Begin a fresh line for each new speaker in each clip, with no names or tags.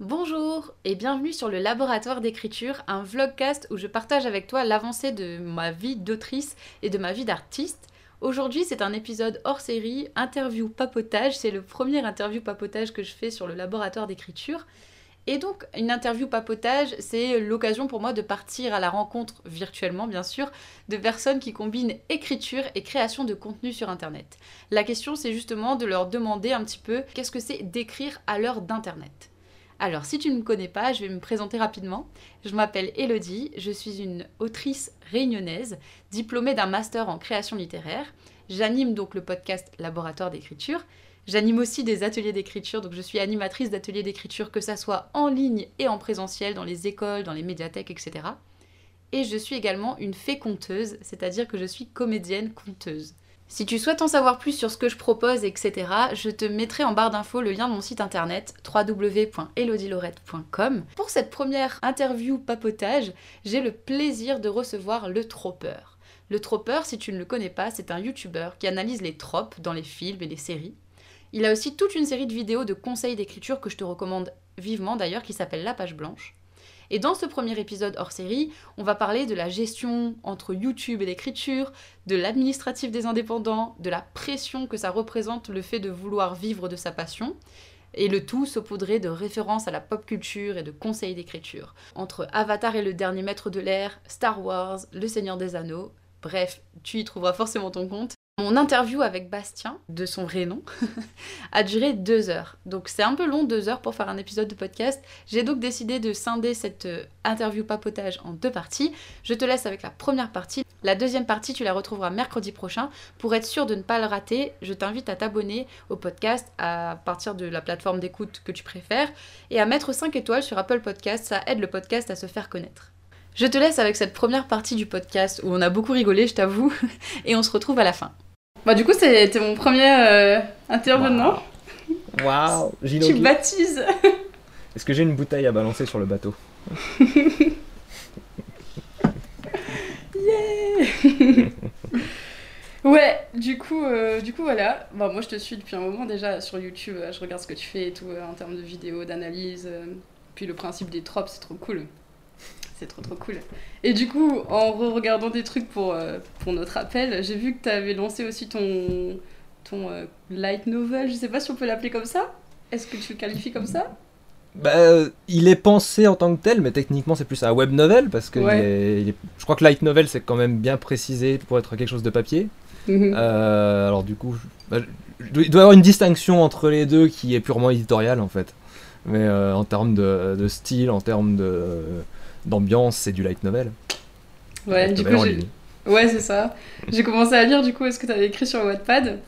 Bonjour et bienvenue sur le laboratoire d'écriture, un vlogcast où je partage avec toi l'avancée de ma vie d'autrice et de ma vie d'artiste. Aujourd'hui, c'est un épisode hors série, interview papotage. C'est le premier interview papotage que je fais sur le laboratoire d'écriture. Et donc, une interview papotage, c'est l'occasion pour moi de partir à la rencontre, virtuellement bien sûr, de personnes qui combinent écriture et création de contenu sur Internet. La question, c'est justement de leur demander un petit peu qu'est-ce que c'est d'écrire à l'heure d'Internet? Alors, si tu ne me connais pas, je vais me présenter rapidement. Je m'appelle Elodie, je suis une autrice réunionnaise, diplômée d'un master en création littéraire. J'anime donc le podcast Laboratoire d'écriture. J'anime aussi des ateliers d'écriture, donc je suis animatrice d'ateliers d'écriture, que ça soit en ligne et en présentiel, dans les écoles, dans les médiathèques, etc. Et je suis également une fée conteuse, c'est-à-dire que je suis comédienne conteuse. Si tu souhaites en savoir plus sur ce que je propose, etc., je te mettrai en barre d'infos le lien de mon site internet www.elodilorette.com. Pour cette première interview papotage, j'ai le plaisir de recevoir le Tropper. Le Tropper, si tu ne le connais pas, c'est un YouTuber qui analyse les tropes dans les films et les séries. Il a aussi toute une série de vidéos de conseils d'écriture que je te recommande vivement d'ailleurs, qui s'appelle La page blanche. Et dans ce premier épisode hors série, on va parler de la gestion entre YouTube et l'écriture, de l'administratif des indépendants, de la pression que ça représente le fait de vouloir vivre de sa passion. Et le tout saupoudré de références à la pop culture et de conseils d'écriture. Entre Avatar et le dernier maître de l'air, Star Wars, Le Seigneur des Anneaux, bref, tu y trouveras forcément ton compte. Mon interview avec Bastien, de son vrai nom, a duré deux heures. Donc c'est un peu long, deux heures pour faire un épisode de podcast. J'ai donc décidé de scinder cette euh, interview papotage en deux parties. Je te laisse avec la première partie. La deuxième partie, tu la retrouveras mercredi prochain. Pour être sûr de ne pas le rater, je t'invite à t'abonner au podcast à partir de la plateforme d'écoute que tu préfères et à mettre 5 étoiles sur Apple Podcast. Ça aide le podcast à se faire connaître. Je te laisse avec cette première partie du podcast où on a beaucoup rigolé, je t'avoue, et on se retrouve à la fin. Bah du coup, c'était mon premier euh, intervenant.
Waouh,
Tu baptises.
Est-ce que j'ai une bouteille à balancer sur le bateau
Yeah Ouais, du coup, euh, du coup voilà. Bah, moi je te suis depuis un moment déjà sur YouTube, euh, je regarde ce que tu fais et tout en termes de vidéos, d'analyse. puis le principe des tropes, c'est trop cool. C'est trop trop cool. Et du coup, en re-regardant des trucs pour, euh, pour notre appel, j'ai vu que tu avais lancé aussi ton, ton euh, light novel. Je sais pas si on peut l'appeler comme ça. Est-ce que tu le qualifies comme ça?
Bah, euh, il est pensé en tant que tel, mais techniquement c'est plus un web novel parce que je crois que light novel c'est quand même bien précisé pour être quelque chose de papier. Mhm. alors du coup, bah, il doit y avoir une distinction entre les deux qui est purement éditoriale en fait. Mais en termes de, de, style, en termes de, d'ambiance, c'est du light novel.
Ouais, du coup, ouais, c'est ça. J'ai commencé à lire du coup ce que tu avais écrit sur Wattpad?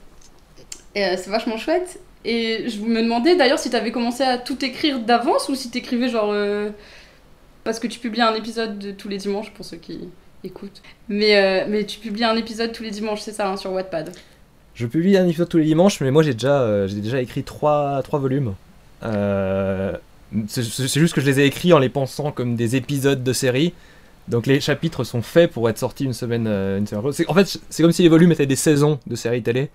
Et euh, c'est vachement chouette. Et je me demandais d'ailleurs si tu avais commencé à tout écrire d'avance ou si tu écrivais genre. Euh, parce que tu publies un épisode de tous les dimanches pour ceux qui écoutent. Mais, euh, mais tu publies un épisode tous les dimanches, c'est ça, hein, sur Wattpad?
Je publie un épisode tous les dimanches, mais moi j'ai déjà, j'ai déjà écrit trois, trois volumes. Euh, c'est juste que je les ai écrits en les pensant comme des épisodes de série. Donc les chapitres sont faits pour être sortis une semaine, euh, une semaine En fait, c'est comme si les volumes étaient des saisons de séries télé.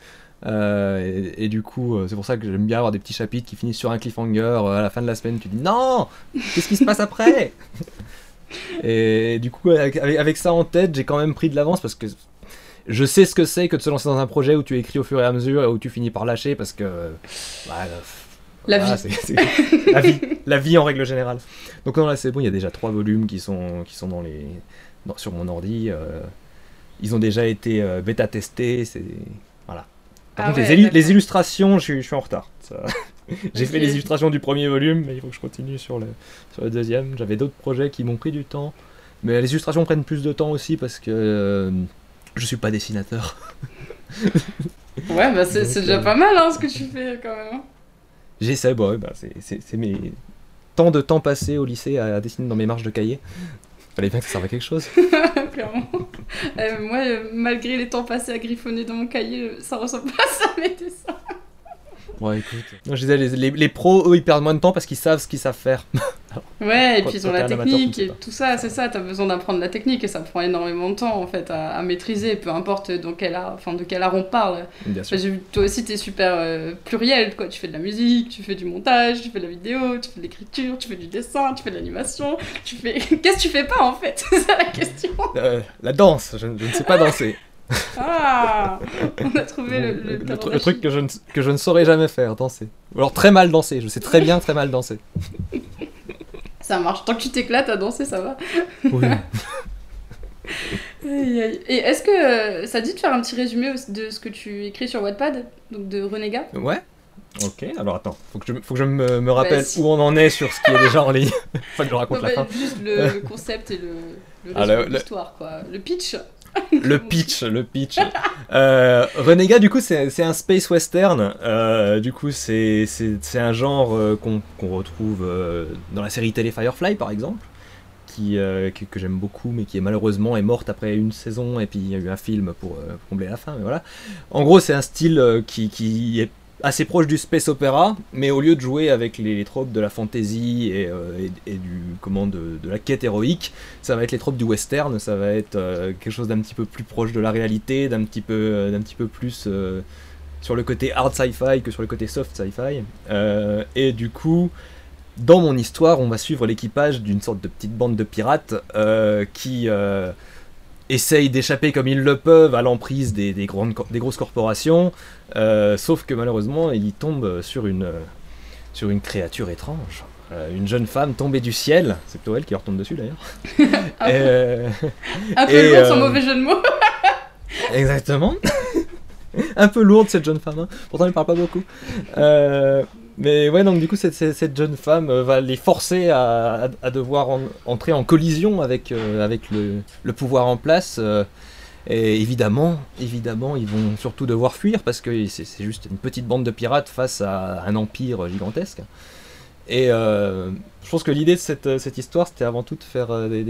Euh, et, du coup, euh, c'est pour ça que j'aime bien avoir des petits chapitres qui finissent sur un cliffhanger. à la fin de la semaine, tu dis non, qu'est-ce qui se passe après? Et du coup, avec, ça en tête, j'ai quand même pris de l'avance parce que je sais ce que c'est que de se lancer dans un projet où tu écris au fur et à mesure et où tu finis par lâcher parce que. Bah,
la vie.
la vie. La vie en règle générale. Donc non, là c'est bon, il y a déjà trois volumes qui sont, qui sont dans les, sur mon ordi. Euh, ils ont déjà été euh, bêta testés. Voilà. Par ah contre, les, illustrations, je, suis en retard. J'ai fait les illustrations du premier volume, mais il faut que je continue sur le, sur le deuxième. J'avais d'autres projets qui m'ont pris du temps. Mais les illustrations prennent plus de temps aussi parce que euh, je suis pas dessinateur.
ouais, bah c'est déjà pas mal hein, ce que tu fais quand même.
J'essaie, bah, bah c'est mes tant de temps passé au lycée à, dessiner dans mes marges de cahier. Fallait bien que ça serve à quelque chose.
Clairement. Euh, moi, euh, malgré les temps passés à griffonner dans mon cahier, euh, ça ressemble pas à ça, mes dessins.
Ouais, écoute. je disais, les, les, pros, eux, ils perdent moins de temps parce qu'ils savent ce qu'ils savent faire.
Ouais, et puis ils ont la
amateur,
technique et tout ça, c'est ça, t'as besoin d'apprendre la technique et ça prend énormément de temps en fait à, à maîtriser, peu importe dans quel art, enfin, de quel art on parle.
Bien sûr.
Enfin, toi aussi t'es super euh, pluriel, quoi. Tu fais de la musique, tu fais du montage, tu fais de la vidéo, tu fais de l'écriture, tu fais du dessin, tu fais de l'animation, tu fais... Qu'est-ce que tu fais pas en fait? C'est ça la question
Euh, la danse, je, je ne sais pas danser.
Ah On a trouvé le,
le,
le,
le
talent
tru- le truc que je, ne, que je ne saurais jamais faire, danser. Ou alors très mal danser, je sais très bien très mal danser.
Ça marche, tant que tu t'éclates à danser, ça va.
Oui.
Et est-ce que euh, ça dit de faire un petit résumé de ce que tu écris sur Wattpad, donc de Renégat
Ouais. Ok, alors attends, faut que je, faut que je me, me rappelle où on en est sur ce qui est déjà en ligne. faut que je raconte
Non,
la
bah,
fin.
Juste le, le concept et le, le
Ah,
résumé
le-
de
le-
l'histoire, quoi. Le pitch.
Le pitch, le pitch. Euh, Renégat, du coup, c'est un space western. Euh, du coup, c'est un genre euh, qu'on retrouve euh, dans la série télé Firefly, par exemple, qui, que, j'aime beaucoup, mais qui est malheureusement est morte après une saison, et puis il y a eu un film pour, combler la fin. Mais voilà. En gros, c'est un style qui, qui est assez proche du space opéra, mais au lieu de jouer avec les, tropes de la fantasy et, euh, du comment de, la quête héroïque, ça va être les tropes du western, ça va être euh, quelque chose d'un petit peu plus proche de la réalité, d'un petit peu, euh, d'un petit peu plus sur le côté hard sci-fi que sur le côté soft sci-fi. Et du coup, dans mon histoire, on va suivre l'équipage d'une sorte de petite bande de pirates qui essayent d'échapper comme ils le peuvent à l'emprise des, des grandes, des grosses corporations, euh, sauf que malheureusement, ils tombent sur une, euh, sur une créature étrange. Euh, une jeune femme tombée du ciel, c'est plutôt elle qui leur tombe dessus d'ailleurs.
Un peu,
Euh,
un peu
et,
lourd, sans
euh,
mauvais jeu de mots.
Exactement. Un peu lourde cette jeune femme, hein. pourtant elle parle pas beaucoup. Mais ouais, donc du coup, cette, cette- jeune femme euh, va les forcer à, à- devoir en- entrer en collision avec, euh, avec le, le pouvoir en place. euh, et évidemment, évidemment, ils vont surtout devoir fuir parce que c'est juste une petite bande de pirates face à un empire gigantesque. Et je pense que l'idée de cette, cette histoire, c'était avant tout de faire des-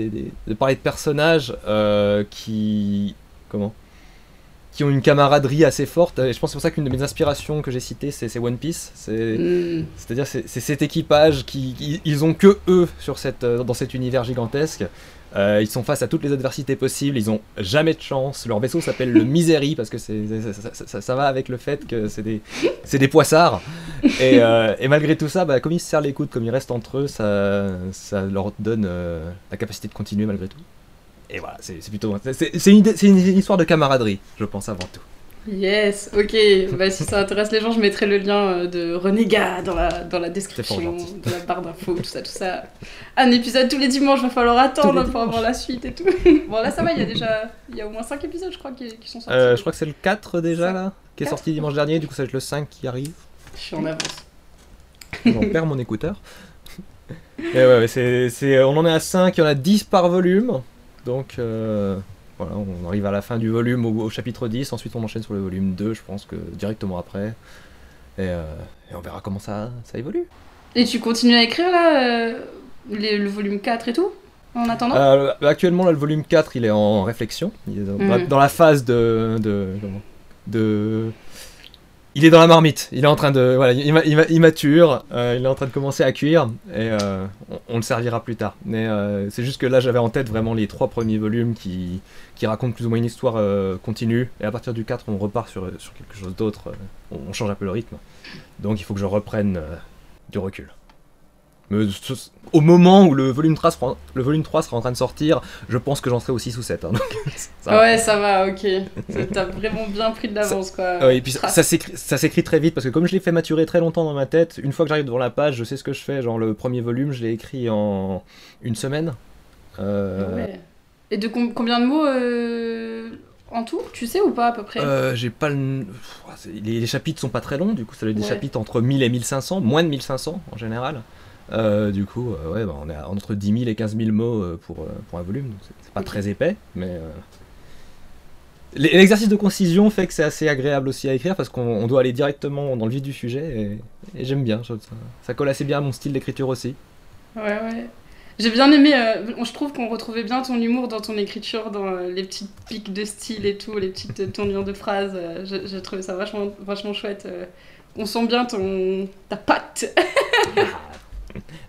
de parler de personnages qui comment? Qui ont une camaraderie assez forte. Et je pense que c'est pour ça qu'une de mes inspirations que j'ai citées, c'est One Piece. C'est
Hmm.
c'est-à-dire c'est c'est cet équipage qui, qui- ils ont que eux sur cette euh, dans cet univers gigantesque. Euh, ils sont face à toutes les adversités possibles, ils ont jamais de chance. Leur vaisseau s'appelle le Misery parce que c'est c'est- ça, ça- ça- ça va avec le fait que c'est des c'est des poissards. Et, euh, et malgré tout ça, bah, comme ils se serrent les coudes, comme ils restent entre eux, ça, ça leur donne euh, la capacité de continuer malgré tout. Et voilà, c'est plutôt c'est une, une histoire de camaraderie, je pense avant tout.
Yes, ok. Bah, si ça intéresse les gens, je mettrai le lien euh, de Renégat dans la, dans la description, dans la barre d'infos, tout ça, tout ça. Un épisode tous les dimanches, va falloir attendre pour avoir la suite et tout. bon, là, ça va, il y a déjà il y a au moins 5 épisodes, je crois, qui, qui sont sortis.
Euh, je crois que c'est le 4 déjà là, qui est sorti dimanche dernier, du coup ça va être le 5 qui arrive.
Je suis en avance.
J'en perds mon écouteur. Et ouais, ouais, c'est, c'est- on en est à 5, il y en a 10 par volume. Donc euh, voilà, on arrive à la fin du volume au, au chapitre 10, ensuite on enchaîne sur le volume 2, je pense que directement après. Et, euh, et on verra comment ça, ça évolue.
Et tu continues à écrire là euh, les- le volume 4 et tout En attendant?
Euh, actuellement, là, le volume 4, il est en réflexion. Il est dans,
Mhm.
dans la phase de, de, de- Il est dans la marmite. Il est en train de. Voilà, il, ma- il ma- il mature. euh, il est en train de commencer à cuire. Et euh, on, le servira plus tard. Mais euh, c'est juste que là, j'avais en tête vraiment les trois premiers volumes qui, qui racontent plus ou moins une histoire continue. Et à partir du 4, on repart sur, quelque chose d'autre. on, change un peu le rythme. Donc il faut que je reprenne du recul. Au moment où le volume, 3 sera, le volume 3 sera en train de sortir, je pense que j'en serai au 6 ou 7. hein, donc ça va.
Ouais, ça va, ok. T'as vraiment bien pris de l'avance, quoi.
Ouais, et puis ça, s'écrit très vite parce que comme je l'ai fait maturer très longtemps dans ma tête, une fois que j'arrive devant la page, je sais ce que je fais. Genre le premier volume, je l'ai écrit en une semaine. Euh,
Ouais. Et de com- combien de mots euh, en tout? Tu sais ou pas à peu près?
Euh, j'ai pas le... Les, les chapitres sont pas très longs, du coup ça doit être des
Ouais.
chapitres entre 1000 et 1500, moins de 1500 en général. Euh, du coup, euh, ouais, bah, on est à entre 10 000 et 15 000 mots euh, pour, pour un volume, donc c'est pas très épais, mais... L'exercice de concision fait que c'est assez agréable aussi à écrire parce qu'on on doit aller directement dans le vif du sujet et, et j'aime bien, ça, ça colle assez bien à mon style d'écriture aussi.
Ouais, ouais. J'ai bien aimé, je trouve qu'on retrouvait bien ton humour dans ton écriture, dans les petites pics de style et tout, les petites tournures de phrases. J'ai trouvé ça vachement, vachement chouette. On sent bien ton ta patte.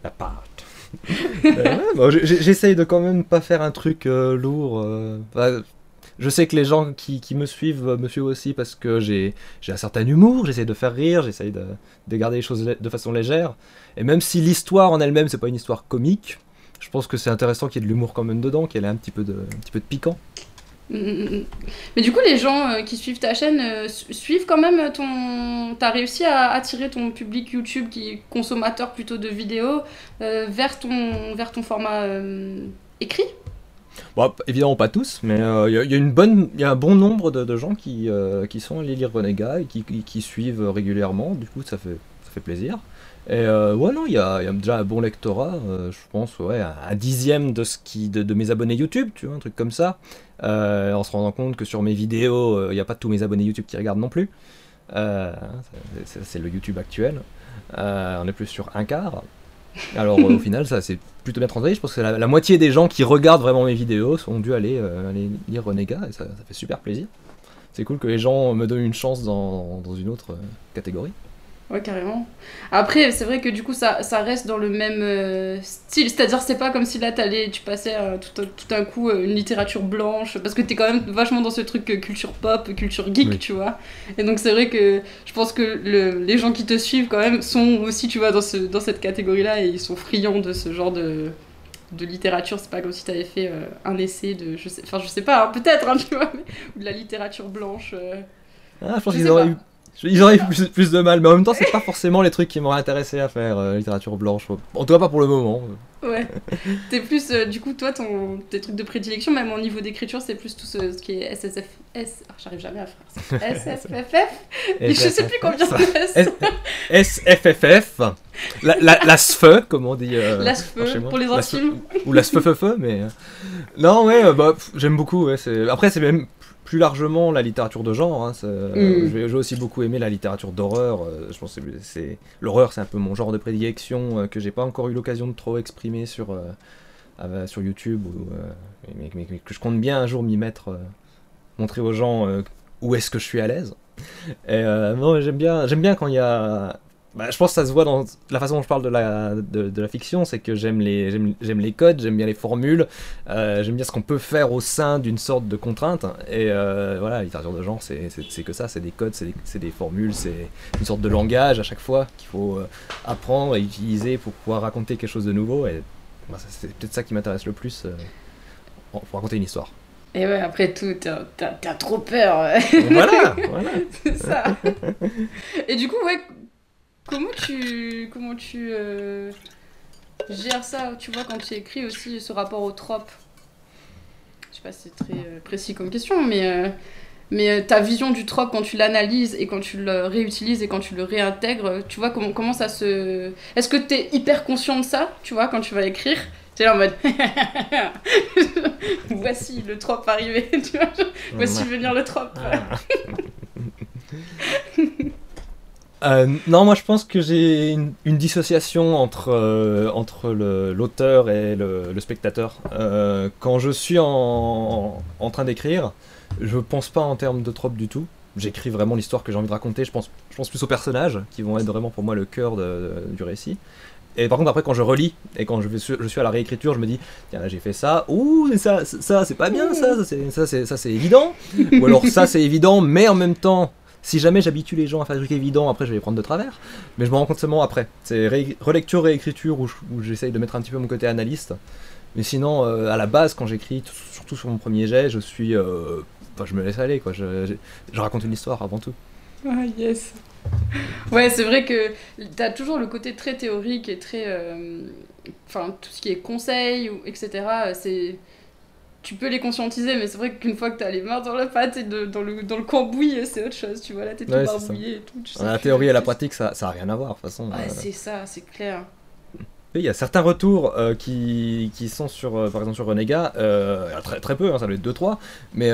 La pâte. bon, J'essaye de quand même pas faire un truc lourd. Bah, je sais que les gens qui, me suivent me suivent aussi parce que j'ai un certain humour, j'essaie de faire rire, j'essaie de, de, garder les choses de façon légère. Et même si l'histoire en elle-même, c'est pas une histoire comique, je pense que c'est intéressant qu'il y ait de l'humour quand même dedans, qu'il y ait un petit peu de, un petit peu de piquant.
Mm, mm, mm. Mais du coup, les gens euh, qui suivent ta chaîne euh, suivent quand même ton. T'as réussi à attirer ton public YouTube qui est consommateur plutôt de vidéos euh, vers, ton, vers ton format écrit?
Bon, évidemment pas tous, mais il y, a y a un bon nombre de, gens qui, qui sont allés lire Renega et qui, qui, suivent régulièrement. Du coup, ça fait, ça fait plaisir. Et ouais, non, il y, a, déjà un bon lectorat, je pense, ouais, un, dixième de, ce qui, de, mes abonnés YouTube, tu vois, un truc comme ça. Euh, en se rendant compte que sur mes vidéos, il n'y a pas tous mes abonnés YouTube qui regardent non plus. c'est le YouTube actuel. on est plus sur un quart. Alors au final, ça c'est plutôt bien transité. Je pense que la, moitié des gens qui regardent vraiment mes vidéos sont dû aller, aller lire Renega et ça, ça, fait super plaisir. C'est cool que les gens me donnent une chance dans, dans une autre catégorie.
Ouais, carrément. Après, c'est vrai que du coup, ça, ça reste dans le même euh, style. C'est-à-dire, c'est pas comme si là, tu passais euh, tout, tout, un coup euh, une littérature blanche. Parce que t'es quand même vachement dans ce truc culture pop, culture geek, tu vois. Et donc, c'est vrai que je pense que le, les gens qui te suivent, quand même, sont aussi, tu vois, dans, ce, dans cette catégorie-là. Et ils sont friands de ce genre de, de littérature. C'est pas comme si t'avais fait un essai de. Je sais, enfin, je sais pas, hein, peut-être, hein, tu vois, mais, ou de la littérature blanche.
ah, je pense qu'ils auraient eu ils auraient eu plus, de mal, mais en même temps, c'est pas forcément les trucs qui m'auraient intéressé à faire, euh, littérature blanche. En tout cas, pas pour le moment.
Ouais. T'es plus, euh, du coup, toi, ton, tes trucs de prédilection, même au niveau d'écriture, c'est plus tout ce, qui est SSF. S... Ah, j'arrive jamais à faire ça. SSFF Je sais plus combien
de S. SFFF. La, la, la SFE, comme on dit.
Euh, la SFE, pour les intimes.
Ou la SFFE, mais. Non, ouais, bah, j'aime beaucoup. Ouais, Après, c'est même plus largement la littérature de genre. Hein, mm. J'ai aussi beaucoup aimé la littérature d'horreur. Euh, je pense que c'est l'horreur, c'est un peu mon genre de prédilection euh, que j'ai pas encore eu l'occasion de trop exprimer sur euh, sur YouTube, ou, mais, que je compte bien un jour m'y mettre, montrer aux gens où est-ce que je suis à l'aise. Et non, j'aime bien, j'aime bien quand il y a bah, je pense que ça se voit dans la façon dont je parle de la, de, la fiction, c'est que j'aime les, j'aime, les codes, j'aime bien les formules, euh, j'aime bien ce qu'on peut faire au sein d'une sorte de contrainte. Et euh, voilà, la littérature de genre, c'est, que ça, c'est des codes, c'est des, des, formules, c'est une sorte de langage à chaque fois qu'il faut euh, apprendre et utiliser pour pouvoir raconter quelque chose de nouveau. Et bah, c'est peut-être ça qui m'intéresse le plus pour raconter une histoire.
Et ouais, après tout, t'as, trop peur.
Voilà, voilà.
c'est ça. Et du coup, ouais, Comment tu, comment tu euh, gères ça, tu vois, quand tu écris aussi ce rapport au trope? Je sais pas si c'est très euh, précis comme question, mais, euh, mais ta vision du trope quand tu l'analyses et quand tu le réutilises et quand tu le réintègres, tu vois, comment, comment ça se... Est-ce que tu es hyper conscient de ça, tu vois, quand tu vas écrire? Tu es là en mode voici le trope arrivé, tu vois, voici venir le trope. Ah.
Euh, non, moi je pense que j'ai une, dissociation entre, euh, entre l'auteur et le, spectateur. Euh, quand je suis en, en train d'écrire, je pense pas en termes de trope du tout. J'écris vraiment l'histoire que j'ai envie de raconter. Je pense, je pense plus aux personnages qui vont être vraiment pour moi le cœur du récit. Et par contre, après, quand je relis et quand je, vais, je suis à la réécriture, je me dis tiens, là j'ai fait ça, ouh, ça, ça c'est pas bien, ça, ça c'est évident. Ou alors ça c'est évident, mais en même temps, si jamais j'habitue les gens à faire des trucs évidents, après je vais les prendre de travers. Mais je me rends compte seulement après. C'est relecture, réécriture où j'essaye de mettre un petit peu mon côté analyste. Mais sinon, euh, à la base, quand j'écris, surtout sur mon premier jet, je suis. Euh, enfin, je me laisse aller, quoi. Je, raconte une histoire avant tout.
Ah, yes! Ouais, c'est vrai que t'as toujours le côté très théorique et très. Euh, enfin, tout ce qui est conseil, etc. C'est tu peux les conscientiser, mais c'est vrai qu'une fois que t'as les mains dans la pâte et dans, le, dans le cambouis, c'est autre chose, tu vois, là t'es tout barbouillé et tout.
la théorie et la pratique, ça, ça a rien à voir, de toute façon.
Ouais, euh. c'est ça, c'est clair.
Il y a certains retours euh, qui, qui, sont sur, par exemple sur Renega, très, très peu, hein, ça doit être 2-3, mais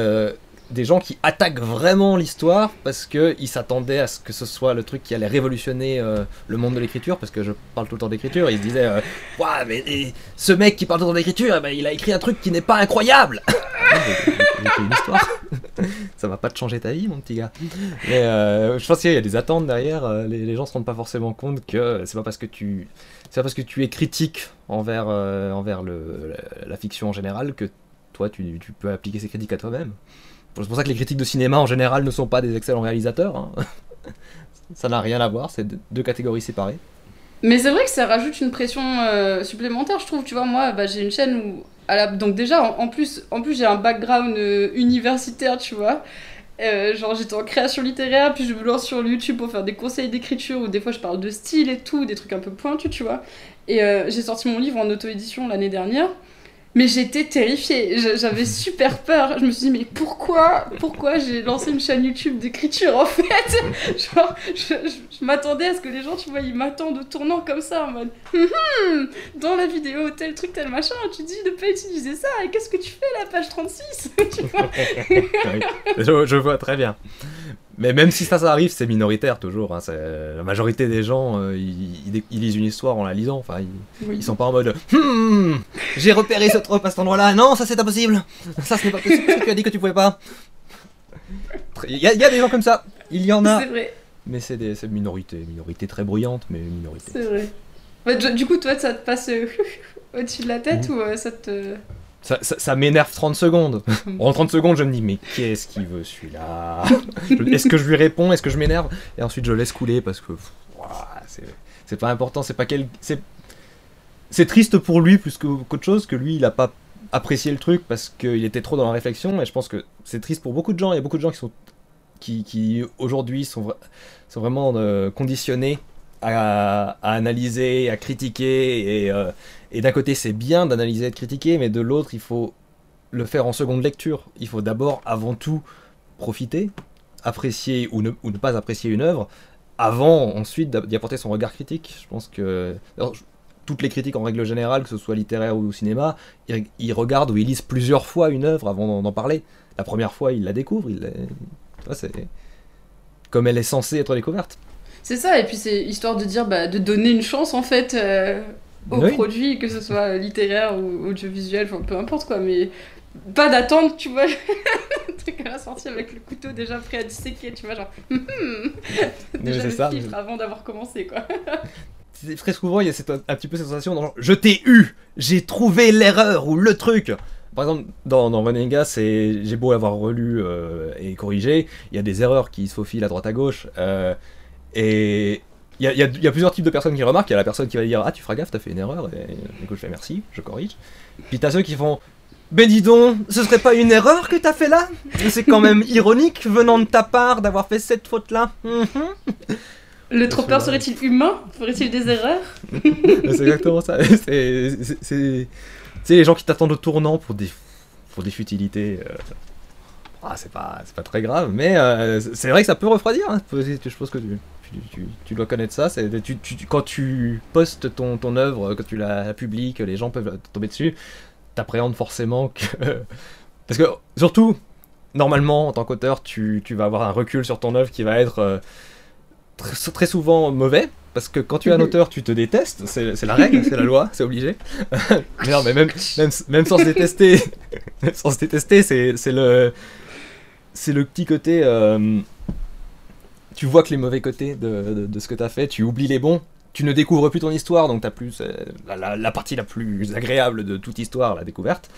des gens qui attaquent vraiment l'histoire parce qu'ils s'attendaient à ce que ce soit le truc qui allait révolutionner euh, le monde de l'écriture, parce que je parle tout le temps d'écriture, ils se disaient euh, mais ce mec qui parle tout le temps d'écriture, eh ben, il a écrit un truc qui n'est pas incroyable une histoire. ça va pas te changer ta vie, mon petit gars. Mais euh, je pense qu'il y a des attentes derrière. euh, Les, les gens se rendent pas forcément compte que c'est pas parce que tu, c'est parce que tu es critique envers, envers le, la, la fiction en général que toi, tu, tu peux appliquer ces critiques à toi-même. C'est pour ça que les critiques de cinéma en général ne sont pas des excellents réalisateurs. hein. ça n'a rien à voir, c'est deux- catégories séparées.
Mais c'est vrai que ça rajoute une pression euh, supplémentaire, je trouve. Tu vois, moi, bah, j'ai une chaîne où. Donc, déjà, en, plus, en plus j'ai un background euh, universitaire, tu vois. Euh, genre, j'étais en création littéraire, puis je me lance sur YouTube pour faire des conseils d'écriture, où des fois je parle de style et tout, des trucs un peu pointus, tu vois. Et j'ai sorti mon livre en auto-édition l'année dernière. Mais j'étais terrifiée, j'avais super peur. Je me suis dit, mais pourquoi, pourquoi j'ai lancé une chaîne YouTube d'écriture en fait? Genre, je, je- je m'attendais à ce que les gens, tu vois, ils m'attendent au tournant comme ça, en mode, Hum, hum, dans la vidéo, tel truc, tel machin, tu dis de pas utiliser ça, et qu'est-ce que tu fais là, page 36 Tu vois?
Oui, je, je vois très bien. Mais même si ça, ça arrive, c'est minoritaire toujours. hein, La majorité des gens, euh, ils, ils- ils lisent une histoire en la lisant. Enfin, ils,
Oui.
ils sont pas en mode Hmm, J'ai repéré ce trope à cet endroit-là. Non, ça c'est impossible. Ça ce n'est pas possible parce que tu as dit que tu pouvais pas. Il y, a- il y a des gens comme ça. Il y en a.
C'est vrai,
Mais c'est des c'est une minorité. Minorité très bruyante, mais minorité.
c'est vrai. Ouais, du- coup, toi, ça te passe euh, au-dessus de la tête ou euh, ça te.
Ça, ça- ça m'énerve 30 secondes. En 30 secondes, je me dis, mais qu'est-ce qu'il veut celui-là? Est-ce que je lui réponds? Est-ce que je m'énerve? Et ensuite, je laisse couler parce que c'est pas important. C'est pas quel. C'est triste pour lui plus qu'autre chose que lui, il a pas apprécié le truc parce qu'il était trop dans la réflexion. Et je pense que c'est triste pour beaucoup de gens. Il y a beaucoup de gens qui sont qui, qui aujourd'hui sont, vra- sont vraiment euh, conditionnés à, analyser, à critiquer. Et, euh, et d'un côté, c'est bien d'analyser et de critiquer, mais de l'autre, il faut le faire en seconde lecture. Il faut d'abord, avant tout, profiter, apprécier ou ne, ou ne pas apprécier une œuvre, avant ensuite d'y apporter son regard critique. Je pense que toutes les critiques en règle générale, que ce soit littéraire ou cinéma, ils, regardent ou ils lisent plusieurs fois une œuvre avant d'en parler. La première fois, ils la découvrent. Ils c'est comme elle est censée être découverte.
C'est ça, et puis c'est histoire de dire, bah, de donner une chance en fait euh,
Oui.
produit, que ce soit littéraire ou audiovisuel, enfin peu importe quoi, mais pas d'attente, tu vois. le truc à la sortie avec le couteau déjà prêt à disséquer, tu vois, genre. hum, hum. déjà le
ça.
filtre avant d'avoir commencé quoi.
C'est- Très souvent, il y a cette, un petit peu cette sensation dans genre, je t'ai eu, j'ai trouvé l'erreur ou le truc. Par exemple, dans, dans Renega, c'est j'ai beau avoir relu euh, et corrigé, il y a des erreurs qui se faufilent à droite à gauche. euh, et il y a, y y plusieurs types de personnes qui remarquent. Il y a la personne qui va dire Ah, tu feras gaffe, t'as fait une erreur. Et du coup, je fais merci, je corrige. Puis t'as ceux qui font Ben dis donc, ce serait pas une erreur que t'as fait là? C'est quand même ironique venant de ta part d'avoir fait cette faute-là. Mhm.
Le troppeur
là.
serait-il humain? Ferait-il des erreurs?
C'est exactement ça. C'est les gens qui t'attendent au tournant pour des, pour des futilités. euh. Ah, c'est pas, pas très grave, mais euh, c'est vrai que ça peut refroidir. hein. Je pense que tu, tu, tu- tu dois connaître ça. C'est tu, quand tu postes ton, ton œuvre, quand tu la publies, que les gens peuvent tomber dessus, t'appréhendes forcément que. Parce que, surtout, normalement, en tant qu'auteur, tu, vas avoir un recul sur ton œuvre qui va être euh, très, très souvent mauvais. Parce que quand tu es un auteur, tu te détestes, c'est la règle, c'est la loi, c'est obligé. mais non, mais même, même, même sans se détester, même sans se détester, c'est c'est le, c'est le petit côté. euh, tu vois que les mauvais côtés de, de, de ce que tu as fait, tu oublies les bons, tu ne découvres plus ton histoire, donc tu as plus euh, la, la- la partie la plus agréable de toute histoire, la découverte.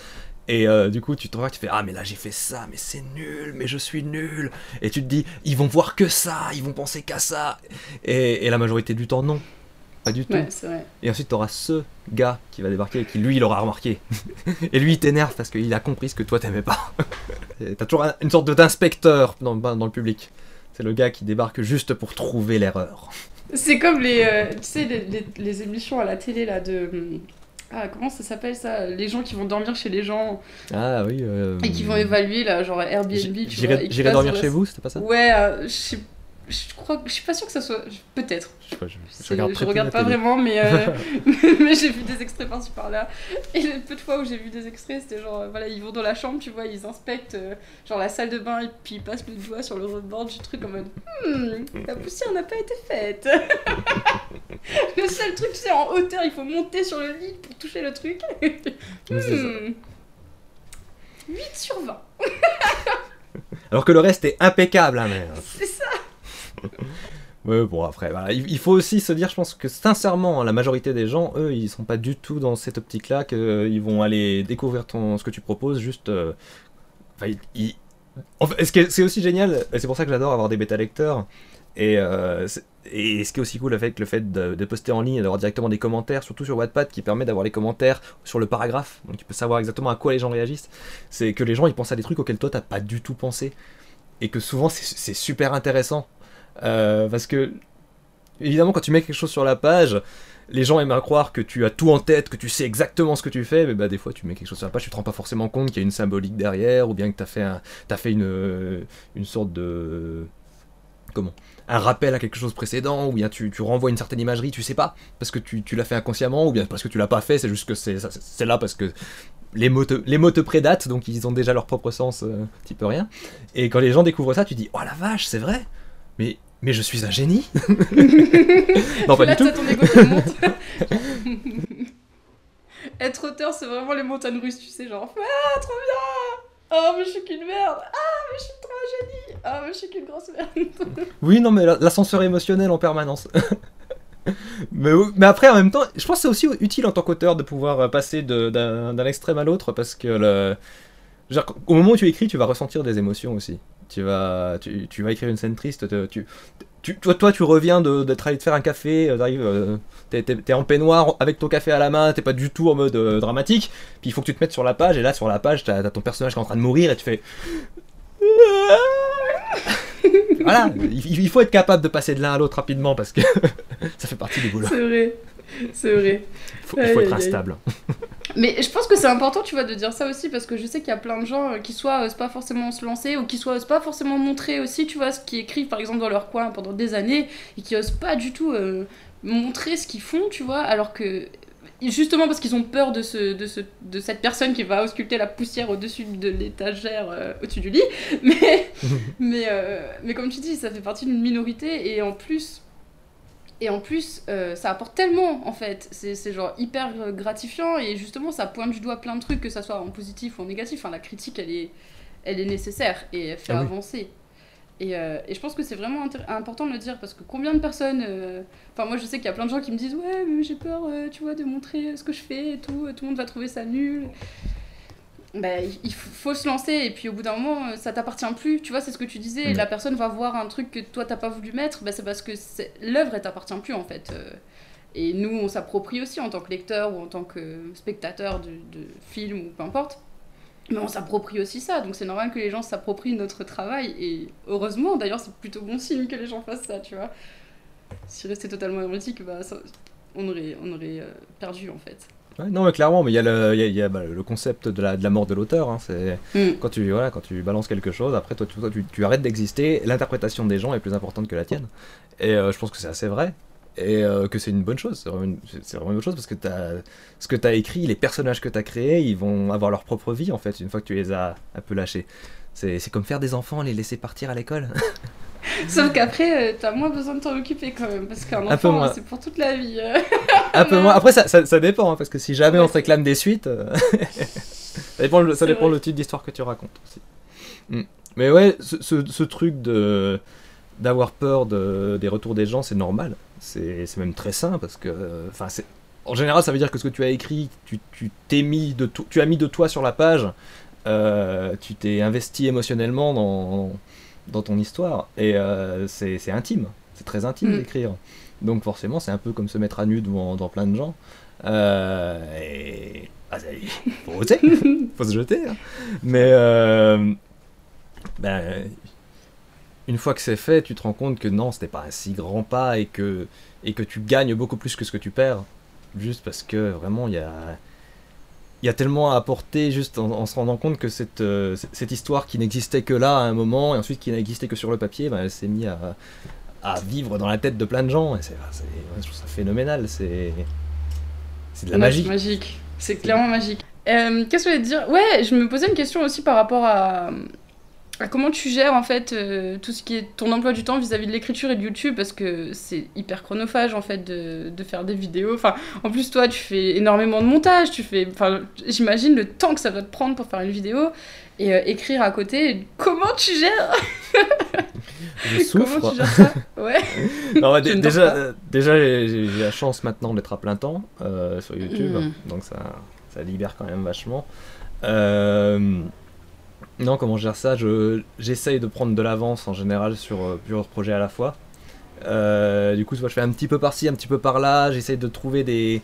Et euh, du coup, tu te vois, tu fais Ah, mais là j'ai fait ça, mais c'est nul, mais je suis nul. Et tu te dis Ils vont voir que ça, ils vont penser qu'à ça. Et, et la majorité du temps, non. Pas du tout.
Ouais, c'est vrai.
Et ensuite, tu auras ce gars qui va débarquer et qui, lui, il aura remarqué. et lui, il t'énerve parce qu'il a compris ce que toi, t'aimais pas. T'as toujours un- une sorte d'inspecteur dans, dans le public. C'est le gars qui débarque juste pour trouver l'erreur.
C'est comme les, euh, tu sais, les, les- les émissions à la télé là de. hum, Ah, comment ça s'appelle ça? Les gens qui vont dormir chez les gens
Ah oui. euh,
et qui vont évaluer là, genre Airbnb.
J'irai dormir chez vous, c'était pas ça?
Ouais, euh, je sais- je crois que je suis pas sûre que ça soit. Peut-être.
Je, sais pas, je- je
C'est-
regarde,
Je pas vraiment, mais, euh, mais j'ai vu des extraits par-ci par-là. Et le peu de fois où j'ai vu des extraits, c'était genre, euh, voilà, ils vont dans la chambre, tu vois, ils inspectent euh, genre la salle de bain et puis ils passent le doigt sur le rebord du truc en mode Hmm, la poussière n'a pas été faite. le seul truc, c'est en hauteur, il faut monter sur le lit pour toucher le truc. Hmm. 8 sur 20.
Alors que le reste est impeccable, hein, mais.
C'est ça
Ouais, bon, après, il faut aussi se dire, je pense que sincèrement, hein, la majorité des gens, eux, ils sont pas du tout dans cette optique-là, qu'ils vont aller découvrir ton, ce que tu proposes, juste. euh, Enfin, ils- ils- en fait, ce qui est- c'est aussi génial, et c'est pour ça que j'adore avoir des bêta-lecteurs, et, euh, et ce qui est aussi cool avec le fait de, poster en ligne et d'avoir directement des commentaires, surtout sur Wattpad, qui permet d'avoir les commentaires sur le paragraphe, donc tu peux savoir exactement à quoi les gens réagissent, c'est que les gens, ils pensent à des trucs auxquels toi, t'as pas du tout pensé, et que souvent, c'est super intéressant. Euh, parce que, évidemment, quand tu mets quelque chose sur la page, les gens aiment à croire que tu as tout en tête, que tu sais exactement ce que tu fais, mais bah, des fois, tu mets quelque chose sur la page, tu te rends pas forcément compte qu'il y a une symbolique derrière, ou bien que tu as fait, fait une, euh, une sorte de. Comment Un rappel à quelque chose précédent, ou bien tu, tu renvoies une certaine imagerie, tu sais pas, parce que tu, tu l'as fait inconsciemment, ou bien parce que tu l'as pas fait, c'est juste que c'est, là parce que. Les mots, te, les mots te prédatent, donc ils ont déjà leur propre sens, euh, tu peux rien. Et quand les gens découvrent ça, tu dis Oh la vache, c'est vrai mais, mais je suis un génie Non, pas
Là,
du tout.
t'as ton ego qui monte. Être auteur, c'est vraiment les montagnes russes, tu sais, genre Ah, trop bien Oh, mais je suis qu'une merde Ah, mais je suis trop un génie Ah, mais je suis qu'une grosse merde
Oui, non, mais la- l'ascenseur émotionnel en permanence. mais, mais après, en même temps, je pense que c'est aussi utile en tant qu'auteur de pouvoir euh, passer d'un d'un extrême à l'autre parce que le... genre, au moment où tu écris, tu vas ressentir des émotions aussi. Tu vas, tu, vas écrire une scène triste, toi, tu reviens d'être allé te faire un café, euh, t'arrives, euh, t'es, en peignoir avec ton café à la main, t'es pas du tout en mode euh, dramatique, puis il faut que tu te mettes sur la page, et là, sur la page, t'as, t'as ton personnage qui est en train de mourir, et tu fais... voilà, il, il faut être capable de passer de l'un à l'autre rapidement, parce que ça fait partie du boulot.
C'est vrai, c'est vrai.
Il faut, il faut
Aïe,
être instable.
Mais je pense que c'est important, tu vois, de dire ça aussi, parce que je sais qu'il y a plein de gens euh, qui soit osent pas forcément se lancer, ou qui soit osent pas forcément montrer aussi, tu vois, ce qu'ils écrivent, par exemple, dans leur coin pendant des années, et qui osent pas du tout euh, montrer ce qu'ils font, tu vois, alors que... Justement parce qu'ils ont peur de, ce, de, ce, de cette personne qui va ausculter la poussière au-dessus de l'étagère, euh, au-dessus du lit. Mais, mais, euh, mais comme tu dis, ça fait partie d'une minorité, et en plus, et en plus, euh, ça apporte tellement, en fait. C'est c'est genre hyper gratifiant et justement, ça pointe du doigt plein de trucs, que ça soit en positif ou en négatif. Enfin, la critique, elle est, elle est nécessaire et elle fait
Ah oui.
avancer. Et, euh, et je pense que c'est vraiment important de le dire parce que combien de personnes. euh, Enfin, moi, je sais qu'il y a plein de gens qui me disent Ouais, mais j'ai peur, euh, tu vois, de montrer ce que je fais et tout. Tout le monde va trouver ça nul. Bah, il- faut se lancer et puis au bout d'un moment euh, ça t'appartient plus. Tu vois c'est ce que tu disais
Mm.
la personne va voir un truc que toi t'as pas voulu mettre bah, c'est parce que l'œuvre elle t'appartient plus en fait Euh, et nous on s'approprie aussi en tant que lecteur ou en tant que spectateur de, de film ou peu importe. Mais on s'approprie aussi ça donc c'est normal que les gens s'approprient notre travail. Et heureusement d'ailleurs c'est plutôt bon signe que les gens fassent ça tu vois. Si restait totalement hermétique bah, ça- on aurait, on aurait euh, perdu en fait
Ouais, non, mais clairement, mais il y a le, il y a- il y a, bah, le concept de la, de la mort de l'auteur. hein, c'est quand tu, voilà, quand tu balances quelque chose, après toi, tu, toi, tu, tu arrêtes d'exister. L'interprétation des gens est plus importante que la tienne. Et euh, je pense que c'est assez vrai. Et euh, que c'est une bonne chose. C'est vraiment une, c'est- c'est vraiment une bonne chose parce que ce que tu as écrit, les personnages que tu as créés, ils vont avoir leur propre vie en fait, une fois que tu les as un peu lâchés. C'est c'est comme faire des enfants, les laisser partir à l'école.
Sauf qu'après, euh, t'as moins besoin de t'en occuper quand même, parce qu'un enfant, c'est pour toute la vie. euh.
Un peu moins. Après, ça, ça, ça dépend, hein, parce que si jamais
Ouais,
on te réclame des suites, euh, ça dépend, le- ça dépend le type d'histoire que tu racontes aussi. Mm. Mais ouais, ce, ce- ce truc de d'avoir peur de, des retours des gens, c'est normal. C'est même très sain parce que, enfin, en général, ça veut dire que ce que tu as écrit, tu tu t'es mis de to- tu as mis de toi sur la page, euh, tu t'es investi émotionnellement dans dans ton histoire et euh, c'est c'est intime, c'est très intime
Mm.
d'écrire. Donc forcément, c'est un peu comme se mettre à nu devant, devant plein de gens. Euh, et ah, faut oser, faut se jeter. hein. Mais euh, ben, une fois que c'est fait, tu te rends compte que non, c'était pas un si grand pas et que, et que tu gagnes beaucoup plus que ce que tu perds. Juste parce que vraiment, il y a, il y a tellement à apporter juste en, en se rendant compte que cette, euh, cette histoire qui n'existait que là à un moment et ensuite qui n'existait que sur le papier, ben, elle s'est mise à, à vivre dans la tête de plein de gens. Et c'est, c'est- je trouve ça phénoménal. C'est, c'est de la magie.
c'est magique. C'est clairement magique. Euh, Qu'est-ce que je voulais te dire? Ouais, je me posais une question aussi par rapport à, Comment tu gères en fait euh, tout ce qui est ton emploi du temps vis-à-vis de l'écriture et de YouTube? Parce que c'est hyper chronophage en fait de, de, faire des vidéos. Enfin, en plus toi tu fais énormément de montage, tu fais, enfin, j'imagine le temps que ça doit te prendre pour faire une vidéo et euh, écrire à côté. Comment tu gères?
Je souffre.
Comment tu gères ça? Ouais.
non, ouais, déjà, déjà j'ai la chance maintenant d'être à plein temps euh, sur YouTube, mm. donc ça, ça libère quand même vachement. Euh, non, comment je gère ça J'essaye de prendre de l'avance en général sur euh, plusieurs projets à la fois. Euh, du coup, je fais un petit peu par-ci, un petit peu par-là. J'essaye de trouver des,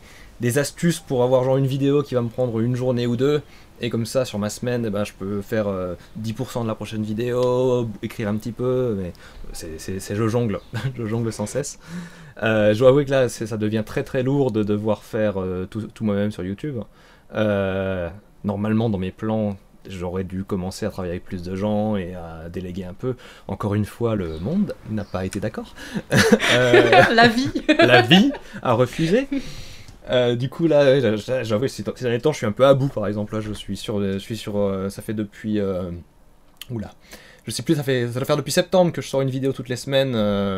astuces pour avoir genre une vidéo qui va me prendre une journée ou deux. Et comme ça, sur ma semaine, eh ben, je peux faire 10% euh, de la prochaine vidéo, écrire un petit peu. Mais c'est je jongle, je jongle sans cesse. je dois avouer que là, ça devient très très lourd de devoir faire tout moi-même sur YouTube. normalement, dans mes plans, j'aurais dû commencer à travailler avec plus de gens et à déléguer un peu. Encore une fois, le monde n'a pas été d'accord.
Euh, la vie.
la vie a refusé. Euh, du coup, là, j'avoue, ces derniers temps, je suis un peu à bout, par exemple. Là, je suis sur, je suis sur euh, ça fait depuis. oula. Je sais plus, ça, fait, ça doit faire depuis septembre que je sors une vidéo toutes les semaines,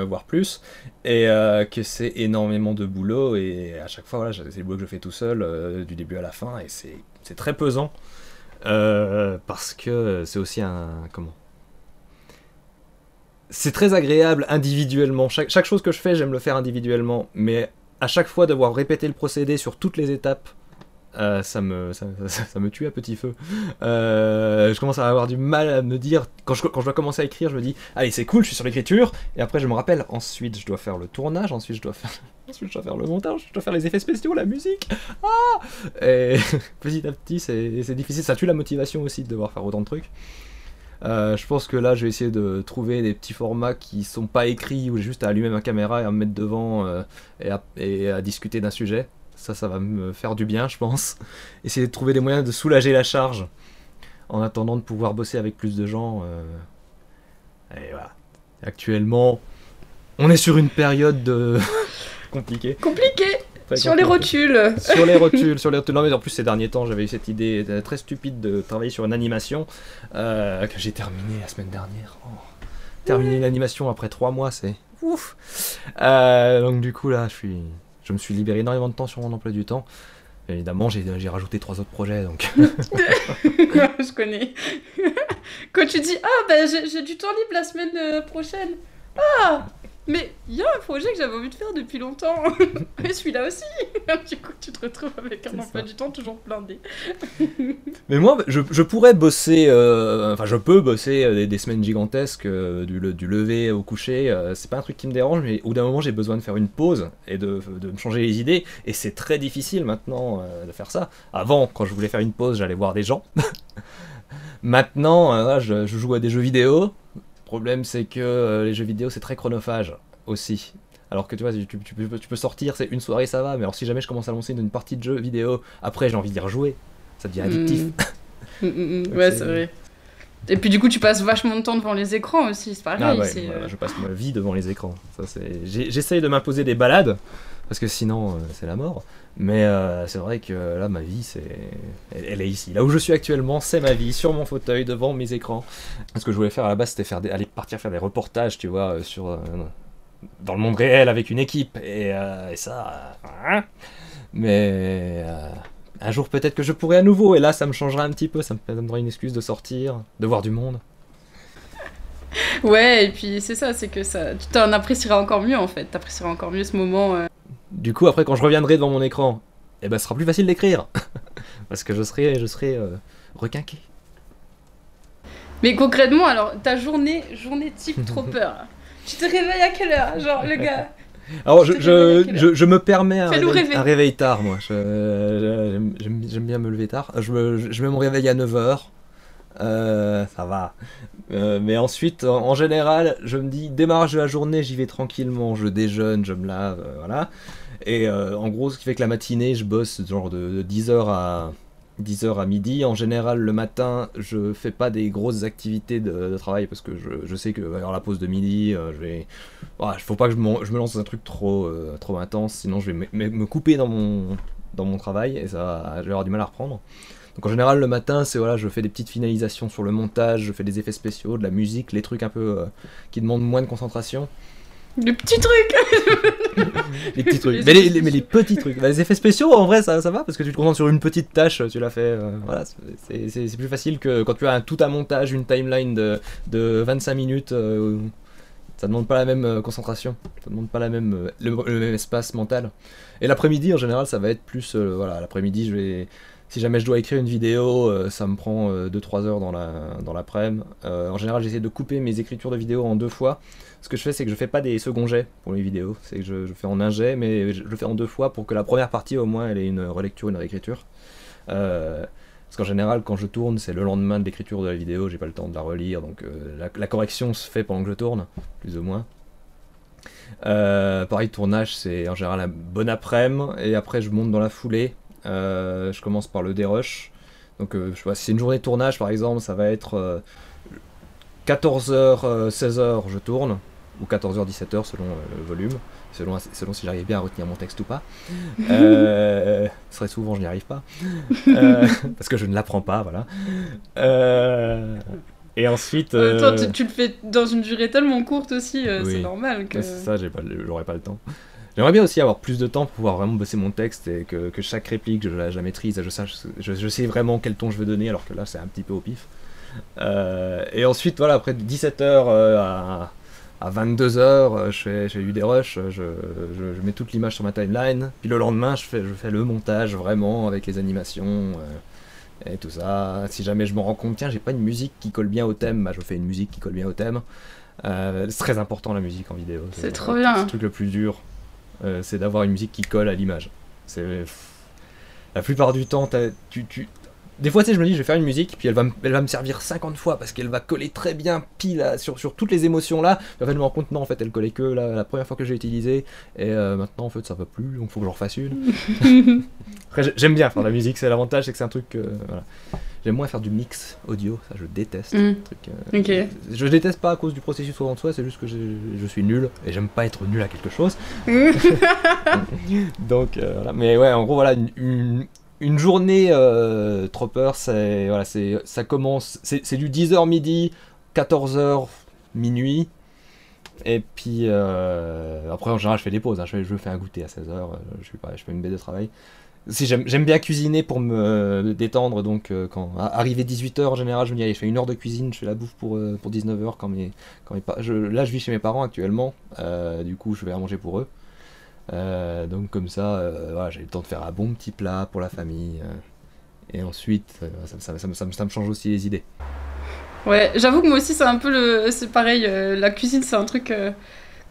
voire plus, et que c'est énormément de boulot, et à chaque fois, voilà, c'est le boulot que je fais tout seul, du début à la fin, et c'est très pesant. Euh, parce que c'est aussi un. Comment C'est très agréable individuellement. Chaque, chose que je fais, j'aime le faire individuellement. Mais à chaque fois, devoir répéter le procédé sur toutes les étapes euh, ça, me, tue à petit feu. Euh, je commence à avoir du mal à me dire, quand je, quand je dois commencer à écrire, je me dis, allez c'est cool, je suis sur l'écriture, et après je me rappelle, ensuite je dois faire le tournage, ensuite je dois faire, je dois faire le montage, je dois faire les effets spéciaux, la musique. Ah et petit à petit c'est difficile, ça tue la motivation aussi de devoir faire autant de trucs. Euh, je pense que là, je vais essayer de trouver des petits formats qui sont pas écrits, ou juste à allumer ma caméra et à me mettre devant et, et à discuter d'un sujet. Ça, ça va me faire du bien, je pense. Essayer de trouver des moyens de soulager la charge en attendant de pouvoir bosser avec plus de gens. Euh. Et voilà. Actuellement, on est sur une période de... compliquée.
Compliqué sur les rotules
Sur les rotules, sur les rotules. Non mais en plus ces derniers temps j'avais eu cette idée très stupide de travailler sur une animation euh, que j'ai terminée la semaine dernière. Oh. Terminer une animation après trois mois c'est ouf. Euh, donc du coup là je suis je me suis libéré énormément de temps sur mon emploi du temps. Évidemment, j'ai rajouté trois autres projets, donc.
je connais. Quand tu dis ah ben j'ai du temps libre la semaine euh, prochaine. Ah mais il y a un projet que j'avais envie de faire depuis longtemps. Et celui-là aussi. du coup, tu te retrouves avec un emploi du temps toujours blindé.
Mais moi, je, je pourrais bosser, euh, enfin, je peux bosser euh, des, semaines gigantesques, euh, du, du, lever au coucher. c'est pas un truc qui me dérange, mais au bout d'un moment, j'ai besoin de faire une pause et de, de me changer les idées. Et c'est très difficile maintenant de faire ça. Avant, quand je voulais faire une pause, j'allais voir des gens. maintenant, je, je joue à des jeux vidéo problème, c'est que euh, les jeux vidéo, c'est très chronophage aussi. Alors que tu vois, tu, peux, sortir, c'est une soirée, ça va, mais alors si jamais je commence à lancer une partie de jeu vidéo, après j'ai envie d'y rejouer, ça devient addictif.
Mm. Mm, mm, ouais, c'est vrai. Et puis du coup, tu passes vachement de temps devant les écrans aussi, c'est pareil. Ah ouais,
euh, je passe ma vie devant les écrans. Ça, J'essaye de m'imposer des balades, parce que sinon, euh, c'est la mort. Mais euh, c'est vrai que là, ma vie, c'est, elle, est ici. Là où je suis actuellement, c'est ma vie, sur mon fauteuil, devant mes écrans. Ce que je voulais faire à la base, c'était aller partir faire des reportages, tu vois, euh, sur dans le monde réel avec une équipe. Et, ça, hein. mais un jour peut-être que je pourrai à nouveau. Et là, ça me changera un petit peu. Ça me donnera une excuse de sortir, de voir du monde.
Ouais, et puis c'est ça, c'est que ça, tu t'en apprécieras encore mieux en fait. T'apprécieras encore mieux ce moment.
Du coup, après, quand je reviendrai devant mon écran, eh ben, ce sera plus facile d'écrire. Parce que je serai, je serai euh, requinqué.
Mais concrètement, alors, ta journée, journée type trop peur. tu te réveilles à quelle heure Genre, le gars?
Alors, je, je, je, me permets un réveil, tard, moi. J'aime bien me lever tard. Je, me, je mets mon réveil à 9h. Euh, ça va. Euh, mais ensuite, en, général, je me dis, démarrage de la journée, j'y vais tranquillement, je déjeune, je me lave, voilà. Et euh, en gros, ce qui fait que la matinée, je bosse genre de, 10h à 10h à midi. En général, le matin, je fais pas des grosses activités de, travail parce que je, sais que va y avoir la pause de midi. Euh, je vais, faut pas que je, me lance dans un truc trop, euh, trop intense, sinon je vais me couper dans mon, dans mon travail et ça, je vais avoir du mal à reprendre. Donc en général, le matin, c'est voilà, je fais des petites finalisations sur le montage, je fais des effets spéciaux, de la musique, les trucs un peu euh, qui demandent moins de concentration.
Les petits trucs
Les petits trucs. Mais, les,
effets
les- mais les petits trucs. Bah, les effets spéciaux, en vrai, ça, ça va parce que tu te concentres sur une petite tâche, tu l'as fait. euh, voilà, c'est- plus facile que quand tu as un, tout un montage, une timeline de, de 25 minutes. euh, ça demande pas la même euh, concentration, ça demande pas la même, le, le même espace mental. Et l'après-midi, en général, ça va être plus. euh, voilà, l'après-midi, je vais. Si jamais je dois écrire une vidéo, euh, ça me prend 2-3 heures dans la dans l'après-midi. Euh, en général, j'essaie de couper mes écritures de vidéos en deux fois. Ce que je fais, c'est que je fais pas des seconds jets pour les vidéos. C'est que je, fais en un jet, mais je le fais en deux fois pour que la première partie, au moins, elle ait une relecture, une réécriture. Euh, parce qu'en général, quand je tourne, c'est le lendemain de l'écriture de la vidéo, j'ai pas le temps de la relire, donc euh, la, correction se fait pendant que je tourne, plus ou moins. Euh, pareil, tournage, c'est en général un bon après-midi, et après je monte dans la foulée. Euh, je commence par le dérush. Donc, euh, je sais pas, si c'est une journée de tournage, par exemple, ça va être 14h, 16h, je tourne, ou 14h, 17h selon euh, le volume, selon, selon si j'arrive bien à retenir mon texte ou pas. Euh, très souvent, je n'y arrive pas, Euh, parce que je ne l'apprends pas, voilà. Euh, et ensuite. Euh,
tu, tu le fais dans une durée tellement courte aussi, euh,
Oui.
c'est normal que.
C'est ça, pas, j'aurais pas le temps. J'aimerais bien aussi avoir plus de temps pour pouvoir vraiment bosser mon texte et que, que chaque réplique, je la, je la maîtrise, je, sache, je, je sais vraiment quel ton je veux donner, alors que là, c'est un petit peu au pif. Euh, et ensuite, voilà, après 17h à, à 22h, je fais, je fais du dérush, je, mets toute l'image sur ma timeline, puis le lendemain, je fais, je fais le montage vraiment avec les animations. euh, et tout ça, si jamais je me rends compte, tiens, j'ai pas une musique qui colle bien au thème, bah, je fais une musique qui colle bien au thème. Euh, c'est très important la musique en vidéo.
C'est trop
euh,
bien.
C'est le truc le plus dur, euh, c'est d'avoir une musique qui colle à l'image. C'est la plupart du temps, t'as- tu, tu... des fois, tu sais, je me dis, je vais faire une musique, puis elle va, me- elle va me servir 50 fois parce qu'elle va coller très bien pile à- sur, sur toutes les émotions là. En fait, je me rends compte, non, en fait, elle collait que la, la première fois que j'ai utilisé, et euh, maintenant, en fait, ça va plus, donc faut que j'en refasse une. Après, j'ai- j'aime bien faire de la musique, c'est l'avantage, c'est que c'est un truc. euh, voilà. J'aime moins faire du mix audio, ça je déteste.
Mm.
Truc, euh,
Ok.
je déteste pas à cause du processus en soi, c'est juste que je suis nul et j'aime pas être nul à quelque chose. Donc euh, voilà. Mais ouais, en gros, voilà, une, une, une journée euh, Tropper, c'est voilà, c'est ça commence, c'est c'est du 10h midi, 14h minuit. Et puis euh, après, en général, je fais des pauses. hein. Je, fais, je fais un goûter à 16h, je, suis pas, je fais une baie de travail. J'aime bien cuisiner pour me détendre, donc euh, quand arrivé 18h en général, je me dis allez, je fais une heure de cuisine, je fais la bouffe pour, euh, pour 19h quand mes, quand je, là je vis chez mes parents actuellement, euh, du coup je vais à manger pour eux. Euh, donc comme ça, euh, voilà, j'ai le temps de faire un bon petit plat pour la famille. euh, et ensuite, euh, ça, ça- ça me- ça me- change aussi les idées.
Ouais, j'avoue que moi aussi c'est un peu le. C'est pareil, euh, la cuisine c'est un truc.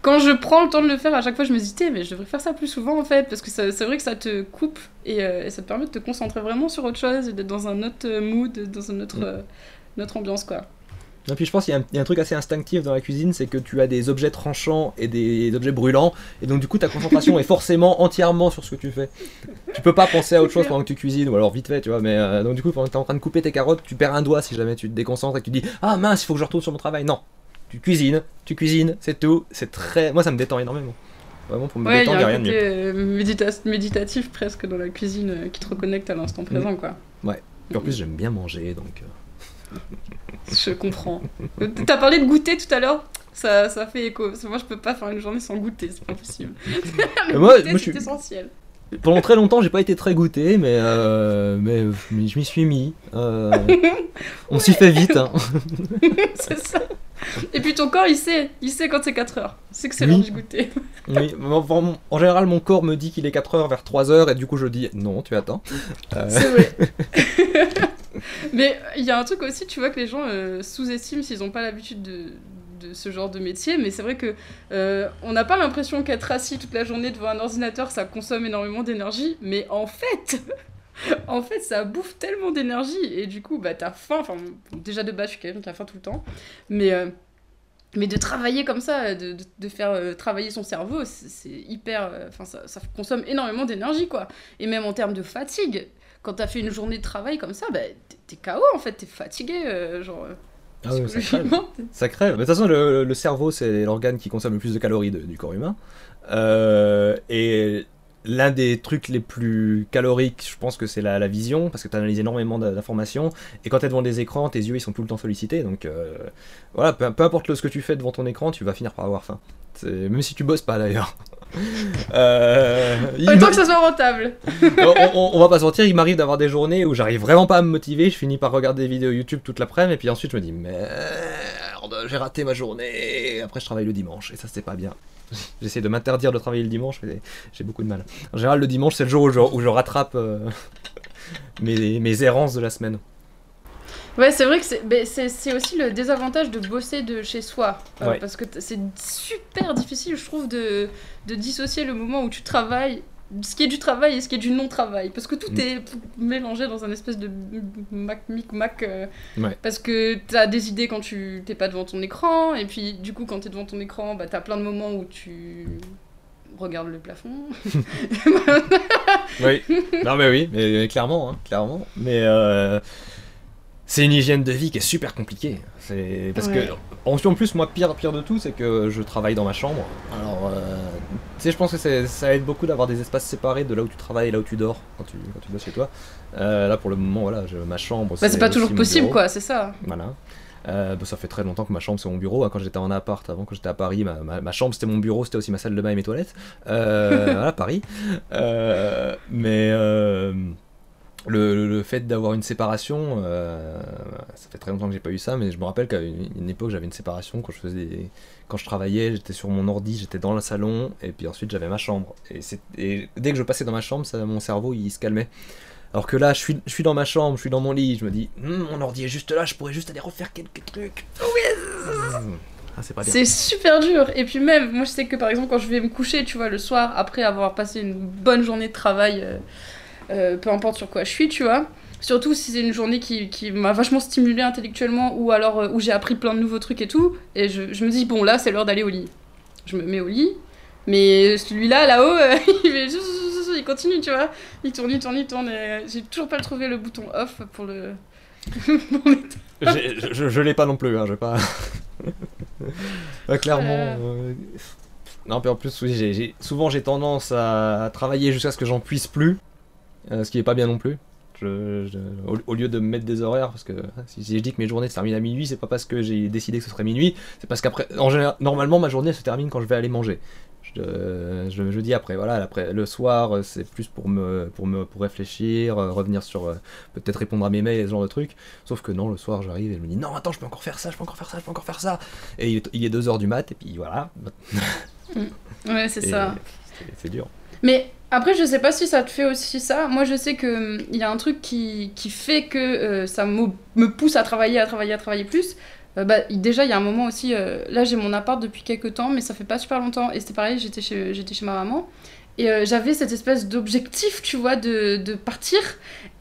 Quand je prends le temps de le faire, à chaque fois je me dis, mais je devrais faire ça plus souvent en fait, parce que c'est vrai que ça te coupe et, euh, et ça te permet de te concentrer vraiment sur autre chose et d'être dans un autre euh, mood, dans une autre,
Mm.
euh, une autre ambiance quoi.
Et puis je pense qu'il y, a un- il y a un truc assez instinctif dans la cuisine, c'est que tu as des objets tranchants et des objets brûlants, et donc du coup ta concentration est forcément entièrement sur ce que tu fais. Tu peux pas penser à autre chose pendant que tu cuisines, ou alors vite fait, tu vois, mais euh, donc du coup pendant que tu es en train de couper tes carottes, tu perds un doigt si jamais tu te déconcentres et que tu dis Ah mince, il faut que je retourne sur mon travail. Non, tu cuisines, tu cuisines, c'est tout, c'est très. Moi ça me détend énormément. Vraiment pour me
Ouais, y
détendre, il n'y a
un
rien de
côté
mieux.
euh, médita- méditatif presque dans la cuisine euh, qui te reconnecte à l'instant présent quoi.
Puis en plus j'aime bien manger, donc. euh,
Je comprends. T'as parlé de goûter tout à l'heure ça, ça fait écho. Parce que moi, je peux pas faire une journée sans goûter, c'est pas possible. Le
moi-
goûter,
moi, je
c'est
suis-
essentiel.
Pendant très longtemps, j'ai pas été très goûté, mais, euh, mais, mais je m'y suis mis. euh, on s'y fait vite. Hein.
c'est ça. Et puis ton corps, il sait. Il sait quand c'est 4 heures. Sait que c'est
Oui.
l'heure du goûter.
Oui, en, général, mon corps me dit qu'il est 4 heures vers 3 heures, et du coup, je dis non, tu attends. Euh,
C'est vrai. Mais il y a un truc aussi, tu vois, que les gens sous-estiment s'ils n'ont pas l'habitude de, de ce genre de métier. Mais c'est vrai que euh, on n'a pas l'impression qu'être assis toute la journée devant un ordinateur, ça consomme énormément d'énergie. Mais en fait, en fait, ça bouffe tellement d'énergie. Et du coup, bah, t'as faim. Enfin, déjà de base, je suis quelqu'un qui a faim tout le temps. Mais. euh, mais de travailler comme ça, de, de, faire euh, travailler son cerveau, c'est hyper. Enfin, ça, consomme énormément d'énergie, quoi. Et même en termes de fatigue, quand t'as fait une journée de travail comme ça, bah, t'es- KO en fait, t'es fatigué, genre.
Ah ouais, ça crève.
psychologiquement. t'es-
Ça crève. Mais de toute façon, le, le cerveau, c'est l'organe qui consomme le plus de calories de- du corps humain. Euh, et l'un des trucs les plus caloriques, je pense que c'est la, la vision, parce que tu analyses énormément d'informations, et quand tu es devant des écrans, tes yeux ils sont tout le temps sollicités, donc euh, voilà, peu, peu importe ce que tu fais devant ton écran, tu vas finir par avoir faim. Même si tu bosses pas d'ailleurs. Euh,
Autant que ça soit rentable.
on, on- on va pas se mentir, il m'arrive d'avoir des journées où j'arrive vraiment pas à me motiver, je finis par regarder des vidéos YouTube toute l'après-midi, et puis ensuite je me dis merde, j'ai raté ma journée, et après je travaille le dimanche, et ça c'est pas bien. J'essaie de m'interdire de travailler le dimanche, mais j'ai beaucoup de mal. En général, le dimanche c'est le jour où je, où je rattrape euh, mes, mes errances de la semaine.
Ouais, c'est vrai que c'est ben, c'est- aussi le désavantage de bosser de chez soi. Euh,
Ouais.
Parce que c'est super difficile, je trouve, de, de dissocier le moment où tu travailles, ce qui est du travail et ce qui est du non-travail. Parce que tout
Mm.
est mélangé dans un espèce de mac mic mac euh,
Ouais.
Parce que t'as des idées quand tu t'es pas devant ton écran, et puis du coup, quand t'es devant ton écran, bah, t'as plein de moments où tu regardes le plafond.
Oui, non mais oui, mais, mais clairement, hein, clairement. Mais euh, c'est une hygiène de vie qui est super compliquée. C'est parce
Ouais.
que en en plus moi pire pire de tout c'est que je travaille dans ma chambre. Alors euh, tu sais je pense que ça aide beaucoup d'avoir des espaces séparés de là où tu travailles et là où tu dors quand tu quand tu bosses chez toi. Euh, là pour le moment voilà je- ma chambre.
Bah, c'est pas toujours possible, quoi, c'est ça.
Voilà. Euh, bah, ça fait très longtemps que ma chambre c'est mon bureau. hein. Quand j'étais en appart, avant que j'étais à Paris, ma, ma- ma chambre c'était mon bureau, c'était aussi ma salle de bain et mes toilettes. Voilà, Paris. Mais euh, le, le- fait d'avoir une séparation, euh, ça fait très longtemps que j'ai pas eu ça, mais je me rappelle qu'à une, une époque j'avais une séparation quand je faisais, quand je travaillais, j'étais sur mon ordi, j'étais dans le salon, et puis ensuite j'avais ma chambre. Et, dès que je passais dans ma chambre, ça, mon cerveau il se calmait. Alors que là, je suis, je suis dans ma chambre, je suis dans mon lit, je me dis, Hum, mon ordi est juste là, je pourrais juste aller refaire quelques trucs. Ah, c'est pas bien.
C'est super dur. Et puis même, moi je sais que par exemple quand je vais me coucher, tu vois, le soir, après avoir passé une bonne journée de travail, euh, euh, peu importe sur quoi je suis, tu vois, surtout si c'est une journée qui, qui m'a vachement stimulée intellectuellement ou alors euh, où j'ai appris plein de nouveaux trucs et tout, et je, je me dis, bon là c'est l'heure d'aller au lit. Je me mets au lit, mais celui-là, là-haut, euh, il, fait continue, tu vois, il tourne, il tourne, il tourne, et j'ai toujours pas trouvé le bouton off pour le...
je, je, je l'ai pas non plus, hein, je vais pas. Clairement. euh, Non, puis en plus, oui, j'ai- souvent j'ai tendance à travailler jusqu'à ce que j'en puisse plus, euh, ce qui est pas bien non plus. Je- je- au, au lieu de me mettre des horaires, parce que si, si je dis que mes journées se terminent à minuit, c'est pas parce que j'ai décidé que ce serait minuit, c'est parce qu'après, en général, normalement, ma journée se termine quand je vais aller manger. Je, je, je dis après, voilà, après, le soir, euh, c'est plus pour me, pour me, pour réfléchir, euh, revenir sur, euh, peut-être répondre à mes mails ce genre de trucs. Sauf que non, le soir, j'arrive et je me dis, non, attends, je peux encore faire ça, je peux encore faire ça, je peux encore faire ça. Et il est, il est 2h du mat, et puis voilà.
Ouais, c'est ça.
C'est dur.
Mais après, je sais pas si ça te fait aussi ça. Moi, je sais que hum, il y a un truc qui, qui fait que euh, ça me, pousse à travailler, à travailler, à travailler plus. Euh, bah, déjà, il y a un moment aussi. euh, là, j'ai mon appart depuis quelques temps, mais ça fait pas super longtemps. Et c'était pareil, j'étais chez, chez ma maman. Et j'avais cette espèce d'objectif, tu vois, de, de partir.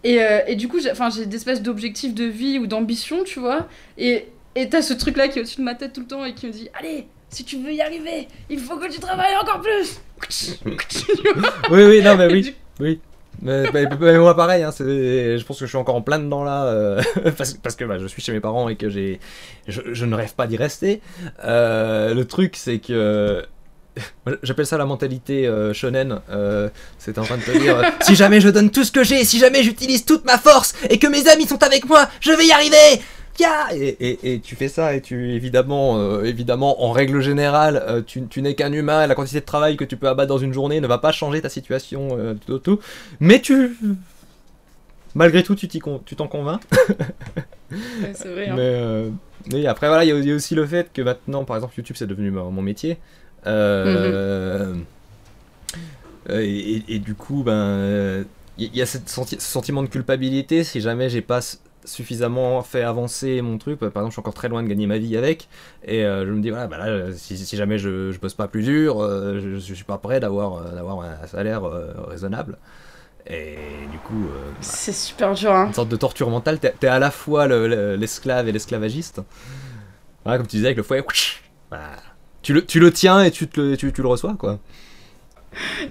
Et, et du coup, j'ai des espèces d'objectifs de vie ou d'ambition, tu vois. Et et t'as ce truc-là qui est au-dessus de ma tête tout le temps et qui me dit Allez, si tu veux y arriver, il faut que tu travailles encore plus.
Oui, oui, non, mais oui. Oui. Mais, moi pareil, hein, je pense que je suis encore en plein dedans là, euh, parce, parce que bah, je suis chez mes parents et que j'ai, je, je ne rêve pas d'y rester. Euh, le truc c'est que j'appelle ça la mentalité euh, shonen. Euh, c'est en train de te dire euh, si jamais je donne tout ce que j'ai, si jamais j'utilise toute ma force et que mes amis sont avec moi, je vais y arriver. Et, et, et tu fais ça et tu évidemment euh, évidemment en règle générale euh, tu, tu n'es qu'un humain la quantité de travail que tu peux abattre dans une journée ne va pas changer ta situation euh, tout, tout. mais tu malgré tout tu t'y con- tu t'en convaincs
Ouais, c'est vrai. hein.
mais euh, après voilà il y, a- il y a aussi le fait que maintenant par exemple YouTube c'est devenu mon, mon métier euh, et, et- du coup ben il y, a ce sentiment de culpabilité si jamais j'ai pas suffisamment fait avancer mon truc par exemple je suis encore très loin de gagner ma vie avec et euh, je me dis voilà bah là si, si jamais je, je bosse pas plus dur euh, je, je suis pas prêt d'avoir euh, un salaire euh, raisonnable et du coup bah,
C'est super dur, hein.
une sorte de torture mentale. T'es, à la fois le- le- l'esclave et l'esclavagiste. Voilà, comme tu disais avec le fouet. voilà. Tu, le, tu le tiens et tu, te le, tu, tu le reçois, quoi.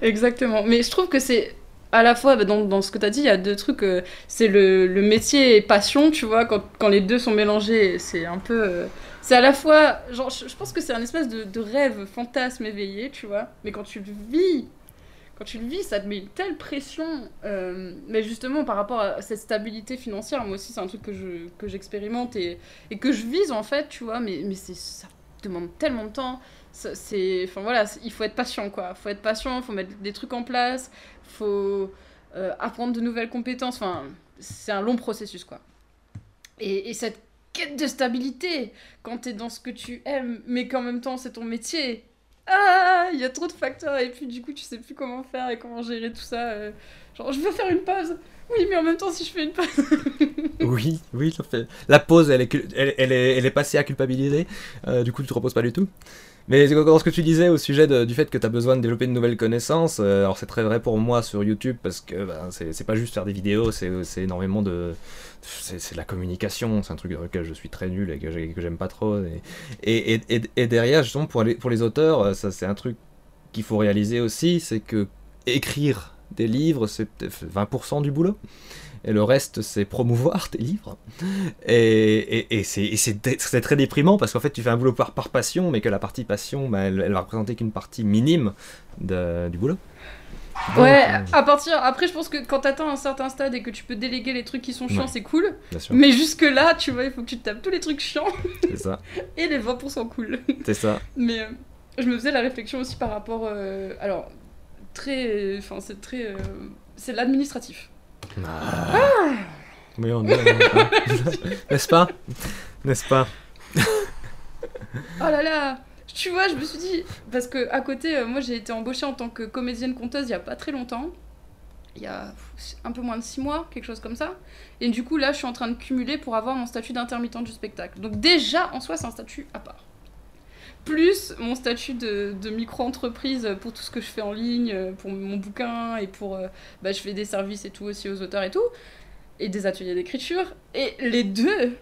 Exactement. Mais je trouve que c'est à la fois, bah, dans, dans ce que tu as dit, il y a deux trucs. euh, c'est le, le métier et passion, tu vois, quand, quand les deux sont mélangés, c'est un peu. euh, c'est à la fois. Genre, je, pense que c'est un espèce de, de rêve, fantasme éveillé, tu vois. Mais quand tu le vis, quand tu le vis, ça te met une telle pression. euh, mais justement, par rapport à cette stabilité financière, moi aussi, c'est un truc que je que j'expérimente et, et que je vise en fait, tu vois. Mais, mais ça demande tellement de temps. C'est, enfin voilà, il faut être patient quoi. Faut être patient, faut mettre des trucs en place, faut euh, apprendre de nouvelles compétences. Enfin, c'est un long processus quoi. Et, et cette quête de stabilité, quand t'es dans ce que tu aimes, mais qu'en même temps c'est ton métier. Ah, il y a trop de facteurs et puis du coup tu sais plus comment faire et comment gérer tout ça. euh. Genre, je veux faire une pause. Oui, mais en même temps, si je fais une pause.
Oui, oui, ça fait. La pause, elle est, elle est, elle est passée à culpabiliser. Euh, du coup, tu te reposes pas du tout. Mais dans ce que tu disais au sujet du fait que tu as besoin de développer de nouvelles connaissances, euh, alors c'est très vrai pour moi sur YouTube parce que ben, c'est pas juste faire des vidéos, c'est énormément de. C'est de la communication, c'est un truc dans lequel je suis très nul et que j'ai- que j'aime pas trop. Et, et- et derrière, justement, pour les, pour les auteurs, euh, ça c'est un truc qu'il faut réaliser aussi c'est que écrire des livres, c'est peut-être 20% du boulot. Et le reste, c'est promouvoir tes livres. Et, et, et c'est très déprimant parce qu'en fait, tu fais un boulot par, par passion, mais que la partie passion, bah, elle, elle va représenter qu'une partie minime de- du boulot. Donc,
Ouais,
euh,
à partir. Après, je pense que quand t'atteins un certain stade et que tu peux déléguer les trucs qui sont chiants,
Ouais.
c'est cool. Mais jusque-là, tu vois, il faut que tu te tapes tous les trucs chiants
c'est ça.
et les 20% cool.
C'est ça.
Mais euh, je me faisais la réflexion aussi par rapport. euh, alors, très. Enfin, c'est très. c'est l'administratif.
Mais on est. N'est-ce pas? N'est-ce pas?
Oh là là Tu vois, je me suis dit. Parce que à côté, euh, moi j'ai été embauchée en tant que comédienne conteuse il y a pas très longtemps. Il y a un peu moins de 6 mois, quelque chose comme ça. Et du coup, là, je suis en train de cumuler pour avoir mon statut d'intermittent du spectacle. Donc, déjà, en soi, c'est un statut à part. Plus mon statut de, de micro-entreprise pour tout ce que je fais en ligne, euh, pour mon bouquin et pour. euh, bah, je fais des services et tout aussi aux auteurs et tout. Et des ateliers d'écriture. Et les deux,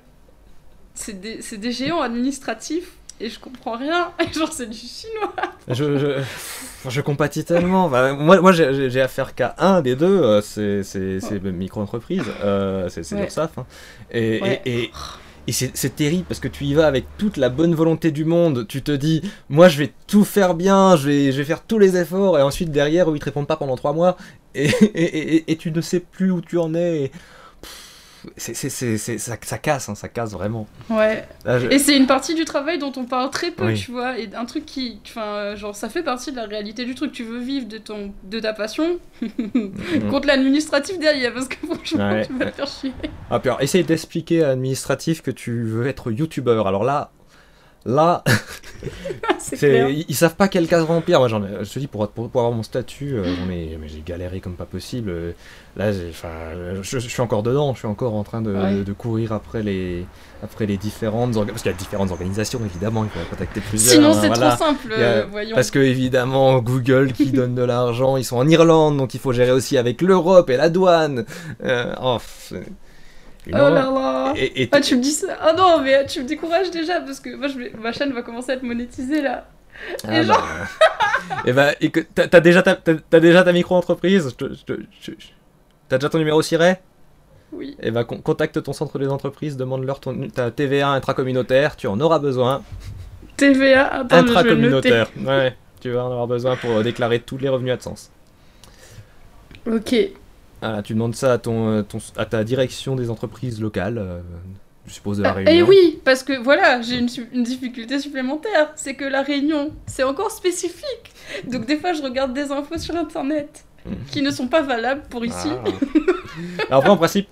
c'est des, des géants administratifs et je comprends rien. Genre, c'est du chinois.
je, je, je compatis tellement. Enfin, moi, moi j'ai- affaire qu'à un des deux, euh, c'est micro-entreprise, euh, c'est
Ouais.
l'URSSAF. hein. Et,
Ouais.
et, et, et c'est terrible parce que tu y vas avec toute la bonne volonté du monde. Tu te dis, moi je vais tout faire bien, je vais, je vais faire tous les efforts, et ensuite derrière, eux, ils te répondent pas pendant trois mois, et, et, et, et tu ne sais plus où tu en es. C'est- c'est- c'est- c'est- ça, ça casse, hein, ça casse vraiment.
Ouais.
Là, je-
Et c'est une partie du travail dont on parle très peu,
Oui.
tu vois. Et un truc qui. Enfin, genre, ça fait partie de la réalité du truc. Tu veux vivre de, ton, de ta passion contre l'administratif derrière, parce que franchement,
Ouais,
tu vas te faire chier.
Ah, puis alors, essaye d'expliquer à l'administratif que tu veux être youtubeur. Alors là, là,
c'est
ils, ils savent pas quelle case remplir. Moi, j'en ai, je te dis, pour, pour, pour avoir mon statut, euh, ai- j'ai galéré comme pas possible. Euh, Là, je, je suis encore dedans. Je suis encore en train de,
Ouais.
de courir après les, après les différentes parce qu'il y a différentes organisations évidemment. Il faut contacter plusieurs.
Sinon,
hein,
c'est
voilà.
trop simple,
a-
euh, voyons.
Parce que évidemment, Google qui donne de l'argent, ils sont en Irlande, donc il faut gérer aussi avec l'Europe et la douane. Euh, oh,
Oh là là
Et, et
Ah, tu me dis ça Ah non, mais tu me décourages déjà, parce que moi, je ma chaîne va commencer à être monétisée, là.
Ah
Et
bah, et bah, et que t'as déjà ta, t'as- déjà ta micro-entreprise? T'as déjà ton numéro SIRET
Oui.
Et bah, con- contacte ton centre des entreprises, demande-leur ton, ta TVA intracommunautaire, tu en auras besoin.
TVA, attends, mais je vais.
Intracommunautaire, ouais, tu vas en avoir besoin pour euh, déclarer tous les revenus AdSense.
Ok.
Voilà, tu demandes ça à, ton, euh, ton- à ta direction des entreprises locales, euh, je suppose de la
Ah,
Réunion.
Et oui, parce que voilà, j'ai une, difficulté supplémentaire, c'est que la Réunion, c'est encore spécifique. Donc des fois, je regarde des infos sur Internet
Mhm.
qui ne sont pas valables pour ici.
Ah. Alors après, en principe,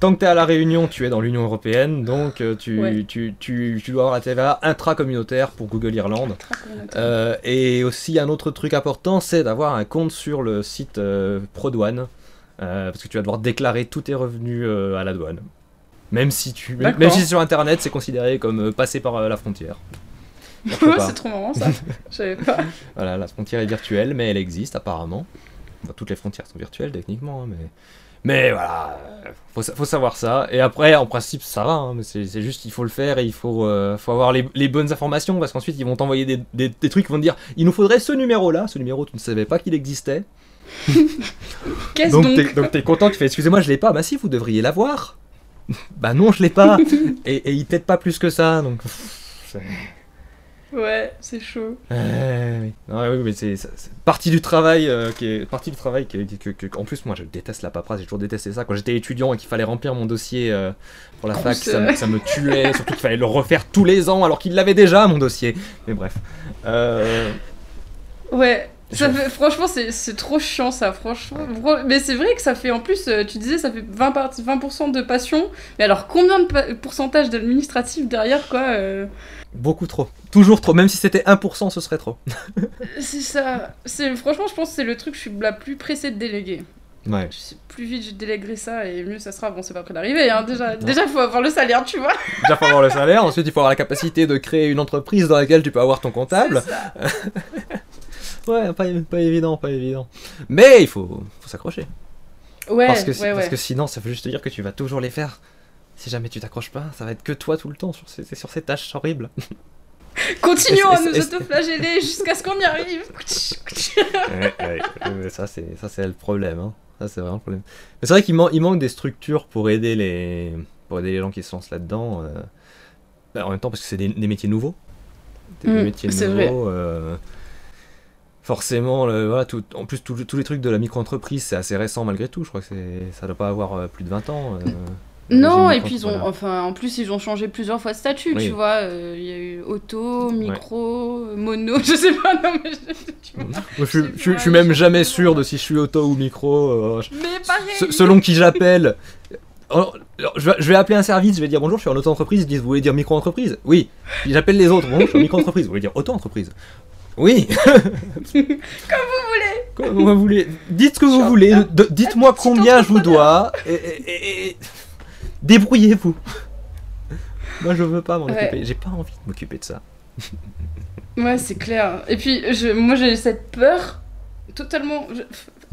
tant que tu es à la Réunion, tu es dans l'Union Européenne, donc euh, tu,
Ouais.
tu, tu, tu dois avoir la TVA intracommunautaire pour Google Irlande. Euh, et aussi, un autre truc important, c'est d'avoir un compte sur le site euh, ProDouane, euh, parce que tu vas devoir déclarer tous tes revenus euh, à la douane. Même si, tu, même, si sur Internet, c'est considéré comme euh, passer par la frontière.
C'est trop marrant ça. Je savais pas.
Voilà, la frontière est virtuelle, mais elle existe apparemment. Enfin, toutes les frontières sont virtuelles techniquement, hein, mais mais voilà, faut, faut savoir ça. Et après, en principe, ça va. hein, mais c'est juste, il faut le faire et il faut, euh, faut avoir les, les bonnes informations parce qu'ensuite ils vont t'envoyer des, des, des trucs qui vont te dire, il nous faudrait ce numéro-là. Ce numéro, tu ne savais pas qu'il existait.
Qu'est-ce
Donc
donc,
t'es donc t'es content, tu fais, excusez-moi, je l'ai pas. Bah si, vous devriez l'avoir. bah non, je l'ai pas. et, et ils t'aident pas plus que ça, donc. pff, c'est-
Ouais, c'est chaud.
Euh, oui. Mais c'est c'est partie du travail euh, qui est partie du travail que, que- que- en plus moi je déteste la paperasse, j'ai toujours détesté ça quand j'étais étudiant et qu'il fallait remplir mon dossier euh, pour la fac,
Grosse,
ça, me-
euh.
ça me tuait, surtout qu'il fallait le refaire tous les ans alors qu'il l'avait déjà mon dossier. Mais bref. Euh,
Ouais. Ça
Je-
fait- franchement, c'est trop chiant ça, franchement. Fran- Mais c'est vrai que ça fait en plus, euh, tu disais, ça fait 20%, par- 20 de passion. Mais alors, combien de pourcentage d'administratif derrière, quoi euh,
beaucoup trop. Toujours trop, même si c'était 1% ce serait trop.
C'est ça. C'est Franchement, je pense que c'est le truc que je suis la plus pressée de déléguer.
Ouais.
Plus vite je déléguerai ça et mieux ça sera. Bon, c'est pas près d'arriver, hein. Déjà, déjà, il faut avoir le salaire, tu vois.
Déjà faut avoir le salaire, ensuite il faut avoir la capacité de créer une entreprise dans laquelle tu peux avoir ton comptable. Ouais, pas, pas évident, pas évident. Mais il faut, faut s'accrocher.
Ouais,
parce, que,
ouais,
parce que sinon, ça veut juste dire que tu vas toujours les faire. Si jamais tu t'accroches pas, ça va être que toi tout le temps sur ces, sur ces tâches horribles.
Continuons à nous autoflageller jusqu'à ce qu'on y arrive.
ouais, ouais, ouais, ça, c'est, ça, c'est le problème. Hein. Ça, c'est vraiment le problème. Mais c'est vrai qu'il man- il manque des structures pour aider les, pour aider les gens qui se lancent là-dedans. euh. Bah, en même temps, parce que c'est des, des métiers nouveaux. Des, des
Mm,
métiers
c'est
nouveaux. euh, Forcément, le- voilà, tout, en plus, tous les trucs de la micro-entreprise, c'est assez récent malgré tout. Je crois que c'est, ça doit pas avoir euh, plus de 20 ans. euh,
Non, et puis ils ont, enfin, en plus ils ont changé plusieurs fois de statut,
Oui.
tu vois. euh, Il y a eu auto, micro, mono, je sais pas, non mais je-
je, suis- je je même jamais sûr de si je suis auto ou micro. euh, je-
Mais pareil.
se- selon qui j'appelle. Alors, alors, je, vais, je vais appeler un service, je vais dire bonjour, je suis en auto-entreprise. Ils disent Vous voulez dire micro-entreprise? Oui. J'appelle les autres Bonjour, je suis en micro-entreprise. Vous voulez dire auto-entreprise? Oui. Comme vous voulez. Dites ce que vous voulez. Dites-moi combien je vous dois. Et, et- et- et- Débrouillez-vous. Moi, je veux pas m'en
Ouais.
occuper. J'ai pas envie de m'occuper de ça.
Ouais, c'est clair. Et puis je, moi j'ai cette peur totalement je-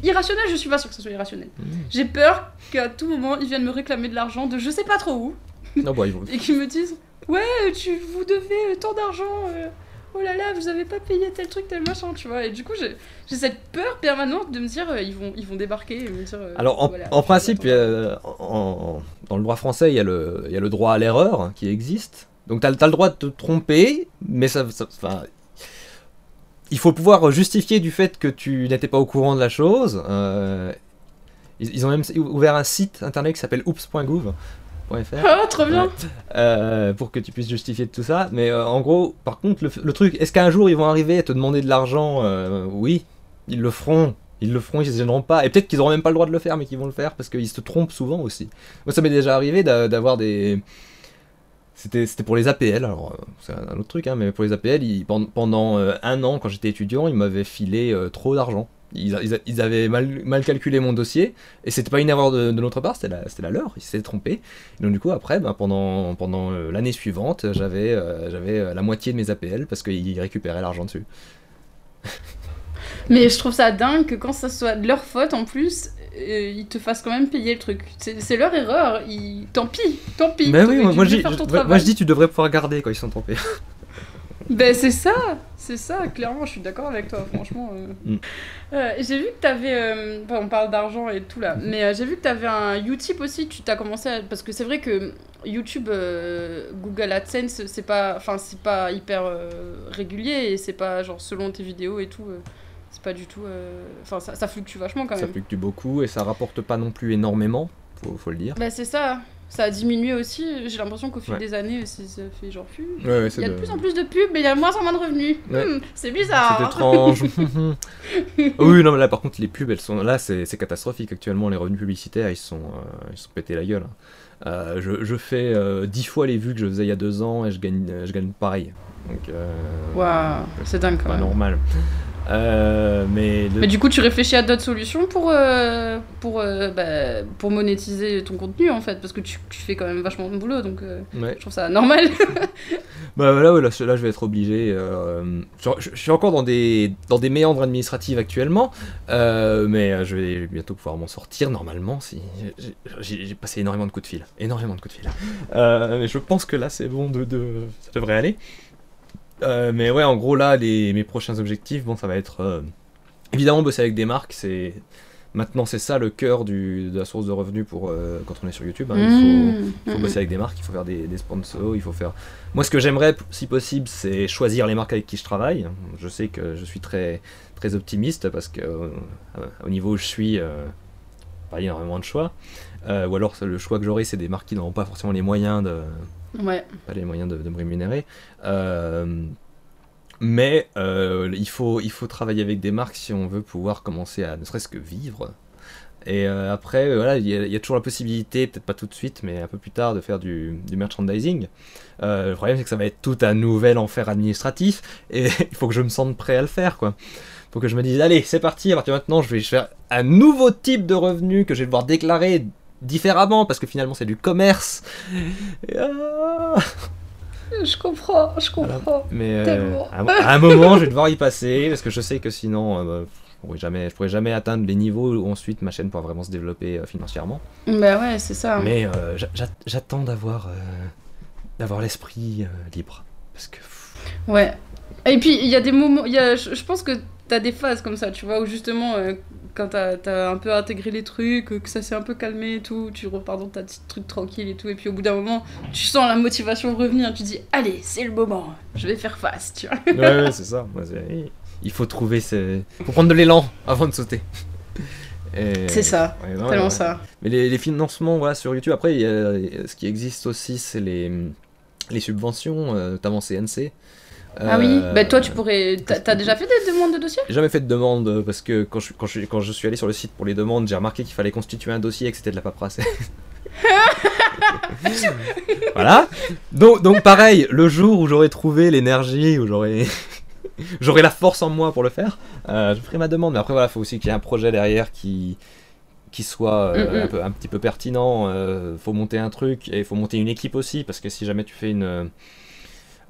irrationnelle, je suis pas sûre que ce soit irrationnel. J'ai peur qu'à tout moment ils viennent me réclamer de l'argent de je sais pas trop où
Non, ils vont-
et qu'ils me disent Ouais, tu, vous devez tant d'argent. euh, oh là là, vous avez pas payé tel truc, tel machin, tu vois. Et du coup, j'ai cette peur permanente de me dire euh, ils, vont, ils vont débarquer et me dire. euh,
Alors, en,
voilà,
en
tu
principe, en- dans le droit français, il y, a le, il y a le droit à l'erreur qui existe. Donc, tu as, le droit de te tromper, mais ça, il faut pouvoir justifier du fait que tu n'étais pas au courant de la chose. Euh, ils, ils ont même ouvert un site internet qui s'appelle oops.gouv.fr.
Ah, trop bien!
Euh, pour que tu puisses justifier de tout ça. Mais euh, en gros, par contre, le, le truc, est-ce qu'un jour ils vont arriver à te demander de l'argent Euh, Oui, ils le feront. Ils le feront, ils se gêneront pas. Et peut-être qu'ils auront même pas le droit de le faire, mais qu'ils vont le faire parce qu'ils se trompent souvent aussi. Moi, ça m'est déjà arrivé d'a- d'avoir des. C'était pour les APL, alors c'est un autre truc, hein, mais pour les APL, ils- pendant, pendant un an, quand j'étais étudiant, ils m'avaient filé trop d'argent. Ils, avaient mal, mal calculé mon dossier, et c'était pas une erreur de, de notre part, c'était la, c'était la leur, ils s'étaient trompés. Et donc du coup, après, ben, pendant, pendant euh, l'année suivante, j'avais euh, j'avais euh, la moitié de mes APL parce qu'ils récupéraient l'argent dessus.
Mais je trouve ça dingue que quand ça soit de leur faute en plus, euh, ils te fassent quand même payer le truc. C'est c'est leur erreur. Ils... Tant pis, tant pis.
Mais oui, moi, je moi, je dis, tu devrais pouvoir garder quand ils sont trompés.
Ben c'est ça, c'est ça, clairement, je suis d'accord avec toi, franchement. euh.
Mm.
Euh, j'ai vu que t'avais, euh, enfin, on parle d'argent et tout là, mais euh, j'ai vu que t'avais un Utip aussi, tu t'as commencé à... Parce que c'est vrai que YouTube, euh, Google AdSense, c'est pas, enfin, c'est pas hyper euh, régulier et c'est pas genre selon tes vidéos et tout, euh, c'est pas du tout... euh, Enfin, ça, ça fluctue vachement quand
Ça
même.
fluctue beaucoup et ça rapporte pas non plus énormément, faut, faut le dire.
Bah c'est ça, ça a diminué aussi, j'ai l'impression qu'au fil
Ouais.
des années, ça fait genre plus...
Ouais,
Il y a de
de-
plus en plus de pubs, mais il y a de moins en moins de revenus.
Ouais.
Hmm, c'est bizarre.
C'est
hein.
étrange. oui, non, mais là, par contre, les pubs, elles sont là, c'est catastrophique. Actuellement, les revenus publicitaires, ils sont, euh, ils sont pétés la gueule. Euh, je, je fais euh, 10 fois les vues que je faisais il y a deux ans et je gagne, je gagne pareil. Donc,
Waouh, c'est dingue quand même.
normal. Euh, mais le-
Mais du coup, tu réfléchis à d'autres solutions pour, euh, pour, euh, bah, pour monétiser ton contenu en fait, parce que tu, tu fais quand même vachement de boulot, donc euh,
ouais.
je trouve ça normal.
Bah là, ouais, là, là, je vais être obligé. euh, je, je- je suis encore dans des, dans des méandres administratifs actuellement, euh, mais euh, je vais bientôt pouvoir m'en sortir normalement. Si j'ai- passé énormément de coups de fil, énormément de coups de fil. Euh, mais je pense que là, c'est bon, de, de, ça devrait aller. Euh, mais ouais, en gros là, les, mes prochains objectifs, bon, ça va être euh, évidemment bosser avec des marques. C'est Maintenant, c'est ça le cœur du, de la source de revenus pour quand on est sur YouTube. Hein. Il faut,
Mmh,
il faut
mmh,
bosser avec des marques, il faut faire des, des sponsors, il faut faire. Moi, ce que j'aimerais, si possible, c'est choisir les marques avec qui je travaille. Je sais que je suis très, très optimiste parce que euh, au niveau où je suis, euh, pas énormément de choix. Euh, ou alors le choix que j'aurai, c'est des marques qui n'auront pas forcément les moyens de. Pas les moyens de, me rémunérer. Euh, mais euh, il, faut, il faut travailler avec des marques si on veut pouvoir commencer à ne serait-ce que vivre. Et euh, après, il y, a- toujours la possibilité, peut-être pas tout de suite, mais un peu plus tard, de faire du, merchandising. Le problème, c'est que ça va être tout un nouvel enfer administratif, et il faut que je me sente prêt à le faire, quoi. Faut que je me dise, allez, c'est parti, à partir maintenant, je vais faire un nouveau type de revenu que je vais devoir déclarer différemment, parce que finalement, c'est du commerce. Et, ah
Je comprends, je
Voilà.
comprends.
Mais euh, à, un moment, je vais devoir y passer parce que je sais que sinon, euh, bah, je pourrais jamais, je pourrais jamais atteindre les niveaux où ensuite ma chaîne pourra vraiment se développer euh, financièrement.
Bah ouais, c'est ça.
Mais j'a- j'a- j'attends d'avoir, d'avoir l'esprit libre parce que
Ouais. Et puis, il y a des moments. il Y a, je, pense que t'as des phases comme ça, tu vois, où justement, quand t'as as un peu intégré les trucs, que ça s'est un peu calmé et tout, tu repars dans ta petite truc tranquille et tout, et puis au bout d'un moment, tu sens la motivation revenir, tu dis, allez, c'est le moment, je vais faire face, tu vois.
ouais, ouais, c'est ça. Il faut trouver, ce... faut prendre de l'élan avant de sauter.
C'est ça,
Ouais, non,
Tellement
ouais.
ça.
Mais les, les financements voilà, sur YouTube, après, il y a- ce qui existe aussi, c'est les, les subventions, euh, notamment CNC.
Ah oui,
Euh,
bah toi, tu pourrais. T'as déjà fait des demandes de dossier
J'ai jamais fait de demande euh, parce que quand je, quand, je, quand je suis allé sur le site pour les demandes, j'ai remarqué qu'il fallait constituer un dossier et que c'était de la paperasse. voilà. Donc, donc pareil, le jour où j'aurai trouvé l'énergie, où j'aurai j'aurai la force en moi pour le faire, euh, je ferai ma demande. Mais après voilà, il faut aussi qu'il y ait un projet derrière qui qui soit euh,
Mm, mm.
un, peu, un petit peu pertinent. Euh, faut monter un truc et il faut monter une équipe aussi parce que si jamais tu fais une euh,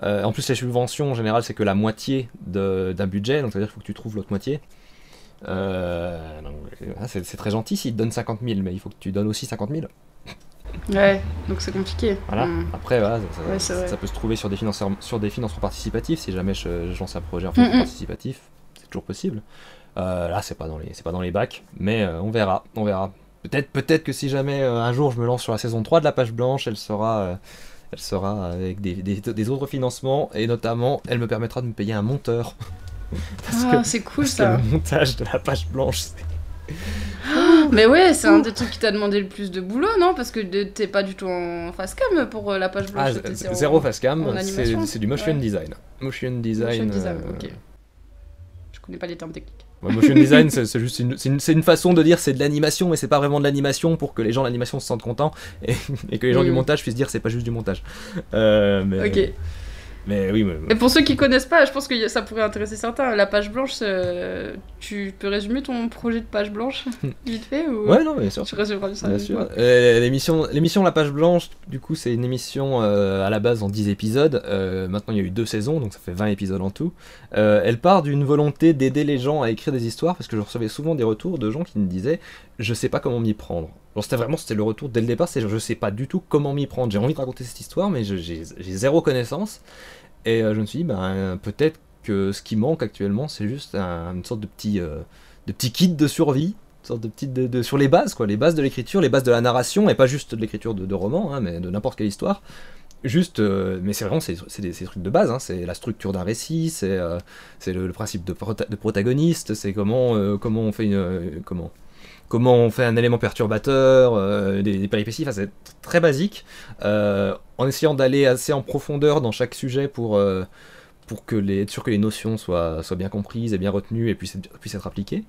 en plus, les subventions, en général, c'est que la moitié d'un budget, donc c'est-à-dire qu'il faut que tu trouves l'autre moitié. Euh, ah, c'est très gentil s'ils te donnent 50 000, mais il faut que tu donnes aussi 50 000.
Ouais, donc c'est compliqué.
Voilà.
Hmm.
Après, voilà, ça,
Ouais,
peut se trouver sur des, financeurs, sur des financements participatifs. Si jamais je, je lance un projet en financement
Mm,
participatif, c'est toujours possible. Euh, là, c'est pas dans les, c'est pas dans les bacs, mais euh, on verra, on verra. Peut-être, peut-être que si jamais euh, un jour je me lance sur la saison 3 de la page blanche, elle sera, euh, elle sera avec des, des- des autres financements et notamment, elle me permettra de me payer un monteur. parce
Ah, c'est cool
parce que
ça.
le montage de la page blanche, c'est-
Mais ouais, c'est un des trucs qui t'a demandé le plus de boulot, non? Parce que t'es pas du tout en face cam pour euh, la page
ah,
blanche.
z-
en-
zéro face cam, c'est du motion
Ouais.
design. Motion design.
Motion design,
euh,
ok. Je connais pas les termes techniques.
Motion design, c'est juste une, c'est une, façon de dire c'est de l'animation, mais c'est pas vraiment de l'animation pour que les gens de l'animation se sentent contents et, et que les gens du
Mm.
montage puissent dire c'est pas juste du montage. Euh, mais,
Ok.
Mais oui, mais,
Et pour ceux qui connaissent pas, je pense que ça pourrait intéresser certains. La page blanche, euh, tu peux résumer ton projet de page blanche vite fait ou
ouais, non, mais bien sûr.
tu résumeras ça
Bien sûr. Euh, l'émission, l'émission La Page Blanche, du coup, c'est une émission euh, à la base en 10 épisodes. Maintenant, il y a eu deux saisons, donc ça fait 20 épisodes en tout. Elle part d'une volonté d'aider les gens à écrire des histoires, parce que je recevais souvent des retours de gens qui me disaient Je sais pas comment m'y prendre. C'était vraiment c'était le retour dès le départ c'est je sais pas du tout comment m'y prendre. J'ai envie de raconter cette histoire, mais j'ai zéro connaissance. Et euh, je me suis dit ben, Peut-être que ce qui manque actuellement, c'est juste un- une sorte de petit, euh, de petit kit de survie sorte de petite de, sur les bases quoi les bases de l'écriture les bases de la narration et pas juste de l'écriture de, de roman hein, mais de n'importe quelle histoire juste euh, mais c'est vraiment c'est des, trucs de base hein, c'est la structure d'un récit c'est euh, le, principe de, prota- protagoniste c'est comment comment on fait une comment comment on fait un élément perturbateur euh, des, péripéties enfin, c'est très basique euh, en essayant d'aller assez en profondeur dans chaque sujet pour euh, que les, être sûr que les notions soient, bien comprises et bien retenues et puissent, être- puissent être appliquées.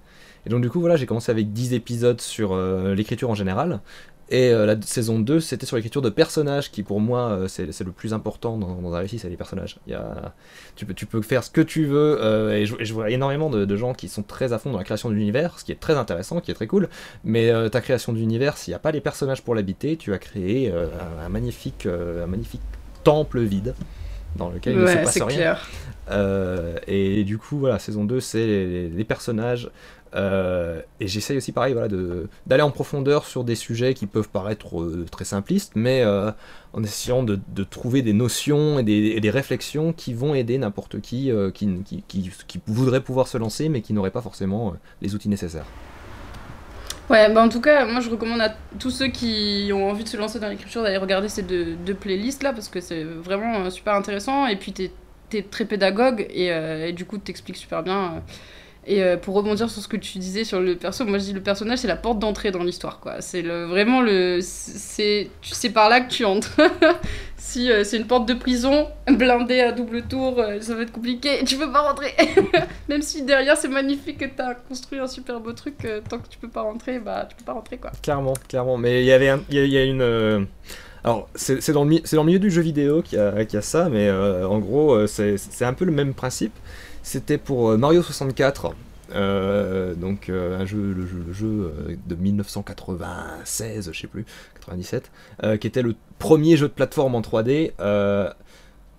Et donc du coup voilà, j'ai commencé avec 10 épisodes sur l'écriture en général. Et euh, la saison 2, c'était sur l'écriture de personnages, qui pour moi, euh, c'est c'est le plus important dans, dans un récit, c'est les personnages. Il y a, tu, peux, tu peux faire ce que tu veux, euh, et, je, et je vois énormément de, de gens qui sont très à fond dans la création de l'univers, ce qui est très intéressant, qui est très cool, mais ta création d'univers, s'il n'y a pas les personnages pour l'habiter, tu vas créer un, un magnifique, un magnifique temple vide, dans lequel il ne se passe
c'est
rien.
clair.
Euh, et du coup, voilà, saison 2, c'est les, les personnages. Euh, et j'essaye aussi, pareil, voilà, d'aller en profondeur sur des sujets qui peuvent paraître euh, très simplistes, mais euh, en essayant de, de trouver des notions et des, des réflexions qui vont aider n'importe qui, qui, qui, qui, voudrait pouvoir se lancer, mais qui n'aurait pas forcément les outils nécessaires.
Ouais, bah en tout cas, moi je recommande à tous ceux qui ont envie de se lancer dans l'écriture d'aller regarder ces deux, deux playlists là parce que c'est vraiment super intéressant et puis t'es es très pédagogue et, et du coup t'expliques super bien. Et euh, pour rebondir sur ce que tu disais sur le perso, moi je dis le personnage c'est la porte d'entrée dans l'histoire quoi. C'est vraiment le. C'est c'est par là que tu entres. si euh, c'est une porte de prison blindée à double tour, euh, ça va être compliqué. Tu peux pas rentrer. Même si derrière c'est magnifique que t'as construit un super beau truc, tant que tu peux pas rentrer, bah tu peux pas rentrer quoi.
Clairement, clairement. Mais il y avait il y, a- une. Alors, c'est dans, dans le milieu du jeu vidéo qu'il y, a qu'il y a ça, mais en gros, c'est un peu le même principe. C'était pour euh, Mario 64. euh, donc euh, un jeu, le jeu, de 1996, je sais plus, 97, euh, qui était le premier jeu de plateforme en 3D. euh,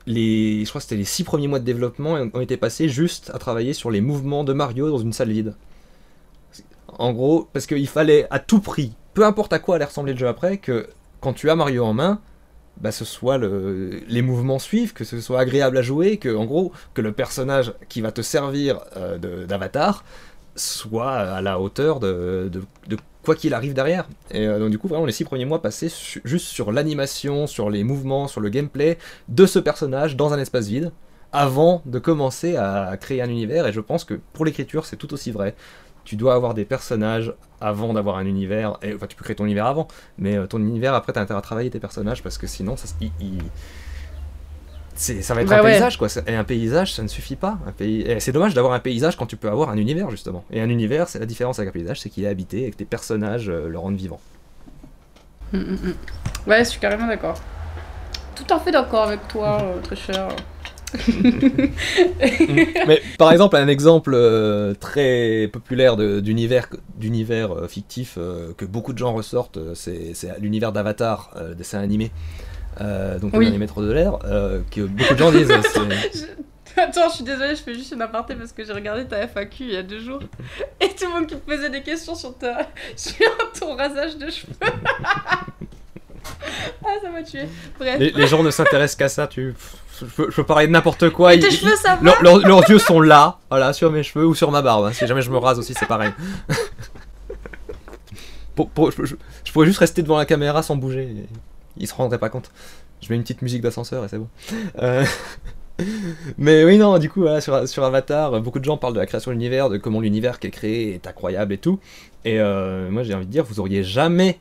les, je crois que c'était les six premiers mois de développement ont été passés juste à travailler sur les mouvements de Mario dans une salle vide. En gros, parce qu'il fallait à tout prix, peu importe à quoi allait ressembler le jeu après, que quand tu as Mario en main, bah, ce soit le, les mouvements suivent, que ce soit agréable à jouer, que en gros que le personnage qui va te servir euh, d'avatar soit à la hauteur de, quoi qu'il arrive derrière. Et euh, donc du coup vraiment les six premiers mois passés juste sur l'animation, sur les mouvements, sur le gameplay de ce personnage dans un espace vide avant de commencer à créer un univers et je pense que pour l'écriture c'est tout aussi vrai. Tu dois avoir des personnages avant d'avoir un univers, et, enfin tu peux créer ton univers avant, mais euh, ton univers après t'as intérêt à travailler tes personnages parce que sinon ça, il- il- ça va être
Bah
un
ouais.
paysage quoi. Et un paysage ça ne suffit pas. Un pays... et C'est dommage d'avoir un paysage quand tu peux avoir un univers justement. Et un univers c'est la différence avec un paysage, c'est qu'il est habité et que tes personnages euh, le rendent vivant.
Mm, mm, mm. Ouais, je suis carrément d'accord. Tout à fait d'accord avec toi, euh, très cher.
Mais par exemple, un exemple euh, très populaire d'univers d'univers euh, fictif euh, que beaucoup de gens ressortent, c'est l'univers d'Avatar, dessin animé. Donc
Oui.
le dernier maître de l'air, que beaucoup de gens disent.
Je- Attends, je suis désolée, je fais juste une aparté parce que j'ai regardé ta FAQ il y a deux jours et tout le monde qui te posait des questions sur, ta... sur ton rasage de cheveux. Ah, ça m'a tué. Bref.
les, les gens ne s'intéressent qu'à ça. Tu, je, peux, je peux parler de n'importe quoi.
Tes
ils-
cheveux, ça va
leurs- yeux sont là, voilà, sur mes cheveux ou sur ma barbe. hein. Si jamais je me rase aussi, c'est pareil. Pour- pour- je, je- je pourrais juste rester devant la caméra sans bouger. et Ils se rendraient pas compte. Je mets une petite musique d'ascenseur et c'est bon. Euh, Mais oui, non, du coup, voilà, sur, sur Avatar, beaucoup de gens parlent de la création de l'univers, de comment l'univers qui est créé est incroyable et tout. Et euh, moi, j'ai envie de dire, vous auriez jamais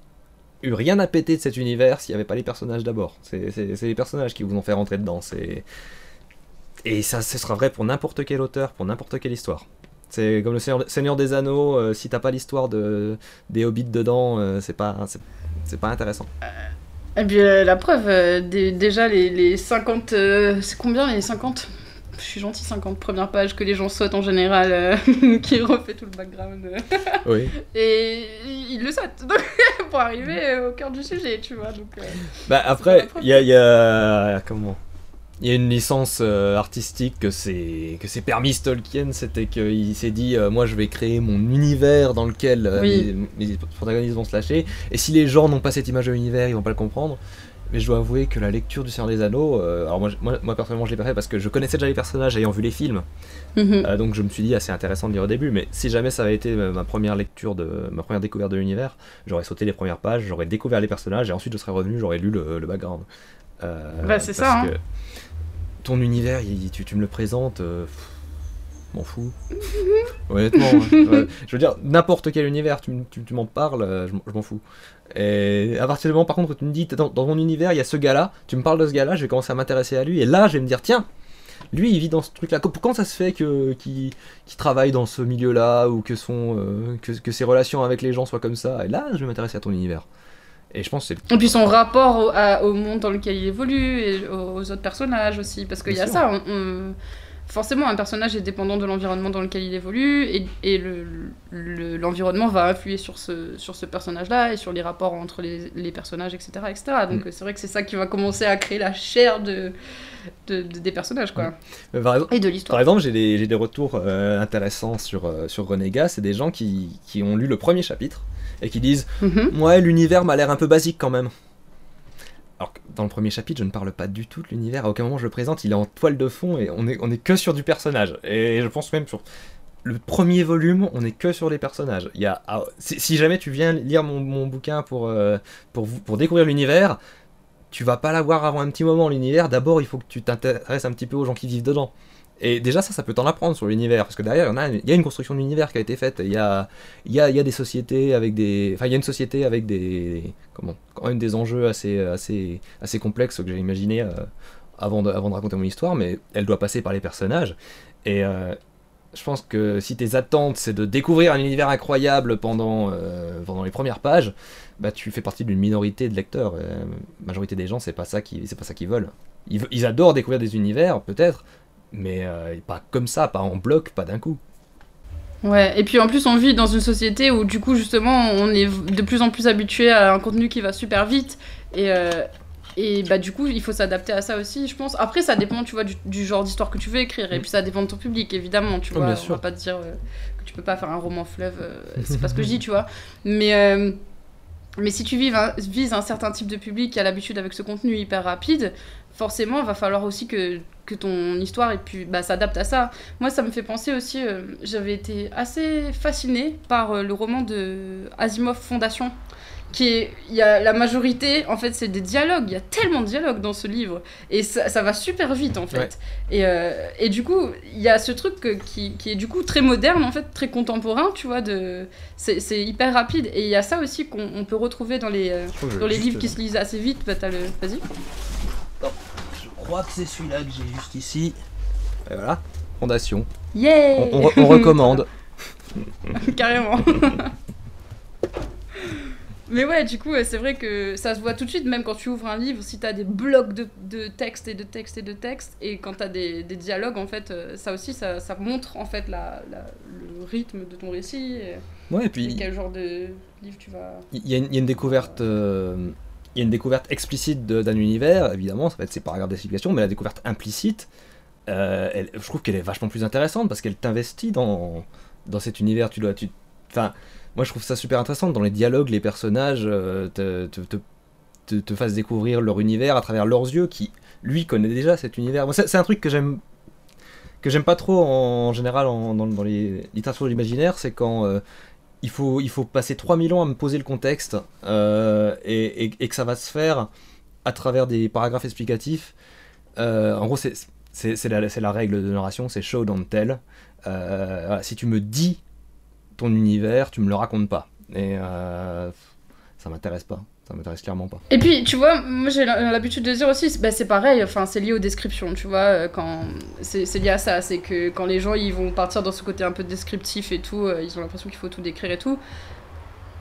eu rien à péter de cet univers s'il n'y avait pas les personnages d'abord. C'est les personnages qui vous ont fait rentrer dedans. Et ça, ce sera vrai pour n'importe quel auteur, pour n'importe quelle histoire. C'est comme le Seigneur, des Anneaux, euh, si t'as pas l'histoire de, des hobbits dedans, euh, c'est pas, pas intéressant.
Et puis euh, la preuve, euh, dé- déjà les, les 50. euh, c'est combien les 50 Je suis gentil, 50 premières pages que les gens sautent en général, euh, qui refait tout le background. euh,
Oui.
et ils le sautent donc, pour arriver au cœur du sujet, tu vois. Donc, euh,
Bah après, il y a, il y a- comment? Il y a une licence artistique que c'est que c'est permis Tolkien, c'était qu'il s'est dit moi je vais créer mon univers dans lequel
Oui.
mes, mes protagonistes vont se lâcher et si les gens n'ont pas cette image de l'univers, ils vont pas le comprendre. Mais je dois avouer que la lecture du Seigneur des Anneaux, euh, alors moi, je- moi, moi, personnellement je l'ai pas fait parce que je connaissais déjà les personnages ayant vu les films,
mhm.
Euh, donc je me suis dit assez intéressant de lire au début, mais si jamais ça avait été euh, ma première lecture de ma première découverte de l'univers, j'aurais sauté les premières pages, j'aurais découvert les personnages et ensuite je serais revenu, j'aurais lu le, le background. Euh,
Bah, c'est ça, hein.
que ton univers, il- tu, tu me le présentes, pff, m'en fous. Honnêtement, ouais. Ouais. je veux dire n'importe quel univers, tu, m- tu- tu m'en parles, je m'en fous. Et à partir du moment par contre où tu me dis dans, dans mon univers il y a ce gars-là, tu me parles de ce gars-là, je vais commencer à m'intéresser à lui et là je vais me dire tiens lui il vit dans ce truc là comment ça se fait que qu'il travaille dans ce milieu là ou que son euh, que, que ses relations avec les gens soient comme ça et là je vais m'intéresser à ton univers et je pense que c'est
Et puis son rapport au, à- au monde dans lequel il évolue et aux, autres personnages aussi. Parce qu'il y a ça. on- on- forcément, un personnage est dépendant de l'environnement dans lequel il évolue et, et le- le- l'environnement va influer sur ce, sur ce personnage-là et sur les rapports entre les, les personnages, etc. etc. Donc
Mm.
c'est vrai que c'est ça qui va commencer à créer la chair de, de- de- des personnages quoi.
Par exemple,
et de
par
l'histoire.
exemple, j'ai des, retours euh, intéressants sur, euh, sur Renégat. C'est des gens qui, qui ont lu le premier chapitre et qui disent
Mhm.
Ouais, l'univers m'a l'air un peu basique quand même. Dans le premier chapitre, je ne parle pas du tout de l'univers. À aucun moment je le présente. Il est en toile de fond et on est, on est que sur du personnage. Et je pense même sur le premier volume, on est que sur les personnages. Il y a, ah, si, jamais tu viens lire mon, mon bouquin pour, euh, pour, pour découvrir l'univers, tu vas pas l'avoir avant un petit moment l'univers. D'abord, il faut que tu t'intéresses un petit peu aux gens qui vivent dedans. Et déjà, ça, ça peut t'en apprendre sur l'univers, parce que derrière, il y, a, une construction de l'univers qui a été faite. Il y a, y, a, y a des sociétés avec des. Enfin, il y a une société avec des. Comment Quand même des enjeux assez, assez, assez complexes que j'ai imaginé euh, avant, de, avant de raconter mon histoire, mais elle doit passer par les personnages. Et euh, je pense que si tes attentes, c'est de découvrir un univers incroyable pendant, euh, pendant les premières pages, bah, tu fais partie d'une minorité de lecteurs. La majorité des gens, c'est pas ça qui, c'est pas ça qu'ils veulent. Ils, ve- ils adorent découvrir des univers, peut-être, mais euh, pas comme ça, pas en bloc, pas d'un coup.
Ouais, et puis en plus on vit dans une société où du coup justement on est de plus en plus habitué à un contenu qui va super vite et, euh, et bah du coup il faut s'adapter à ça aussi je pense. Après ça dépend tu vois du, du genre d'histoire que tu veux écrire et puis ça dépend de ton public évidemment tu
Oh,
vois.
bien
on va pas te dire euh, que tu peux pas faire un roman fleuve, euh, c'est pas ce que je dis tu vois. Mais, mais si tu un, vises un certain type de public qui a l'habitude avec ce contenu hyper rapide, forcément il va falloir aussi que, que ton histoire et puis bah, s'adapte à ça. Moi, ça me fait penser aussi, euh, j'avais été assez fascinée par euh, le roman de Asimov Fondation, qui est, il y a la majorité, en fait, c'est des dialogues. Il y a tellement de dialogues dans ce livre, et ça, ça va super vite, en fait.
Ouais.
Et, euh, et du coup, il y a ce truc qui, qui est du coup très moderne, en fait, très contemporain, tu vois. De, c'est, c'est hyper rapide, et il y a ça aussi qu'on on peut retrouver dans les, dans les livres qui se lisent assez vite. Bah, le, vas-y.
Je crois que c'est celui-là que j'ai juste ici. Et voilà, Fondation.
Yeah.
On, on re- on recommande.
Carrément. Mais ouais, du coup, euh, c'est vrai que ça se voit tout de suite, même quand tu ouvres un livre, si t'as des blocs de, de texte et de texte et de texte, et quand t'as des, des dialogues, en fait, euh, ça aussi, ça, ça montre en fait la, la- le rythme de ton récit, et,
Ouais, et
et
puis
quel genre de livre tu vas.
il y, a une- il y a une découverte. euh, il y a une découverte explicite d'un univers, évidemment, ça va être ces paragraphes d'explication, mais la découverte implicite, euh, je trouve qu'elle est vachement plus intéressante parce qu'elle t'investit dans, dans cet univers. Tu dois, tu, moi je trouve ça super intéressant dans les dialogues, les personnages euh, te, te, te, fassent découvrir leur univers à travers leurs yeux, qui lui connaît déjà cet univers. C'est un truc que j'aime que j'aime pas trop en, général dans, dans les littératures de l'imaginaire, c'est quand euh, il faut, il faut passer 3000 ans à me poser le contexte euh, et, que ça va se faire à travers des paragraphes explicatifs. Euh, en gros, c'est c'est- la, règle de narration, c'est show don't tell. Euh, si tu me dis ton univers, tu me le racontes pas. Et ça m'intéresse pas. Ça m'intéresse clairement pas.
Et puis, tu vois, moi j'ai l'habitude de dire aussi, bah, c'est pareil, enfin, c'est lié aux descriptions, tu vois, euh, quand c'est lié à ça, c'est que quand les gens ils vont partir dans ce côté un peu descriptif et tout, euh, ils ont l'impression qu'il faut tout décrire et tout.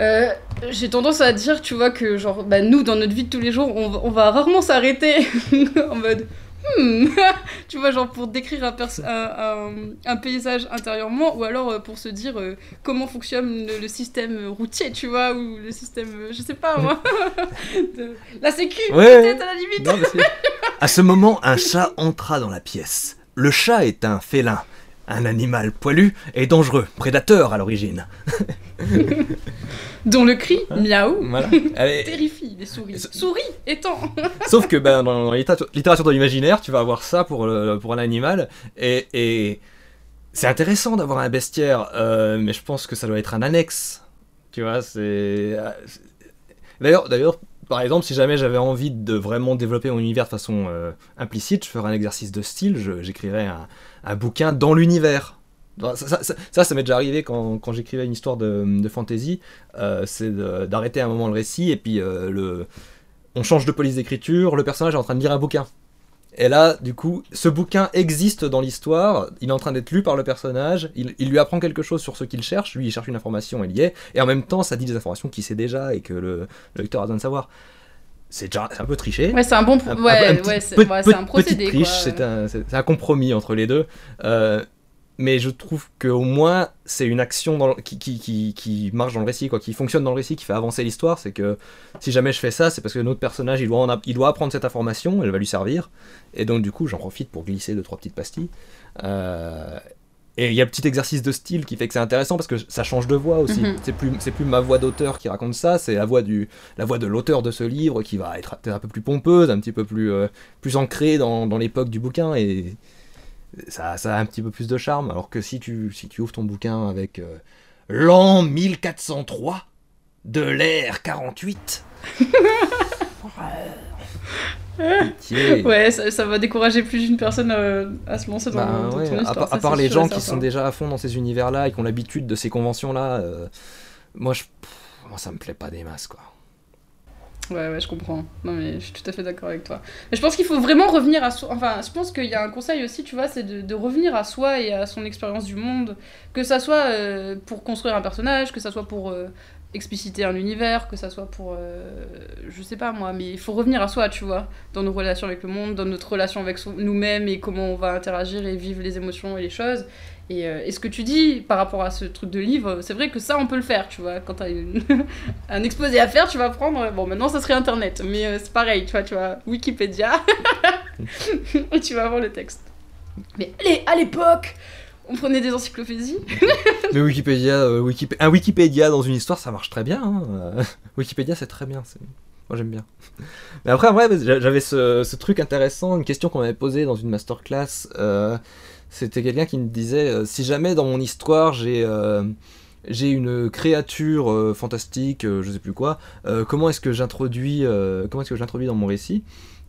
Euh, j'ai tendance à dire, tu vois, que genre, bah, nous, dans notre vie de tous les jours, on va rarement s'arrêter en mode. Hmm. tu vois, genre pour décrire un, pers- un, un- un paysage intérieurement, ou alors euh, pour se dire euh, comment fonctionne le, le système routier, tu vois, ou le système, euh, je sais pas moi, de- la sécu,
Ouais.
peut-être à la limite.
Non, à ce moment, un chat entra dans la pièce. Le chat est un félin, un animal poilu et dangereux, prédateur à l'origine.
Dont le cri, miaou,
Voilà. Allez,
terrifie les souris. Souris étant.
Sauf que ben, dans la littérature de l'imaginaire, tu vas avoir ça pour, le- pour un animal. Et, et c'est intéressant d'avoir un bestiaire, euh, mais je pense que ça doit être un annexe. Tu vois, c'est. euh, c'est- D'ailleurs, d'ailleurs, par exemple, si jamais j'avais envie de vraiment développer mon univers de façon euh, implicite, je ferais un exercice de style, j'écrirais un, bouquin dans l'univers. Ça, ça, m'est déjà arrivé quand, quand j'écrivais une histoire de, fantasy, euh, c'est d'arrêter un moment le récit et puis euh, le, on change de police d'écriture, le personnage est en train de lire un bouquin. Et là, du coup, ce bouquin existe dans l'histoire, il est en train d'être lu par le personnage, il, il lui apprend quelque chose sur ce qu'il cherche, lui il cherche une information, il y est, et en même temps ça dit des informations qu'il sait déjà et que le, le lecteur a besoin de savoir. C'est déjà un peu triché.
Ouais, c'est un bon.
Un-
ouais,
un
ouais, c'est ouais, un procédé.
Un, c'est un compromis entre les deux. Euh, mais je trouve qu'au moins, c'est une action dans le- qui, qui, qui, qui marche dans le récit, quoi, qui fonctionne dans le récit, qui fait avancer l'histoire. C'est que si jamais je fais ça, c'est parce que notre personnage, il doit, en il doit apprendre cette information, elle va lui servir. Et donc, du coup, j'en profite pour glisser deux, trois petites pastilles. Euh, et il y a un petit exercice de style qui fait que c'est intéressant parce que ça change de voix aussi.
Mhm.
C'est plus, c'est plus ma voix d'auteur qui raconte ça, c'est la voix du, la voix de l'auteur de ce livre qui va être peut-être un peu plus pompeuse, un petit peu plus, euh, plus ancrée dans, dans l'époque du bouquin. Et ça, ça a un petit peu plus de charme. Alors que si tu, si tu ouvres ton bouquin avec euh, l'an 1403 de l'ère 48. Pitié.
Ouais, ça, ça va décourager plus d'une personne euh, à se lancer dans,
Bah
dans
ouais,
ton
à,
histoire.
part-
ça,
à part les gens qui sont déjà à fond dans ces univers-là et qui ont l'habitude de ces conventions-là, euh, moi, je, pff, moi ça me plaît pas des masses quoi.
Ouais, ouais, je comprends. Non, mais je suis tout à fait d'accord avec toi. Mais je pense qu'il faut vraiment revenir à soi. Enfin, je pense qu'il y a un conseil aussi, tu vois, c'est de, revenir à soi et à son expérience du monde. Que ça soit euh, pour construire un personnage, que ça soit pour euh, expliciter un univers, que ça soit pour. euh, je sais pas moi, mais il faut revenir à soi, tu vois, dans nos relations avec le monde, dans notre relation avec nous-mêmes et comment on va interagir et vivre les émotions et les choses. Et, euh, et ce que tu dis par rapport à ce truc de livre, c'est vrai que ça, on peut le faire, tu vois. Quand t'as une- un exposé à faire, tu vas prendre. Bon, maintenant, ça serait Internet, mais euh, c'est pareil, tu vois, tu Wikipédia, et tu vas avoir le texte. Mais allez, à l'époque, on prenait des encyclopédies.
Mais Wikipédia, euh, Wikipé- un Wikipédia dans une histoire, ça marche très bien. hein. Wikipédia, c'est très bien. Moi, j'aime bien. Mais après, j'a- j'avais ce, truc intéressant, une question qu'on m'avait posée dans une masterclass. C'était quelqu'un qui me disait euh, si jamais dans mon histoire j'ai euh, j'ai une créature euh, fantastique, je sais plus quoi, comment est-ce que j'introduis comment est-ce que j'introduis dans mon récit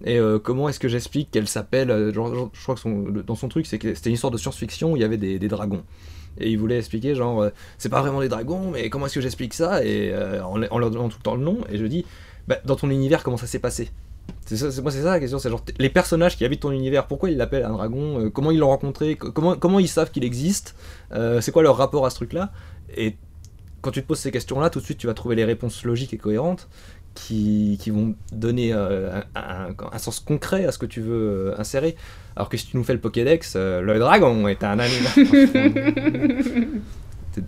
et comment est-ce que j'explique qu'elle s'appelle je crois que dans son truc c'est c'était une histoire de science-fiction où il y avait des, dragons. Et il voulait expliquer genre c'est pas vraiment des dragons mais comment est-ce que j'explique ça et en, en leur donnant tout le temps le nom et je dis bah, dans ton univers comment ça s'est passé? C'est ça, c'est- moi c'est ça la question, c'est genre les personnages qui habitent ton univers, pourquoi ils l'appellent un dragon, euh, comment ils l'ont rencontré, co- comment, comment ils savent qu'il existe, euh, c'est quoi leur rapport à ce truc-là, et quand tu te poses ces questions-là, tout de suite tu vas trouver les réponses logiques et cohérentes qui, qui vont donner euh, un, un- un sens concret à ce que tu veux insérer. Alors que si tu nous fais le Pokédex, le dragon est un animal.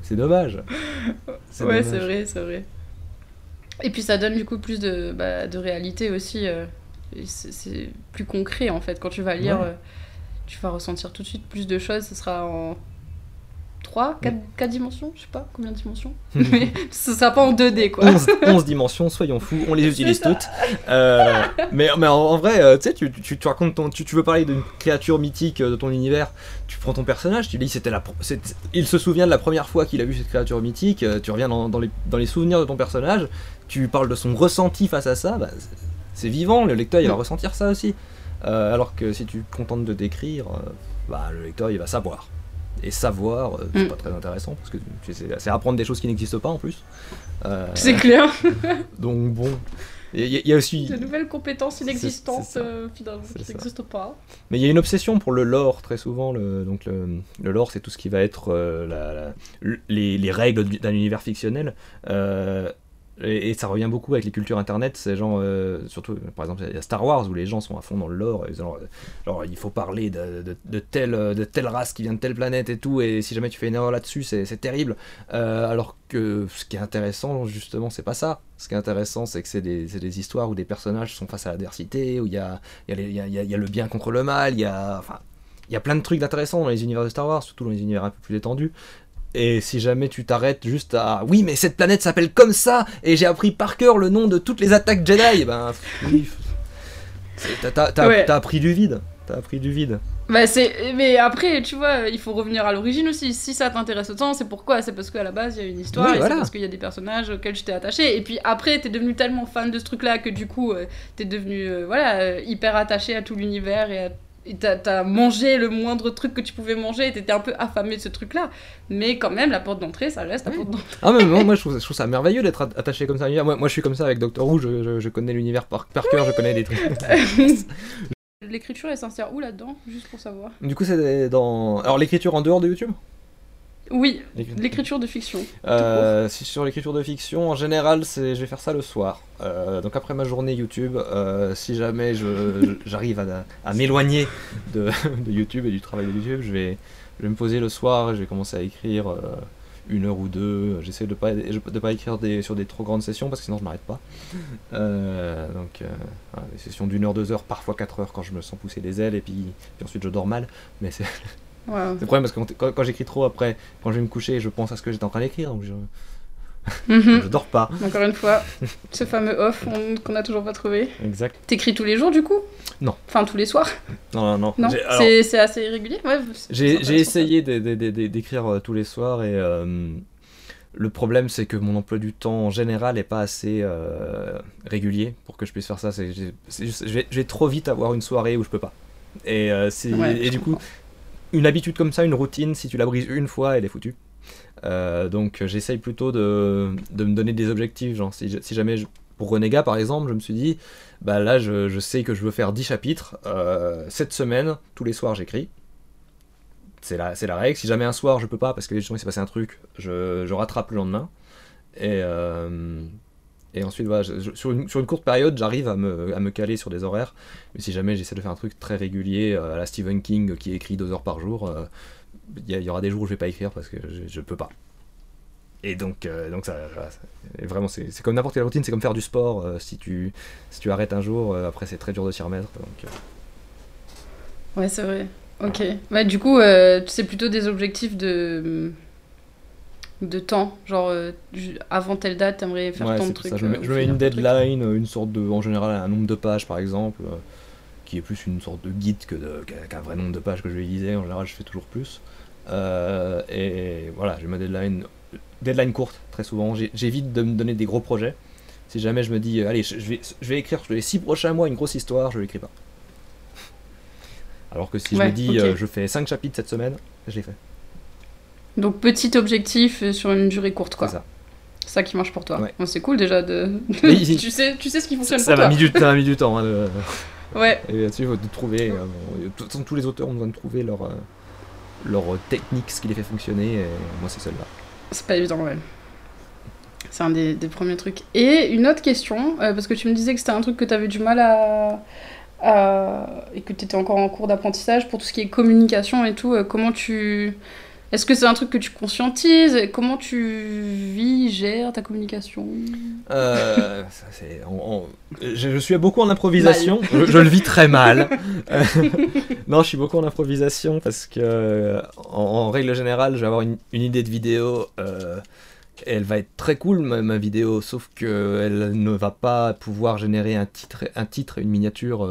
c'est dommage.
Ouais, c'est vrai, c'est vrai. Et puis ça donne du coup plus de, bah, de réalité aussi. euh, c'est- c'est plus concret en fait. Quand tu vas lire,
Ouais.
euh, tu vas ressentir tout de suite plus de choses. Ce sera en 3, 4, dimensions, je sais pas combien de dimensions. Mais ce sera pas en 2D quoi.
11, 11 dimensions, soyons fous, on les utilise toutes. Euh, mais, mais en, en vrai, euh, tu sais, tu, tu, tu racontes ton, tu, tu veux parler d'une créature mythique euh, de ton univers, tu prends ton personnage, tu dis c'était la, il se souvient de la première fois qu'il a vu cette créature mythique, tu reviens dans, dans les, dans les souvenirs de ton personnage, tu parles de son ressenti face à ça, bah, c'est- vivant, le lecteur il va
Mm.
ressentir ça aussi. Euh, alors que si tu te contentes de décrire, euh, bah, le lecteur il va savoir. Et savoir, euh, c'est
Mm.
pas très intéressant parce que c'est apprendre des choses qui n'existent pas en plus. Euh,
C'est clair.
donc bon, il y, y a aussi,
De nouvelles compétences inexistantes euh, finalement qui n'existent pas.
mais il y a une obsession pour le lore très souvent. Le, donc le, le lore, c'est tout ce qui va être euh, la- la- les, les règles du- d'un univers fictionnel. Euh, et, ça revient beaucoup avec les cultures internet. C'est genre, euh, surtout par exemple, il y a Star Wars où les gens sont à fond dans le lore. genre, genre, il faut parler de, telle, de telle race qui vient de telle planète et tout. Et si jamais tu fais une erreur là-dessus, c'est terrible. Euh, alors que ce qui est intéressant, justement, c'est pas ça. Ce qui est intéressant, c'est que c'est des, des histoires où des personnages sont face à l'adversité, où il y a, y, y a le bien contre le mal, il y a, enfin, il y a plein de trucs d'intéressants dans les univers de Star Wars, surtout dans les univers un peu plus étendus. Et si jamais tu t'arrêtes juste à oui, mais cette planète s'appelle comme ça, et j'ai appris par cœur le nom de toutes les attaques Jedi, ben oui, t'as-
Ouais.
appris du vide. T'as appris du vide.
Bah c'est mais après tu vois il faut revenir à l'origine aussi si ça t'intéresse autant c'est pourquoi? C'est parce qu'à la base il y a une histoire
Oui,
et
voilà.
c'est parce qu'il y a des personnages auxquels je t'ai attaché et puis après t'es devenu tellement fan de ce truc là que du coup euh, t'es devenu euh, voilà euh, hyper attaché à tout l'univers et à- t'as mangé le moindre truc que tu pouvais manger et t'étais un peu affamé de ce truc là mais quand même la porte d'entrée ça reste la
Oui.
porte d'entrée.
Ah mais moi, moi, je, trouve, je trouve ça merveilleux d'être at- attaché comme ça à l'univers. Moi, moi je suis comme ça avec Doctor Who, je, je- je connais l'univers par, par cœur, je connais des trucs.
l'écriture est sincère. Où là-dedans? Juste pour savoir.
Du coup c'est dans... Alors l'écriture en dehors de YouTube?
Oui
L'écri-
l'écriture de fiction
Euh, si sur l'écriture de fiction, en général, c'est, je vais faire ça le soir. Euh, donc après ma journée YouTube, euh, si jamais j'arrive à, à m'éloigner de, de YouTube et du travail de YouTube, je vais, je vais me poser le soir et je vais commencer à écrire une heure ou deux. J'essaie de pas de pas écrire des, sur des trop grandes sessions parce que sinon je m'arrête pas. Euh, donc euh, voilà, des sessions d'une heure, deux heures, parfois quatre heures quand je me sens pousser des ailes et puis, puis ensuite je dors mal. Mais c'est C'est le problème parce que quand, quand- quand j'écris trop après, quand je vais me coucher, je pense à ce que j'étais en train d'écrire. Donc je...
Mhm.
je dors pas.
Encore une fois, ce fameux off on- qu'on n'a toujours pas trouvé.
Exact.
T'écris tous les jours du coup?
Non.
Enfin tous les soirs?
Non, non, non.
Non
J'ai- alors,
C'est assez irrégulier? Ouais,
J'ai essayé d'écrire euh, tous les soirs et euh, le problème c'est que mon emploi du temps en général est pas assez euh, régulier pour que je puisse faire ça. Je vais, trop vite avoir une soirée où je peux pas. Et, euh,
Ouais,
du coup. Une habitude comme ça, une routine, si tu la brises une fois, elle est foutue. Euh, donc j'essaye plutôt de, me donner des objectifs. Genre, si, si jamais, pour Renégat par exemple, je me suis dit, bah là je, sais que je veux faire 10 chapitres. Euh, cette semaine, tous les soirs j'écris. C'est la, la règle. Si jamais un soir je peux pas parce que justement il s'est passé un truc, je, je rattrape le lendemain. Et, euh, et ensuite, sur, une, sur une courte période, j'arrive à me, à me caler sur des horaires. Mais si jamais j'essaie de faire un truc très régulier, euh, à la Stephen King qui écrit deux heures par jour, euh, il y, aura des jours où je vais pas écrire parce que je, je peux pas. Et donc, euh, donc ça, vraiment, c'est comme n'importe quelle routine, c'est comme faire du sport. si, tu, si tu arrêtes un jour, après c'est très dur de s'y remettre.
Ouais, c'est vrai. Ok. Ouais, du coup, c'est plutôt des objectifs de de temps. Genre, euh, avant telle date, t'aimerais faire
ouais,
tant de trucs.
ça. Je me mets,
euh,
je mets une
truc.
deadline, euh, une sorte de, en général, un nombre de pages par exemple, euh, qui est plus une sorte de guide que qu'un vrai nombre de pages que je vais utiliser. En général, je fais toujours plus. Euh, et voilà, j'ai ma deadline, deadline courte très souvent. J'évite de me donner des gros projets. Si jamais je me dis, allez, je je vais, je vais écrire sur les six prochains mois une grosse histoire, je l'écris pas. Alors que si je me dis, je fais 5 chapitres cette semaine, je l'ai fait.
Donc, petit objectif euh, sur une durée courte, quoi.
C'est ça.
Ça qui marche pour toi.
Ouais.
Bon, c'est cool déjà de. Tu, sais, tu sais ce qui fonctionne
Ça
pour
m'a
toi.
du- ça m'a mis du temps. hein, de-
Ouais.
Et là-dessus, il faut de trouver. euh, de toute façon, tous les auteurs ont besoin de trouver leur, euh, leur technique, ce qui les fait fonctionner. Et moi, c'est celle-là.
C'est pas évident, ouais. C'est un des, des premiers trucs. Et une autre question, euh, parce que tu me disais que c'était un truc que tu avais du mal à, à- et que tu étais encore en cours d'apprentissage pour tout ce qui est communication et tout. comment tu. Est-ce que c'est un truc que tu conscientises? Comment tu vis, gères ta communication?
Euh, ça, c'est- on- on- je, je suis beaucoup en improvisation. Je, je le vis très mal. Euh, non, je suis beaucoup en improvisation parce que, euh, en, en règle générale, je vais avoir une, une idée de vidéo. euh, elle va être très cool, ma, ma vidéo, sauf qu'elle ne va pas pouvoir générer un titre, un titre et une miniature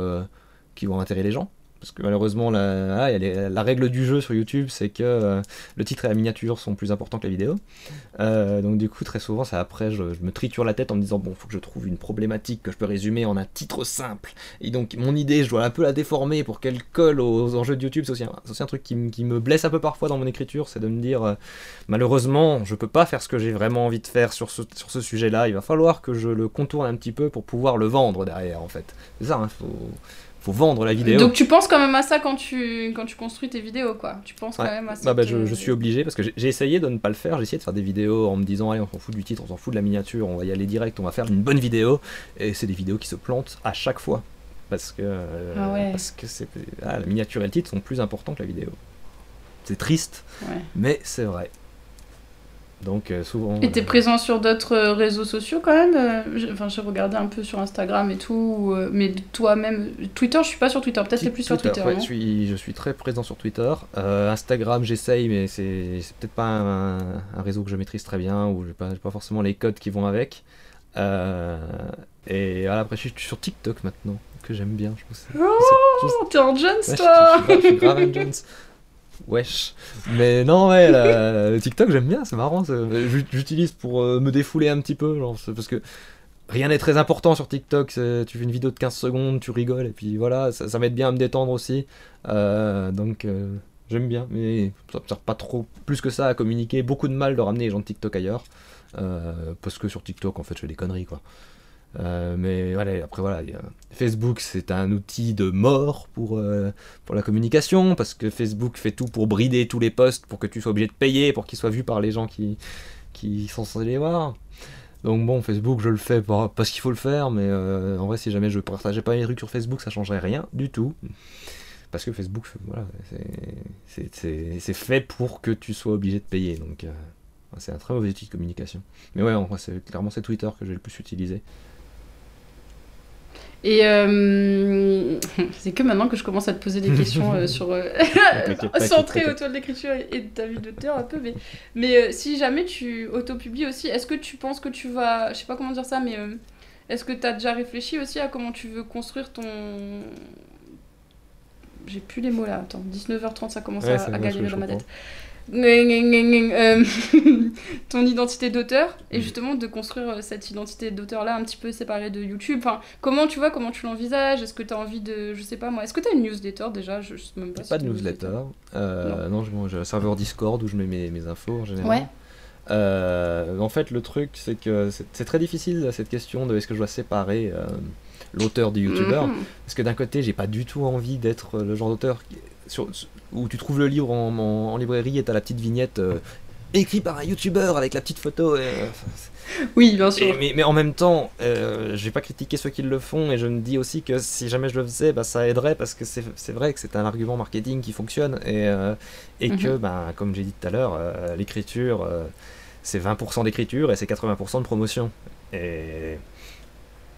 qui vont intéresser les gens. Parce que malheureusement, la, ah, la règle du jeu sur YouTube, c'est que euh, le titre et la miniature sont plus importants que la vidéo. Euh, donc du coup, très souvent, c'est après, je, je me triture la tête en me disant, bon, faut que je trouve une problématique que je peux résumer en un titre simple. Et donc, mon idée, je dois un peu la déformer pour qu'elle colle aux enjeux de YouTube. C'est aussi, un- truc qui, me- blesse un peu parfois dans mon écriture, c'est de me dire, euh, malheureusement, je peux pas faire ce que j'ai vraiment envie de faire sur ce, sujet-là. Il va falloir que je le contourne un petit peu pour pouvoir le vendre derrière, en fait. C'est ça, il faut, faut vendre la vidéo.
Donc tu penses quand même à ça quand tu, quand tu construis tes vidéos, quoi. Tu penses
Ouais.
quand même à ça.
Bah, bah, je, je suis obligé parce que j'ai j'ai essayé de ne pas le faire. J'ai essayé de faire des vidéos en me disant allez on s'en fout du titre, on s'en fout de la miniature, on va y aller direct, on va faire une bonne vidéo. Et c'est des vidéos qui se plantent à chaque fois parce que euh,
Ah ouais.
parce que c'est ah, la miniature et le titre sont plus importants que la vidéo. C'est triste,
Ouais.
mais c'est vrai. Donc euh, souvent.
Et t'es
euh,
présent sur d'autres euh, réseaux sociaux quand même Enfin, j'ai regardé un peu sur Instagram et tout, mais toi-même. Twitter, je suis pas sur Twitter, peut-être t'es plus sur Twitter.
ouais,
non
je, suis, je suis très présent sur Twitter. Euh, Instagram, j'essaye, mais c'est c'est peut-être pas un, un réseau que je maîtrise très bien, ou j'ai pas, pas forcément les codes qui vont avec. Euh, et voilà, après, je suis sur TikTok maintenant, que j'aime bien. Je pense, c'est-
Oh, t'es en Jones,
Ouais, je,
toi
je suis grave- je suis grave un Jones. Wesh. Mais non, ouais, le TikTok, j'aime bien, c'est marrant. J'utilise pour euh, me défouler un petit peu, parce que rien n'est très important sur TikTok. Tu fais une vidéo de 15 secondes, tu rigoles, et puis voilà, ça, m'aide bien à me détendre aussi. Euh, donc, euh, j'aime bien, mais ça me sert pas trop plus que ça à communiquer. Beaucoup de mal de ramener les gens de TikTok ailleurs. parce que sur TikTok, en fait, je fais des conneries, quoi. Euh, mais voilà, après voilà, Facebook c'est un outil de mort pour, euh, pour la communication parce que Facebook fait tout pour brider tous les posts pour que tu sois obligé de payer pour qu'ils soient vus par les gens qui, qui sont censés les voir. Donc bon, Facebook je le fais parce qu'il faut le faire, mais euh, en vrai si jamais je partageais pas les trucs sur Facebook ça changerait rien du tout. Parce que Facebook, voilà, c'est- fait pour que tu sois obligé de payer. Donc c'est un très mauvais outil de communication. Mais ouais, c'est clairement c'est Twitter que j'ai le plus utilisé.
Et euh, c'est que maintenant que je commence à te poser des questions euh, sur euh, centrées autour de l'écriture et de ta vie d'auteur un peu. Mais, mais si jamais tu autopublies aussi, est-ce que tu penses que tu vas, je sais pas comment dire ça, mais est-ce que tu as déjà réfléchi aussi à comment tu veux construire ton j'ai plus les mots là. Attends, 19h30, ça commence à, à galérer dans ma tête. Euh, ton identité d'auteur et mm. justement de construire euh, cette identité d'auteur là un petit peu séparée de YouTube. Enfin, comment tu vois, comment tu l'envisages? Est-ce que tu as envie de, je sais pas moi, est-ce que tu as une newsletter déjà? Je sais même pas.
pas de newsletter. Euh, non, j'ai un serveur Discord où je mets mes, mes infos en général. Ouais. en fait, le truc, c'est que c'est très difficile cette question de est-ce que je dois séparer l'auteur du youtubeur. Mhm. Parce que d'un côté, j'ai pas du tout envie d'être le genre d'auteur où tu trouves le livre en, librairie et t'as la petite vignette euh, écrit par un youtubeur avec la petite photo. Euh,
oui, bien sûr.
mais, mais, en même temps, euh, je vais pas critiquer ceux qui le font et je me dis aussi que si jamais je le faisais, bah, ça aiderait parce que c'est vrai que c'est un argument marketing qui fonctionne et, et que, mhm. bah, comme j'ai dit tout à l'heure, l'écriture, c'est 20% d'écriture et c'est 80% de promotion. Et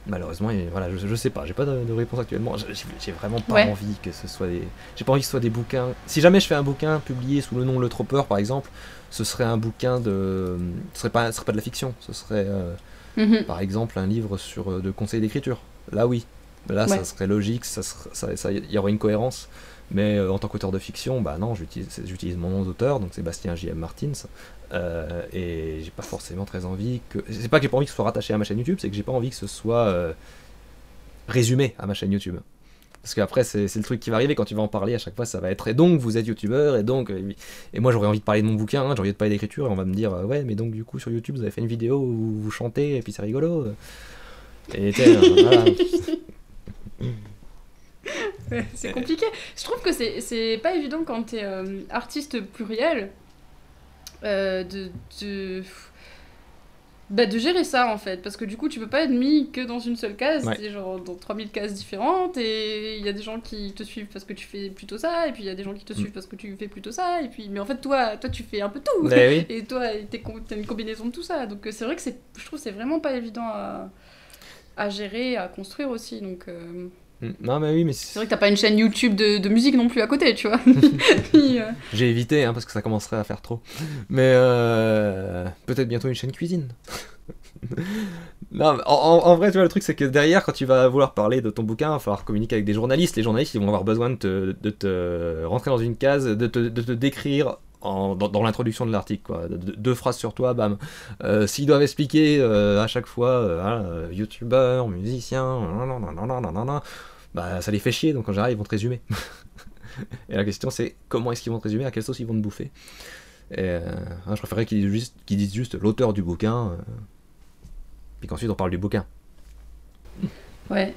malheureusement, voilà, je, je, sais pas, j'ai pas de, réponse actuellement. J'ai vraiment pas envie que ce soit des. J'ai pas envie que ce soit des bouquins. Si jamais je fais un bouquin publié sous le nom Le Tropper, par exemple, ce serait un bouquin de. Ce serait pas, ce serait pas de la fiction, ce serait euh, mhm. par exemple un livre sur euh, de conseils d'écriture. Là, oui. Là, ça serait logique, ça, ça, y aurait une cohérence. Mais euh, en tant qu'auteur de fiction, bah non, j'utilise mon nom d'auteur, donc Sébastien J.M. Martins. Euh, et j'ai pas forcément très envie que. C'est pas que j'ai pas envie que ce soit rattaché à ma chaîne YouTube, c'est que j'ai pas envie que ce soit euh, résumé à ma chaîne YouTube. Parce qu'après, c'est le truc qui va arriver quand tu vas en parler à chaque fois, ça va être et donc vous êtes youtubeur, et donc. Et moi j'aurais envie de parler de mon bouquin, hein, j'ai envie de parler d'écriture, et on va me dire ouais, mais donc du coup sur YouTube vous avez fait une vidéo où vous chantez, et puis c'est rigolo. Et voilà.
c'est compliqué. Je trouve que c'est pas évident quand t'es euh, artiste pluriel euh, de, de, bah, de gérer ça en fait. Parce que du coup, tu peux pas être mis que dans une seule case, c'est genre dans 3000 cases différentes. Et il y a des gens qui te suivent parce que tu fais plutôt ça, et puis il y a des gens qui te suivent mm. parce que tu fais plutôt ça. Et puis, mais en fait, toi, toi tu fais un peu tout.
Bah
et toi, t'as une combinaison de tout ça. Donc c'est vrai que je trouve c'est vraiment pas évident à, à gérer, à construire aussi. Donc. Euh.
Non, mais oui, mais
c'est vrai que t'as pas une chaîne YouTube de, de, musique non plus à côté, tu vois.
Euh, J'ai évité, hein, parce que ça commencerait à faire trop. Mais euh, peut-être bientôt une chaîne cuisine. non, en, vrai, tu vois, le truc, c'est que derrière, quand tu vas vouloir parler de ton bouquin, il va falloir communiquer avec des journalistes. Les journalistes, ils vont avoir besoin de te, de te rentrer dans une case, de te, de te décrire dans, l'introduction de l'article, deux phrases sur toi, bam. Euh, s'ils doivent expliquer à chaque fois, youtubeur, musicien, bah, ça les fait chier, donc en général, ils vont te résumer. et la question, c'est comment est-ce qu'ils vont te résumer, à quelle sauce ils vont te bouffer. Euh, hein, je préférerais qu'ils disent juste, juste l'auteur du bouquin, euh, puis qu'ensuite on parle du bouquin.
Ouais.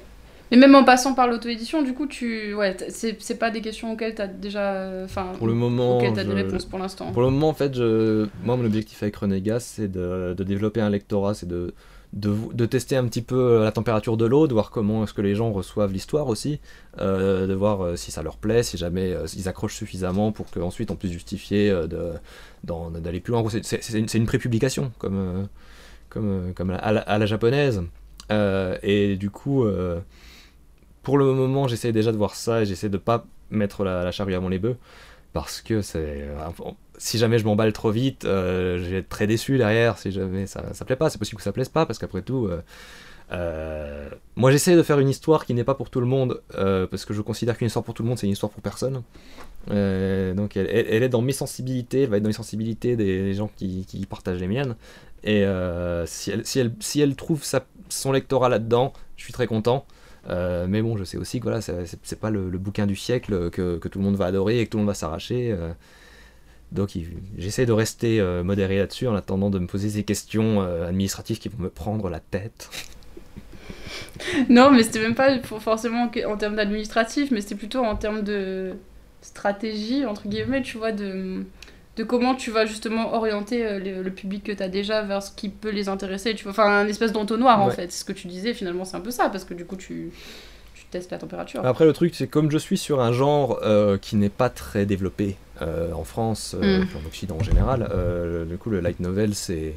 Mais même en passant par l'auto-édition, du coup, tu... ouais, c'est pas des questions auxquelles tu as déjà. Enfin,
pour le moment.
Auxquelles as des réponses pour l'instant.
Pour le moment, en fait, je... moi, mon objectif avec Renégas, c'est de, de, développer un lectorat, c'est de, de, tester un petit peu euh, la température de l'eau, de voir comment est-ce que les gens reçoivent l'histoire aussi, euh, de voir euh, si ça leur plaît, si jamais ils accrochent suffisamment pour qu'ensuite on puisse justifier d'aller plus loin. C'est une, une prépublication comme, comme, comme à, la, japonaise. et du coup, pour le moment, j'essaie déjà de voir ça et j'essaie de pas mettre la, charrue avant les bœufs parce que c'est si jamais je m'emballe trop vite, euh, je vais être très déçu derrière si jamais ça, ça plaît pas. C'est possible que ça plaise pas parce qu'après tout, euh, euh, moi j'essaie de faire une histoire qui n'est pas pour tout le monde parce que je considère qu'une histoire pour tout le monde c'est une histoire pour personne. donc elle, est dans mes sensibilités, elle va être dans les sensibilités des, gens qui, qui, partagent les miennes. Et si elle, si, elle, si, elle, trouve son lectorat là-dedans, je suis très content. Mais bon, je sais aussi que voilà, c'est pas le, bouquin du siècle que, que, tout le monde va adorer et que tout le monde va s'arracher. Donc j'essaie de rester euh, modéré là-dessus en attendant de me poser ces questions euh, administratives qui vont me prendre la tête.
non, mais c'était même pas forcément en termes d'administratif, mais c'était plutôt en termes de stratégie, entre guillemets, tu vois, de, de comment tu vas justement orienter euh, le, public que tu as déjà vers ce qui peut les intéresser. Tu vois, enfin, un espèce d'entonnoir en fait. Ce que tu disais, finalement, c'est un peu ça, parce que du coup, tu testes la température.
Après, le truc, c'est comme je suis sur un genre euh, qui n'est pas très développé euh, en France, euh,
Mm.
en Occident en général, du coup, le light novel, c'est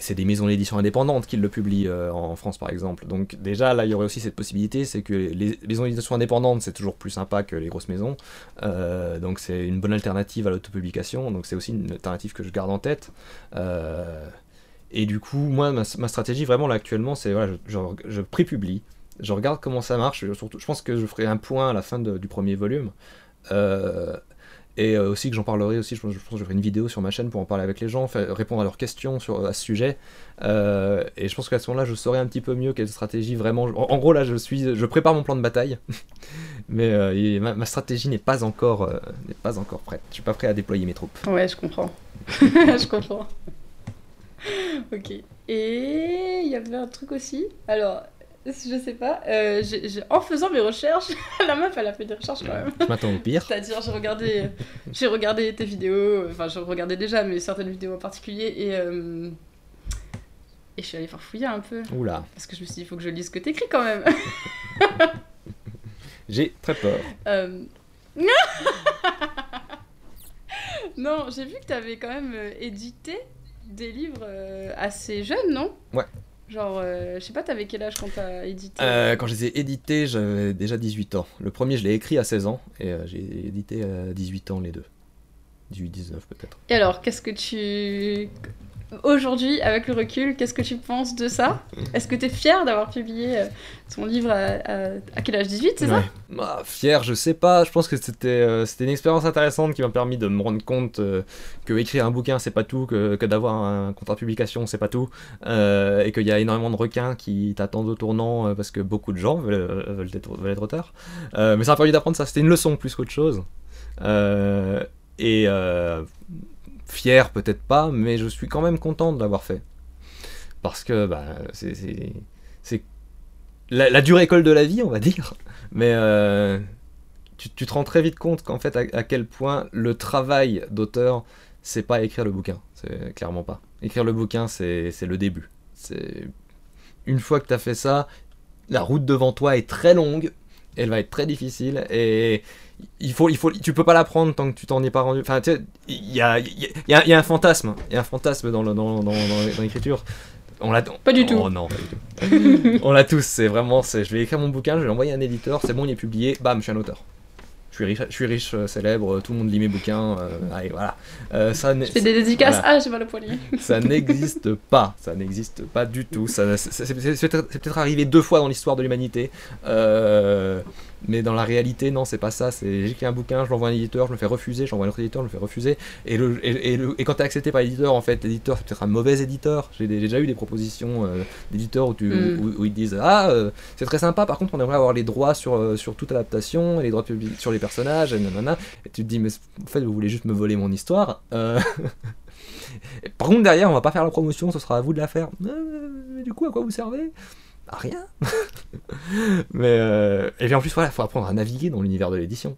c'est des maisons d'édition indépendantes qui le publient euh, en France, par exemple. Donc, déjà, là, il y aurait aussi cette possibilité c'est que les, maisons d'édition indépendantes, c'est toujours plus sympa que les grosses maisons. Euh, donc, c'est une bonne alternative à l'autopublication. Donc, c'est aussi une alternative que je garde en tête. Euh, et du coup, moi, ma, stratégie vraiment là actuellement, c'est voilà, je, je, je prépublie, je regarde comment ça marche. Je, surtout, je pense que je ferai un point à la fin du premier volume. Et euh, aussi que j'en parlerai aussi, je pense, je que je ferai une vidéo sur ma chaîne pour en parler avec les gens, répondre à leurs questions sur, à ce sujet. Euh, et je pense qu'à ce moment-là, je saurai un petit peu mieux quelle stratégie vraiment. En, en gros, là, je suis, je prépare mon plan de bataille, mais euh, ma, stratégie n'est pas encore, pas encore prête. Je suis pas prêt à déployer mes troupes.
Ouais, je comprends. je comprends. ok. Et il y avait un truc aussi? Alors, je sais pas. euh, en faisant mes recherches, la meuf, elle a fait des recherches quand même.
Je m'attends au pire.
C'est-à-dire, j'ai regardé, j'ai regardé tes vidéos. Enfin, je regardais déjà, mais certaines vidéos en particulier. Et, euh, et je suis allée farfouiller un peu.
Oula,
Parce que je me suis dit, il faut que je lise ce que t'écris quand même.
j'ai très peur.
Euh, non, j'ai vu que tu avais quand même euh, édité des livres assez jeunes, non?
Ouais.
Genre, euh, je sais pas, t'avais quel âge quand t'as édité
Euh, quand je les ai édités, j'avais déjà 18 ans. Le premier, je l'ai écrit à 16 ans, et euh, j'ai édité à 18 ans les deux. 18-19 peut-être.
Et alors, qu'est-ce que tu... Aujourd'hui, avec le recul, qu'est-ce que tu penses de ça? Est-ce que t'es fier d'avoir publié euh, ton livre à, quel âge? 18, c'est ça?
Bah, fier, je sais pas. Je pense que c'était euh, c'était une expérience intéressante qui m'a permis de me rendre compte euh, que écrire un bouquin c'est pas tout, que, d'avoir un contrat de publication c'est pas tout, euh, et qu'il y a énormément de requins qui t'attendent au tournant parce que beaucoup de gens veulent, être, veulent être auteurs. Mais ça m'a permis d'apprendre ça. C'était une leçon plus qu'autre chose. Et fier peut-être pas, mais je suis quand même content de l'avoir fait parce que bah, c'est- la, la dure école de la vie, on va dire. Mais euh, tu, tu te rends très vite compte qu'en fait, à, à quel point le travail d'auteur, c'est pas écrire le bouquin. C'est clairement pas. Écrire le bouquin, c'est le début. Une fois que tu as fait ça, la route devant toi est très longue. Elle va être très difficile et il faut, il faut, tu peux pas la prendre tant que tu t'en es pas rendu. Enfin, il y a, y, a, y a un fantasme, il y a un fantasme dans le- dans, dans, dans- dans l'écriture. On l'a
Pas du tout.
Oh non, tout. On l'a tous, c'est vraiment, c'est, je vais écrire mon bouquin, je vais l'envoyer à un éditeur, c'est bon, il est publié, bam, je suis un auteur. Je suis riche, je suis riche, euh, célèbre, tout le monde lit mes bouquins, euh, allez, voilà. Euh, ça,
Je fais des dédicaces.
Voilà.
Ah, j'ai mal au poignet.
ça n'existe pas, ça n'existe pas du tout. Ça, c'est peut-être arrivé deux fois dans l'histoire de l'humanité, euh, mais dans la réalité, non, c'est pas ça. C'est j'écris un bouquin, je l'envoie à un éditeur, je me fais refuser, j'envoie à un autre éditeur, je me fais refuser. Et, le, et, et le- et quand t'es accepté par l'éditeur, en fait, l'éditeur c'est peut-être un mauvais éditeur. J'ai, déjà eu des propositions euh, d'éditeurs où, tu,
Mm.
où, où ils te disent Ah, euh, c'est très sympa, par contre, on aimerait avoir les droits sur, euh, sur toute adaptation, et les droits publics sur les personnages, et nanana. Et tu te dis, mais en fait, vous voulez juste me voler mon histoire. Euh, Par contre, derrière, on va pas faire la promotion, ce sera à vous de la faire. Mais du coup, à quoi vous servez? À rien. mais euh, et puis en plus, voilà, il faut apprendre à naviguer dans l'univers de l'édition.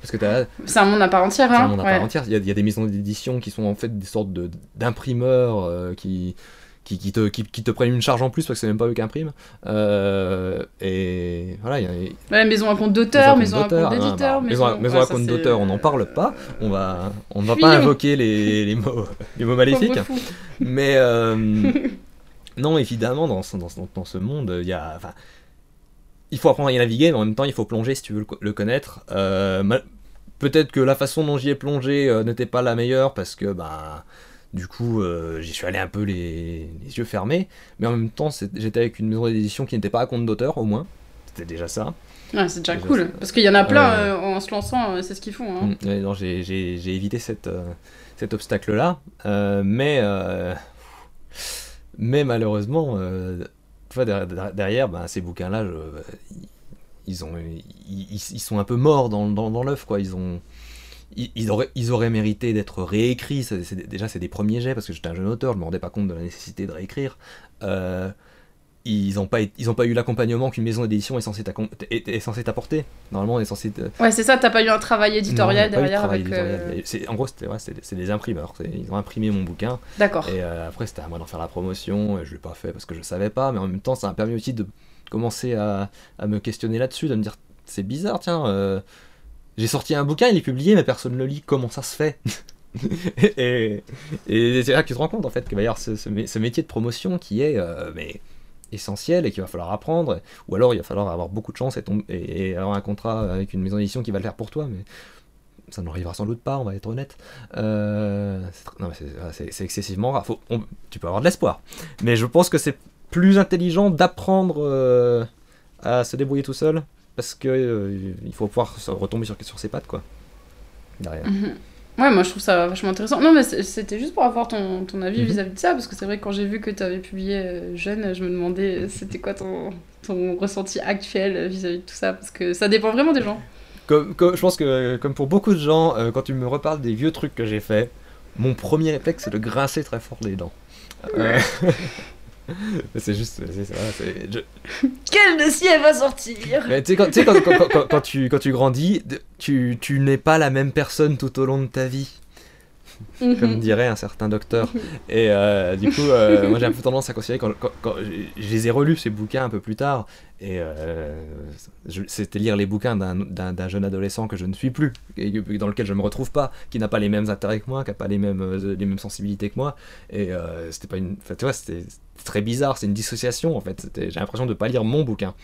Parce que t'as
C'est un monde à part entière,
c'est
hein
un monde à
ouais.
part entière. Il y, a, il y a des maisons d'édition qui sont en fait des sortes de- d'imprimeurs euh, qui, qui, qui te, qui, qui te prennent une charge en plus parce que c'est même pas eux qui impriment. Euh, et voilà, il y a,
Ouais, maison à compte d'auteur, maison à compte
d'auteur,
d'éditeur,
hein, bah, maison, à- maison à compte
c'est-
d'auteur, on n'en parle pas. On va, on ne va pas invoquer les, les mots, les mots maléfiques. Mais euh, non, évidemment, dans ce, dans ce, dans ce monde, il y a, enfin, il faut apprendre à y naviguer, mais en même temps, il faut plonger si tu veux le, co- le connaître. Euh, Peut-être que la façon dont j'y ai plongé euh, n'était pas la meilleure parce que, bah, du coup, euh, j'y suis allé un peu les, les yeux fermés. Mais en même temps, j'étais avec une maison d'édition qui n'était pas à compte d'auteur, au moins. C'était déjà ça.
Ouais, c'est déjà cool. Parce qu'il y en a plein en se lançant, c'est ce qu'ils font. Hein.
Mm, non, j'ai, évité cette, cet obstacle-là, mais, mais malheureusement, euh, derrière, ben, ces bouquins-là, ils, ont, ils, ils- ils sont un peu morts dans, l'œuf, quoi. Ils ils, auraient, mérité d'être réécrits. Déjà, c'est des premiers jets parce que j'étais un jeune auteur, je me rendais pas compte de la nécessité de réécrire. Euh, ils n'ont pas, été- ils ont pas eu l'accompagnement qu'une maison d'édition est censée, t'accom- est, est censée t'apporter. Normalement, on est censé te-
Ouais, c'est ça, t'as pas eu un travail éditorial
non, pas eu
derrière
travail
avec.
éditorial.
euh,
c'est- En gros, c'était ouais, c'est des, c'est imprimeurs. C'est- Ils ont imprimé mon bouquin.
D'accord.
Et euh, après, c'était à moi d'en faire la promotion. Et je l'ai pas fait parce que je savais pas. Mais en même temps, ça m'a permis aussi de, commencé à, à me questionner là-dessus, de me dire c'est bizarre, tiens, euh, j'ai sorti un bouquin, il est publié, mais personne ne le lit, comment ça se fait et, et c'est là que tu te rends compte en fait va y avoir ce, ce ce métier de promotion qui est mais, essentiel et qu'il va falloir apprendre, ou alors il va falloir avoir beaucoup de chance et, avoir un contrat avec une maison d'édition qui va le faire pour toi, mais ça n'arrivera sans doute pas, on va être honnête. Euh, c'est c'est excessivement rare. Faut- tu peux avoir de l'espoir, mais je pense que c'est plus intelligent d'apprendre euh, à se débrouiller tout seul parce que euh, il faut pouvoir retomber sur, ses pattes quoi. Derrière.
Mhm. Ouais, moi je trouve ça vachement intéressant. Non, mais c'était juste pour avoir ton, ton avis
Mhm.
vis-à-vis de ça, parce que c'est vrai que quand j'ai vu que tu avais publié euh, jeune, je me demandais euh, c'était quoi ton, ton ressenti actuel vis-à-vis de tout ça, parce que ça dépend vraiment des gens.
Comme, comme- je pense que comme pour beaucoup de gens, euh, quand tu me reparles des vieux trucs que j'ai fait, mon premier réflexe c'est de grincer très fort les dents. Euh, c'est juste, c'est je-
Quel dossier va sortir?
Mais tu sais, quand, quand, quand- quand- quand tu, quand tu grandis, tu n'es pas la même personne tout au long de ta vie, comme dirait un certain docteur. Et euh, du coup, euh, moi j'ai un peu tendance à considérer quand, quand- quand je les ai relus ces bouquins un peu plus tard, et euh, c'était lire les bouquins d'un- jeune adolescent que je ne suis plus, et dans lequel je me retrouve pas, qui n'a pas les mêmes intérêts que moi, qui n'a pas les mêmes, les mêmes sensibilités que moi, et c'était pas une, enfin, tu vois, c'était très bizarre, c'est une dissociation en fait. J'ai l'impression de pas lire mon bouquin.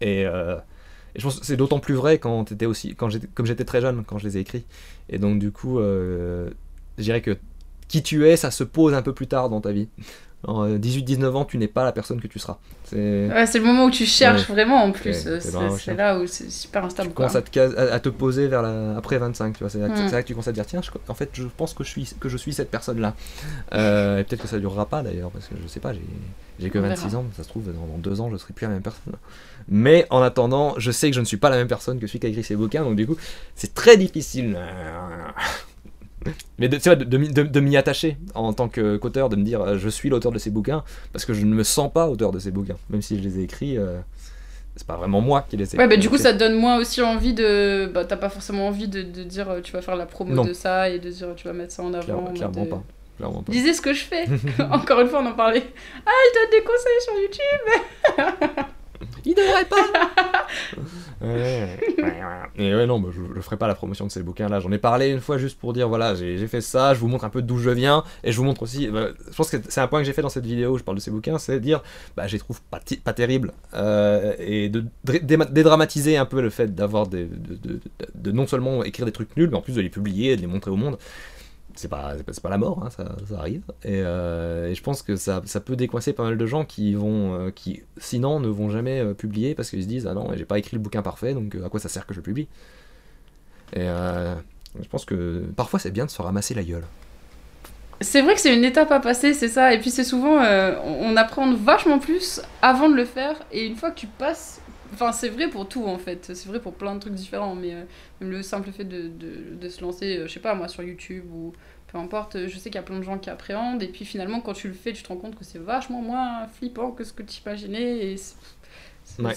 Et, euh, et je pense que c'est d'autant plus vrai quand t'étais aussi, quand j'étais, comme j'étais très jeune quand je les ai écrits. Et donc du coup, euh, je dirais que qui tu es, ça se pose un peu plus tard dans ta vie. En 18-19 ans, tu n'es pas la personne que tu seras. C'est
Ouais, le moment où tu cherches vraiment en plus. Euh, C'est là où c'est super
tu
instable. Quoi.
commences à te, à, à te poser vers la, après 25, tu vois. C'est là, que-
Mm.
là que tu commences à te dire, tiens, je- en fait, je pense que je suis, que je suis cette personne-là. Euh, et peut-être que ça durera pas d'ailleurs, parce que je sais pas, j'ai, que
On
26
verra.
ans, ça se trouve, dans, dans deux ans, je serai plus la même personne. Mais en attendant, je sais que je ne suis pas la même personne que celui qui a écrit ces bouquins, donc du coup, c'est très difficile. Mais de, tu vois, de, de m'y- de- m'y attacher en tant que- qu'auteur, de me dire euh, je suis l'auteur de ces bouquins, parce que je ne me sens pas auteur de ces bouquins, même si je les ai écrits. euh, c'est pas vraiment moi qui les ai
Ouais, bah du coup, ça te donne moins aussi envie de. Bah, t'as pas forcément envie de, de dire euh, tu vas faire la promo
Non.
de ça et de dire tu vas mettre ça en avant.
Clairement,
en
clairement
euh,
pas. Clairement pas.
Lisez ce que je fais. Encore une fois, on en parlait. Ah, je donne des conseils sur YouTube.
Il devrait pas ouais, Et ouais, non, bah, je, je ferai pas la promotion de ces bouquins-là. J'en ai parlé une fois juste pour dire voilà, j'ai fait ça, je vous montre un peu d'où je viens, et je vous montre aussi. bah, je pense que c'est un point que j'ai fait dans cette vidéo où je parle de ces bouquins, c'est dire bah, je les trouve pas, pas terribles, euh, et de dédramatiser un peu le fait d'avoir des. De, non seulement écrire des trucs nuls, mais en plus de les publier de les montrer au monde. C'est pas, pas, pas la mort, hein, ça, ça arrive. Et, euh, et je pense que ça, ça peut décoincer pas mal de gens qui vont, euh, qui sinon ne vont jamais euh, publier parce qu'ils se disent ah non, j'ai pas écrit le bouquin parfait, donc à quoi ça sert que je publie? Et je pense que parfois c'est bien de se ramasser la gueule.
C'est vrai que c'est une étape à passer, c'est ça. Et puis c'est souvent, on apprend vachement plus avant de le faire. Et une fois que tu passes, enfin c'est vrai pour tout en fait. C'est vrai pour plein de trucs différents. Mais euh, même le simple fait de, de, de se lancer, euh, je sais pas moi, sur YouTube ou peu importe. Je sais qu'il y a plein de gens qui appréhendent. Et puis finalement, quand tu le fais, tu te rends compte que c'est vachement moins flippant que ce que tu imaginais. Et c'est- c'est-
Ouais.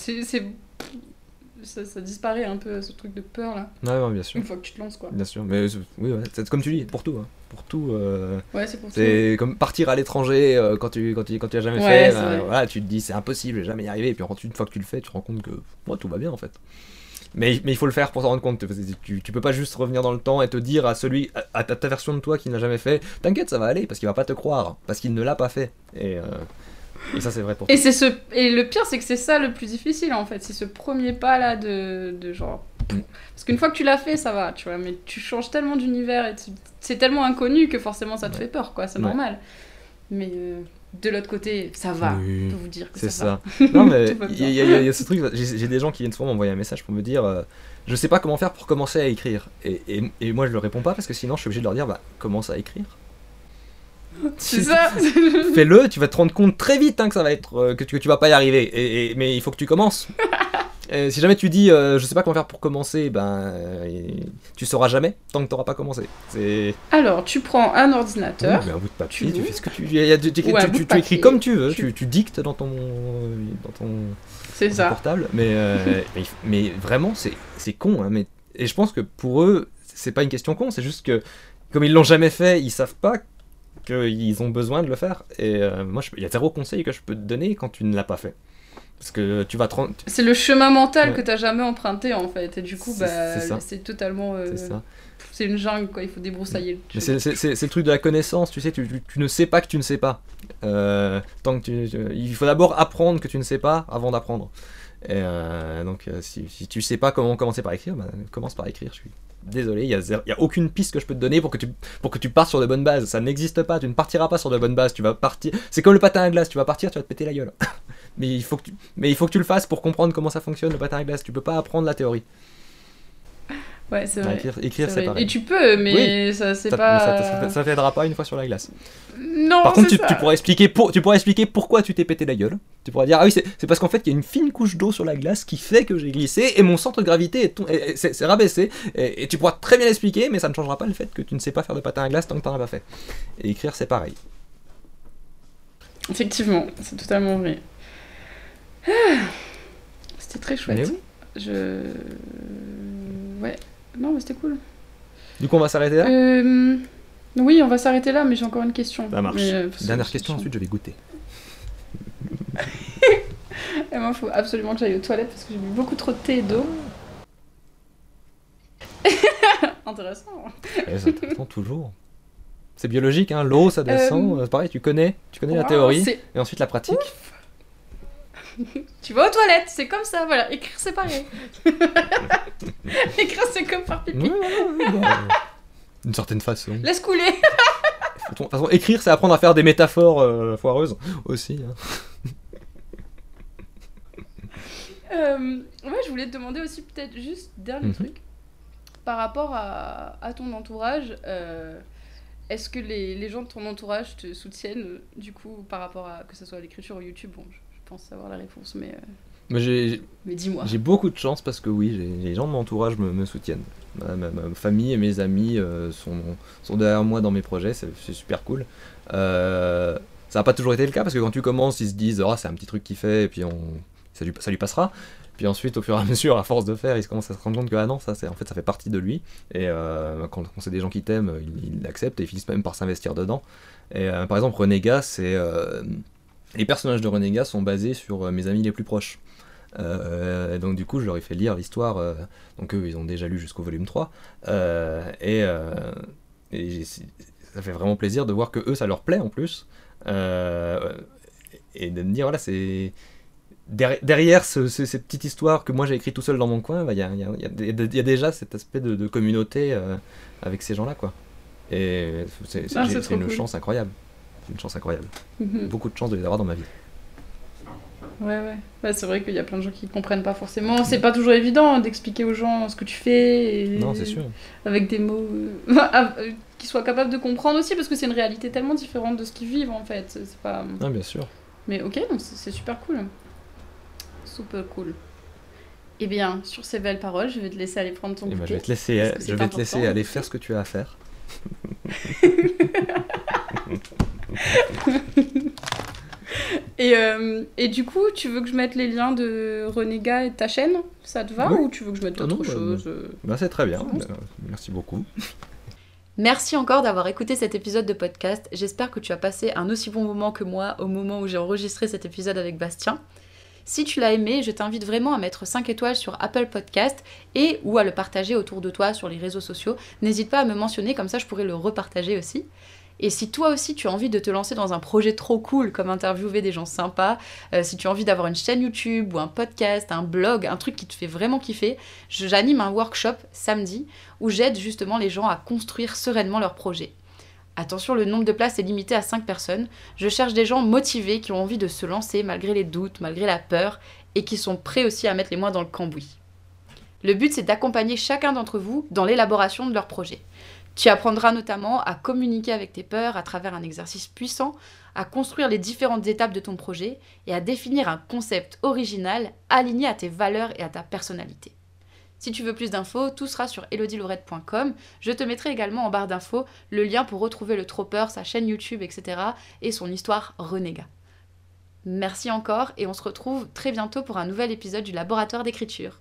Ça, ça disparaît un peu ce truc de peur là.
Ouais, ouais, bien sûr.
Une fois que tu te lances quoi.
Bien sûr, mais oui, ouais, c'est comme tu dis, pour tout. hein. Pour tout. euh,
Ouais, c'est pour ça.
c'est comme partir à l'étranger euh, quand tu quand tu quand tu as jamais fait. ben, voilà, tu te dis c'est impossible, je vais jamais y arriver. Et puis une fois que tu le fais, tu te rends compte que moi tout va bien en fait. Mais, mais il faut le faire pour s'en rendre compte. Tu, tu peux pas juste revenir dans le temps et te dire à celui, à, à ta, ta version de toi qui n'a jamais fait, t'inquiète, ça va aller, parce qu'il va pas te croire, parce qu'il ne l'a pas fait. Et, euh, et ça, c'est vrai pour
Et, c'est ce... et le pire, c'est que c'est ça le plus difficile en fait. C'est ce premier pas là de, de genre.
Mm.
Parce qu'une fois que tu l'as fait, ça va, tu vois. Mais tu changes tellement d'univers et tu- c'est tellement inconnu que forcément ça te
Ouais.
fait peur, quoi. C'est
Ouais.
normal. Mais euh, de l'autre côté, ça va.
Oui.
Je peux vous dire que
C'est
ça,
ça. non, mais il y, a- y y ce truc, j'ai j'ai des gens qui viennent souvent m'envoyer un message pour me dire euh, Je sais pas comment faire pour commencer à écrire. Et, et, et moi, je leur réponds pas parce que sinon, je suis obligé de leur dire bah, Commence à écrire.
C'est ça.
Fais-le, tu vas te rendre compte très vite hein, que ça va être euh, que, tu, que tu vas pas y arriver. Et, et- mais il faut que tu commences. Et si jamais tu dis euh, je sais pas comment faire pour commencer, ben euh, tu sauras jamais tant que t'auras pas commencé. C'est
Alors, tu prends un ordinateur.
Oui, mais un bout de papier,
tu
tu, fais ce que tu il y a- tu, écris comme tu veux,
Tu-
dictes dans ton dans ton
C'est ça.
portable, mais euh, mais, mais vraiment c'est c'est con hein, mais et je pense que pour eux c'est pas une question con, c'est juste que comme ils l'ont jamais fait, ils savent pas qu'ils ont besoin de le faire et euh, moi il y a zéro conseil que je peux te donner quand tu ne l'as pas fait. Parce que tu vas
C'est le chemin mental
Ouais.
que t'as jamais emprunté en fait. Et du coup,
C'est-
bah, totalement. euh,
C'est ça.
c'est une jungle quoi, il faut débroussailler le
c'est- le truc de la connaissance, tu sais, tu, tu- tu ne sais pas que tu ne sais pas. Euh, tant que tu, tu- il faut d'abord apprendre que tu ne sais pas avant d'apprendre. Et euh, donc, si, si tu sais pas comment commencer par écrire, bah, commence par écrire. Je suis désolé, il n'y a, a aucune piste que je peux te donner pour que tu, pour partes sur de bonnes bases. Ça n'existe pas, tu ne partiras pas sur de bonnes bases. Tu vas partir. C'est comme le patin à glace, tu vas partir, tu vas te péter la gueule. mais, il faut que tu, mais il faut que tu le fasses pour comprendre comment ça fonctionne le patin à glace. Tu peux pas apprendre la théorie.
Ouais, c'est vrai.
écrire, écrire,
C'est
pareil.
Et tu peux, mais ça c'est
Ça-
pas.
ça- ça- ça t'aidera pas une fois sur la glace.
Non,
Par contre, tu,
ça.
tu pourras expliquer pour, tu pourras expliquer pourquoi tu t'es pété la gueule. Tu pourras dire ah oui c'est parce qu'en fait il y a une fine couche d'eau sur la glace qui fait que j'ai glissé et mon centre de gravité est, ton- est- est- c'est c'est rabaissé et, et tu pourras très bien l'expliquer mais ça ne changera pas le fait que tu ne sais pas faire de patin à glace tant que t'en as pas fait. Et écrire c'est pareil.
Effectivement, c'est totalement vrai. Ah, C'était très chouette.
Oui.
Je. Ouais. Non, mais c'était cool.
Du coup on va s'arrêter là.
Euh, Oui, on va s'arrêter là, mais j'ai encore une question.
Ça marche.
Mais, euh,
Dernière question ensuite je vais goûter.
Et moi, il faut absolument que j'aille aux toilettes parce que j'ai bu beaucoup trop de thé et d'eau. Intéressant.
Ça t'attend toujours. C'est biologique hein, l'eau ça descend.
Euh,
pareil tu connais tu connais la théorie et ensuite la pratique.
Tu vas aux toilettes, c'est comme ça, voilà. Écrire, c'est pareil. Écrire, c'est comme faire pipi.
D'une certaine façon.
Laisse couler.
De toute façon, écrire, c'est apprendre à faire des métaphores euh, foireuses aussi. hein.
Euh, ouais, je voulais te demander aussi peut-être juste dernier
Mhm.
truc par rapport à, à ton entourage. euh, Est-ce que les, les gens de ton entourage te soutiennent du coup par rapport à que ce soit l'écriture ou YouTube Bon, je, je pense savoir la réponse, mais, euh,
Mais j'ai
mais dis-moi.
j'ai beaucoup de chance parce que oui, j'ai- les gens de mon entourage me, me soutiennent. Ma, ma- ma famille et mes amis euh, sont, sont derrière moi dans mes projets, c'est c'est super cool. Euh, ça n'a pas toujours été le cas parce que quand tu commences, ils se disent oh, c'est un petit truc qu'il fait et puis on, ça, lui, ça lui passera. Puis ensuite, au fur et à mesure, à force de faire, ils commencent à se rendre compte que ah non, ça, c'est en fait, ça fait partie de lui. Et euh, quand, quand c'est des gens qui t'aiment, ils ils l'acceptent et ils finissent même par s'investir dedans. Et euh, par exemple, Renégat, c'est euh, les personnages de Renégat sont basés sur euh, mes amis les plus proches. Euh, donc du coup, je leur ai fait lire l'histoire. euh, donc eux, ils ont déjà lu jusqu'au volume 3. Euh, et ça fait vraiment plaisir de voir que eux, ça leur plaît en plus. Et de me dire, voilà, c'est... derri- Derrière ce- ce- ces petites histoires que moi j'ai écrites tout seul dans mon coin, bah, il y, a, y a- il y a des- il y a déjà cet aspect de, de communauté avec ces gens-là. quoi. Et c'est
Ah,
une
cool.
chance incroyable. Une chance incroyable.
Mhm.
Beaucoup de chance de les avoir dans ma vie.
Ouais, ouais. Ouais, c'est vrai qu'il y a plein de gens qui comprennent pas forcément. C'est pas toujours évident hein, d'expliquer aux gens ce que tu fais. Et...
Non, c'est sûr.
Avec des mots euh, ah, euh, qu'ils soient capables de comprendre aussi, parce que c'est une réalité tellement différente de ce qu'ils vivent en fait. C'est pas.
Ah, bien sûr.
Mais ok, c'est super cool. Super cool. Eh bien, sur ces belles paroles, je vais te laisser aller prendre ton
Et ben, je vais te laisser, je vais te laisser aller faire ce que tu as à faire.
Et, euh, et du coup, tu veux que je mette les liens de Renégat et de ta chaîne? Ça te va
Oui.
Ou tu veux que je mette
Ah
autre
non, bah,
chose euh?
Ben, c'est très bien. Ben, merci beaucoup.
Merci encore d'avoir écouté cet épisode de podcast. J'espère que tu as passé un aussi bon moment que moi au moment où j'ai enregistré cet épisode avec Bastien. Si tu l'as aimé, je t'invite vraiment à mettre 5 étoiles sur Apple Podcast et ou à le partager autour de toi sur les réseaux sociaux. N'hésite pas à me mentionner, comme ça je pourrais le repartager aussi. Et si toi aussi tu as envie de te lancer dans un projet trop cool comme interviewer des gens sympas, euh, si tu as envie d'avoir une chaîne YouTube ou un podcast, un blog, un truc qui te fait vraiment kiffer, j'anime un workshop samedi où j'aide justement les gens à construire sereinement leur projet. Attention, le nombre de places est limité à 5 personnes. Je cherche des gens motivés qui ont envie de se lancer malgré les doutes, malgré la peur et qui sont prêts aussi à mettre les mains dans le cambouis. Le but, c'est d'accompagner chacun d'entre vous dans l'élaboration de leur projet. Tu apprendras notamment à communiquer avec tes peurs à travers un exercice puissant, à construire les différentes étapes de ton projet et à définir un concept original aligné à tes valeurs et à ta personnalité. Si tu veux plus d'infos, tout sera sur elodielourette.com. Je te mettrai également en barre d'infos le lien pour retrouver le Tropper, sa chaîne YouTube, etc. et son histoire renégat. Merci encore et on se retrouve très bientôt pour un nouvel épisode du laboratoire d'écriture.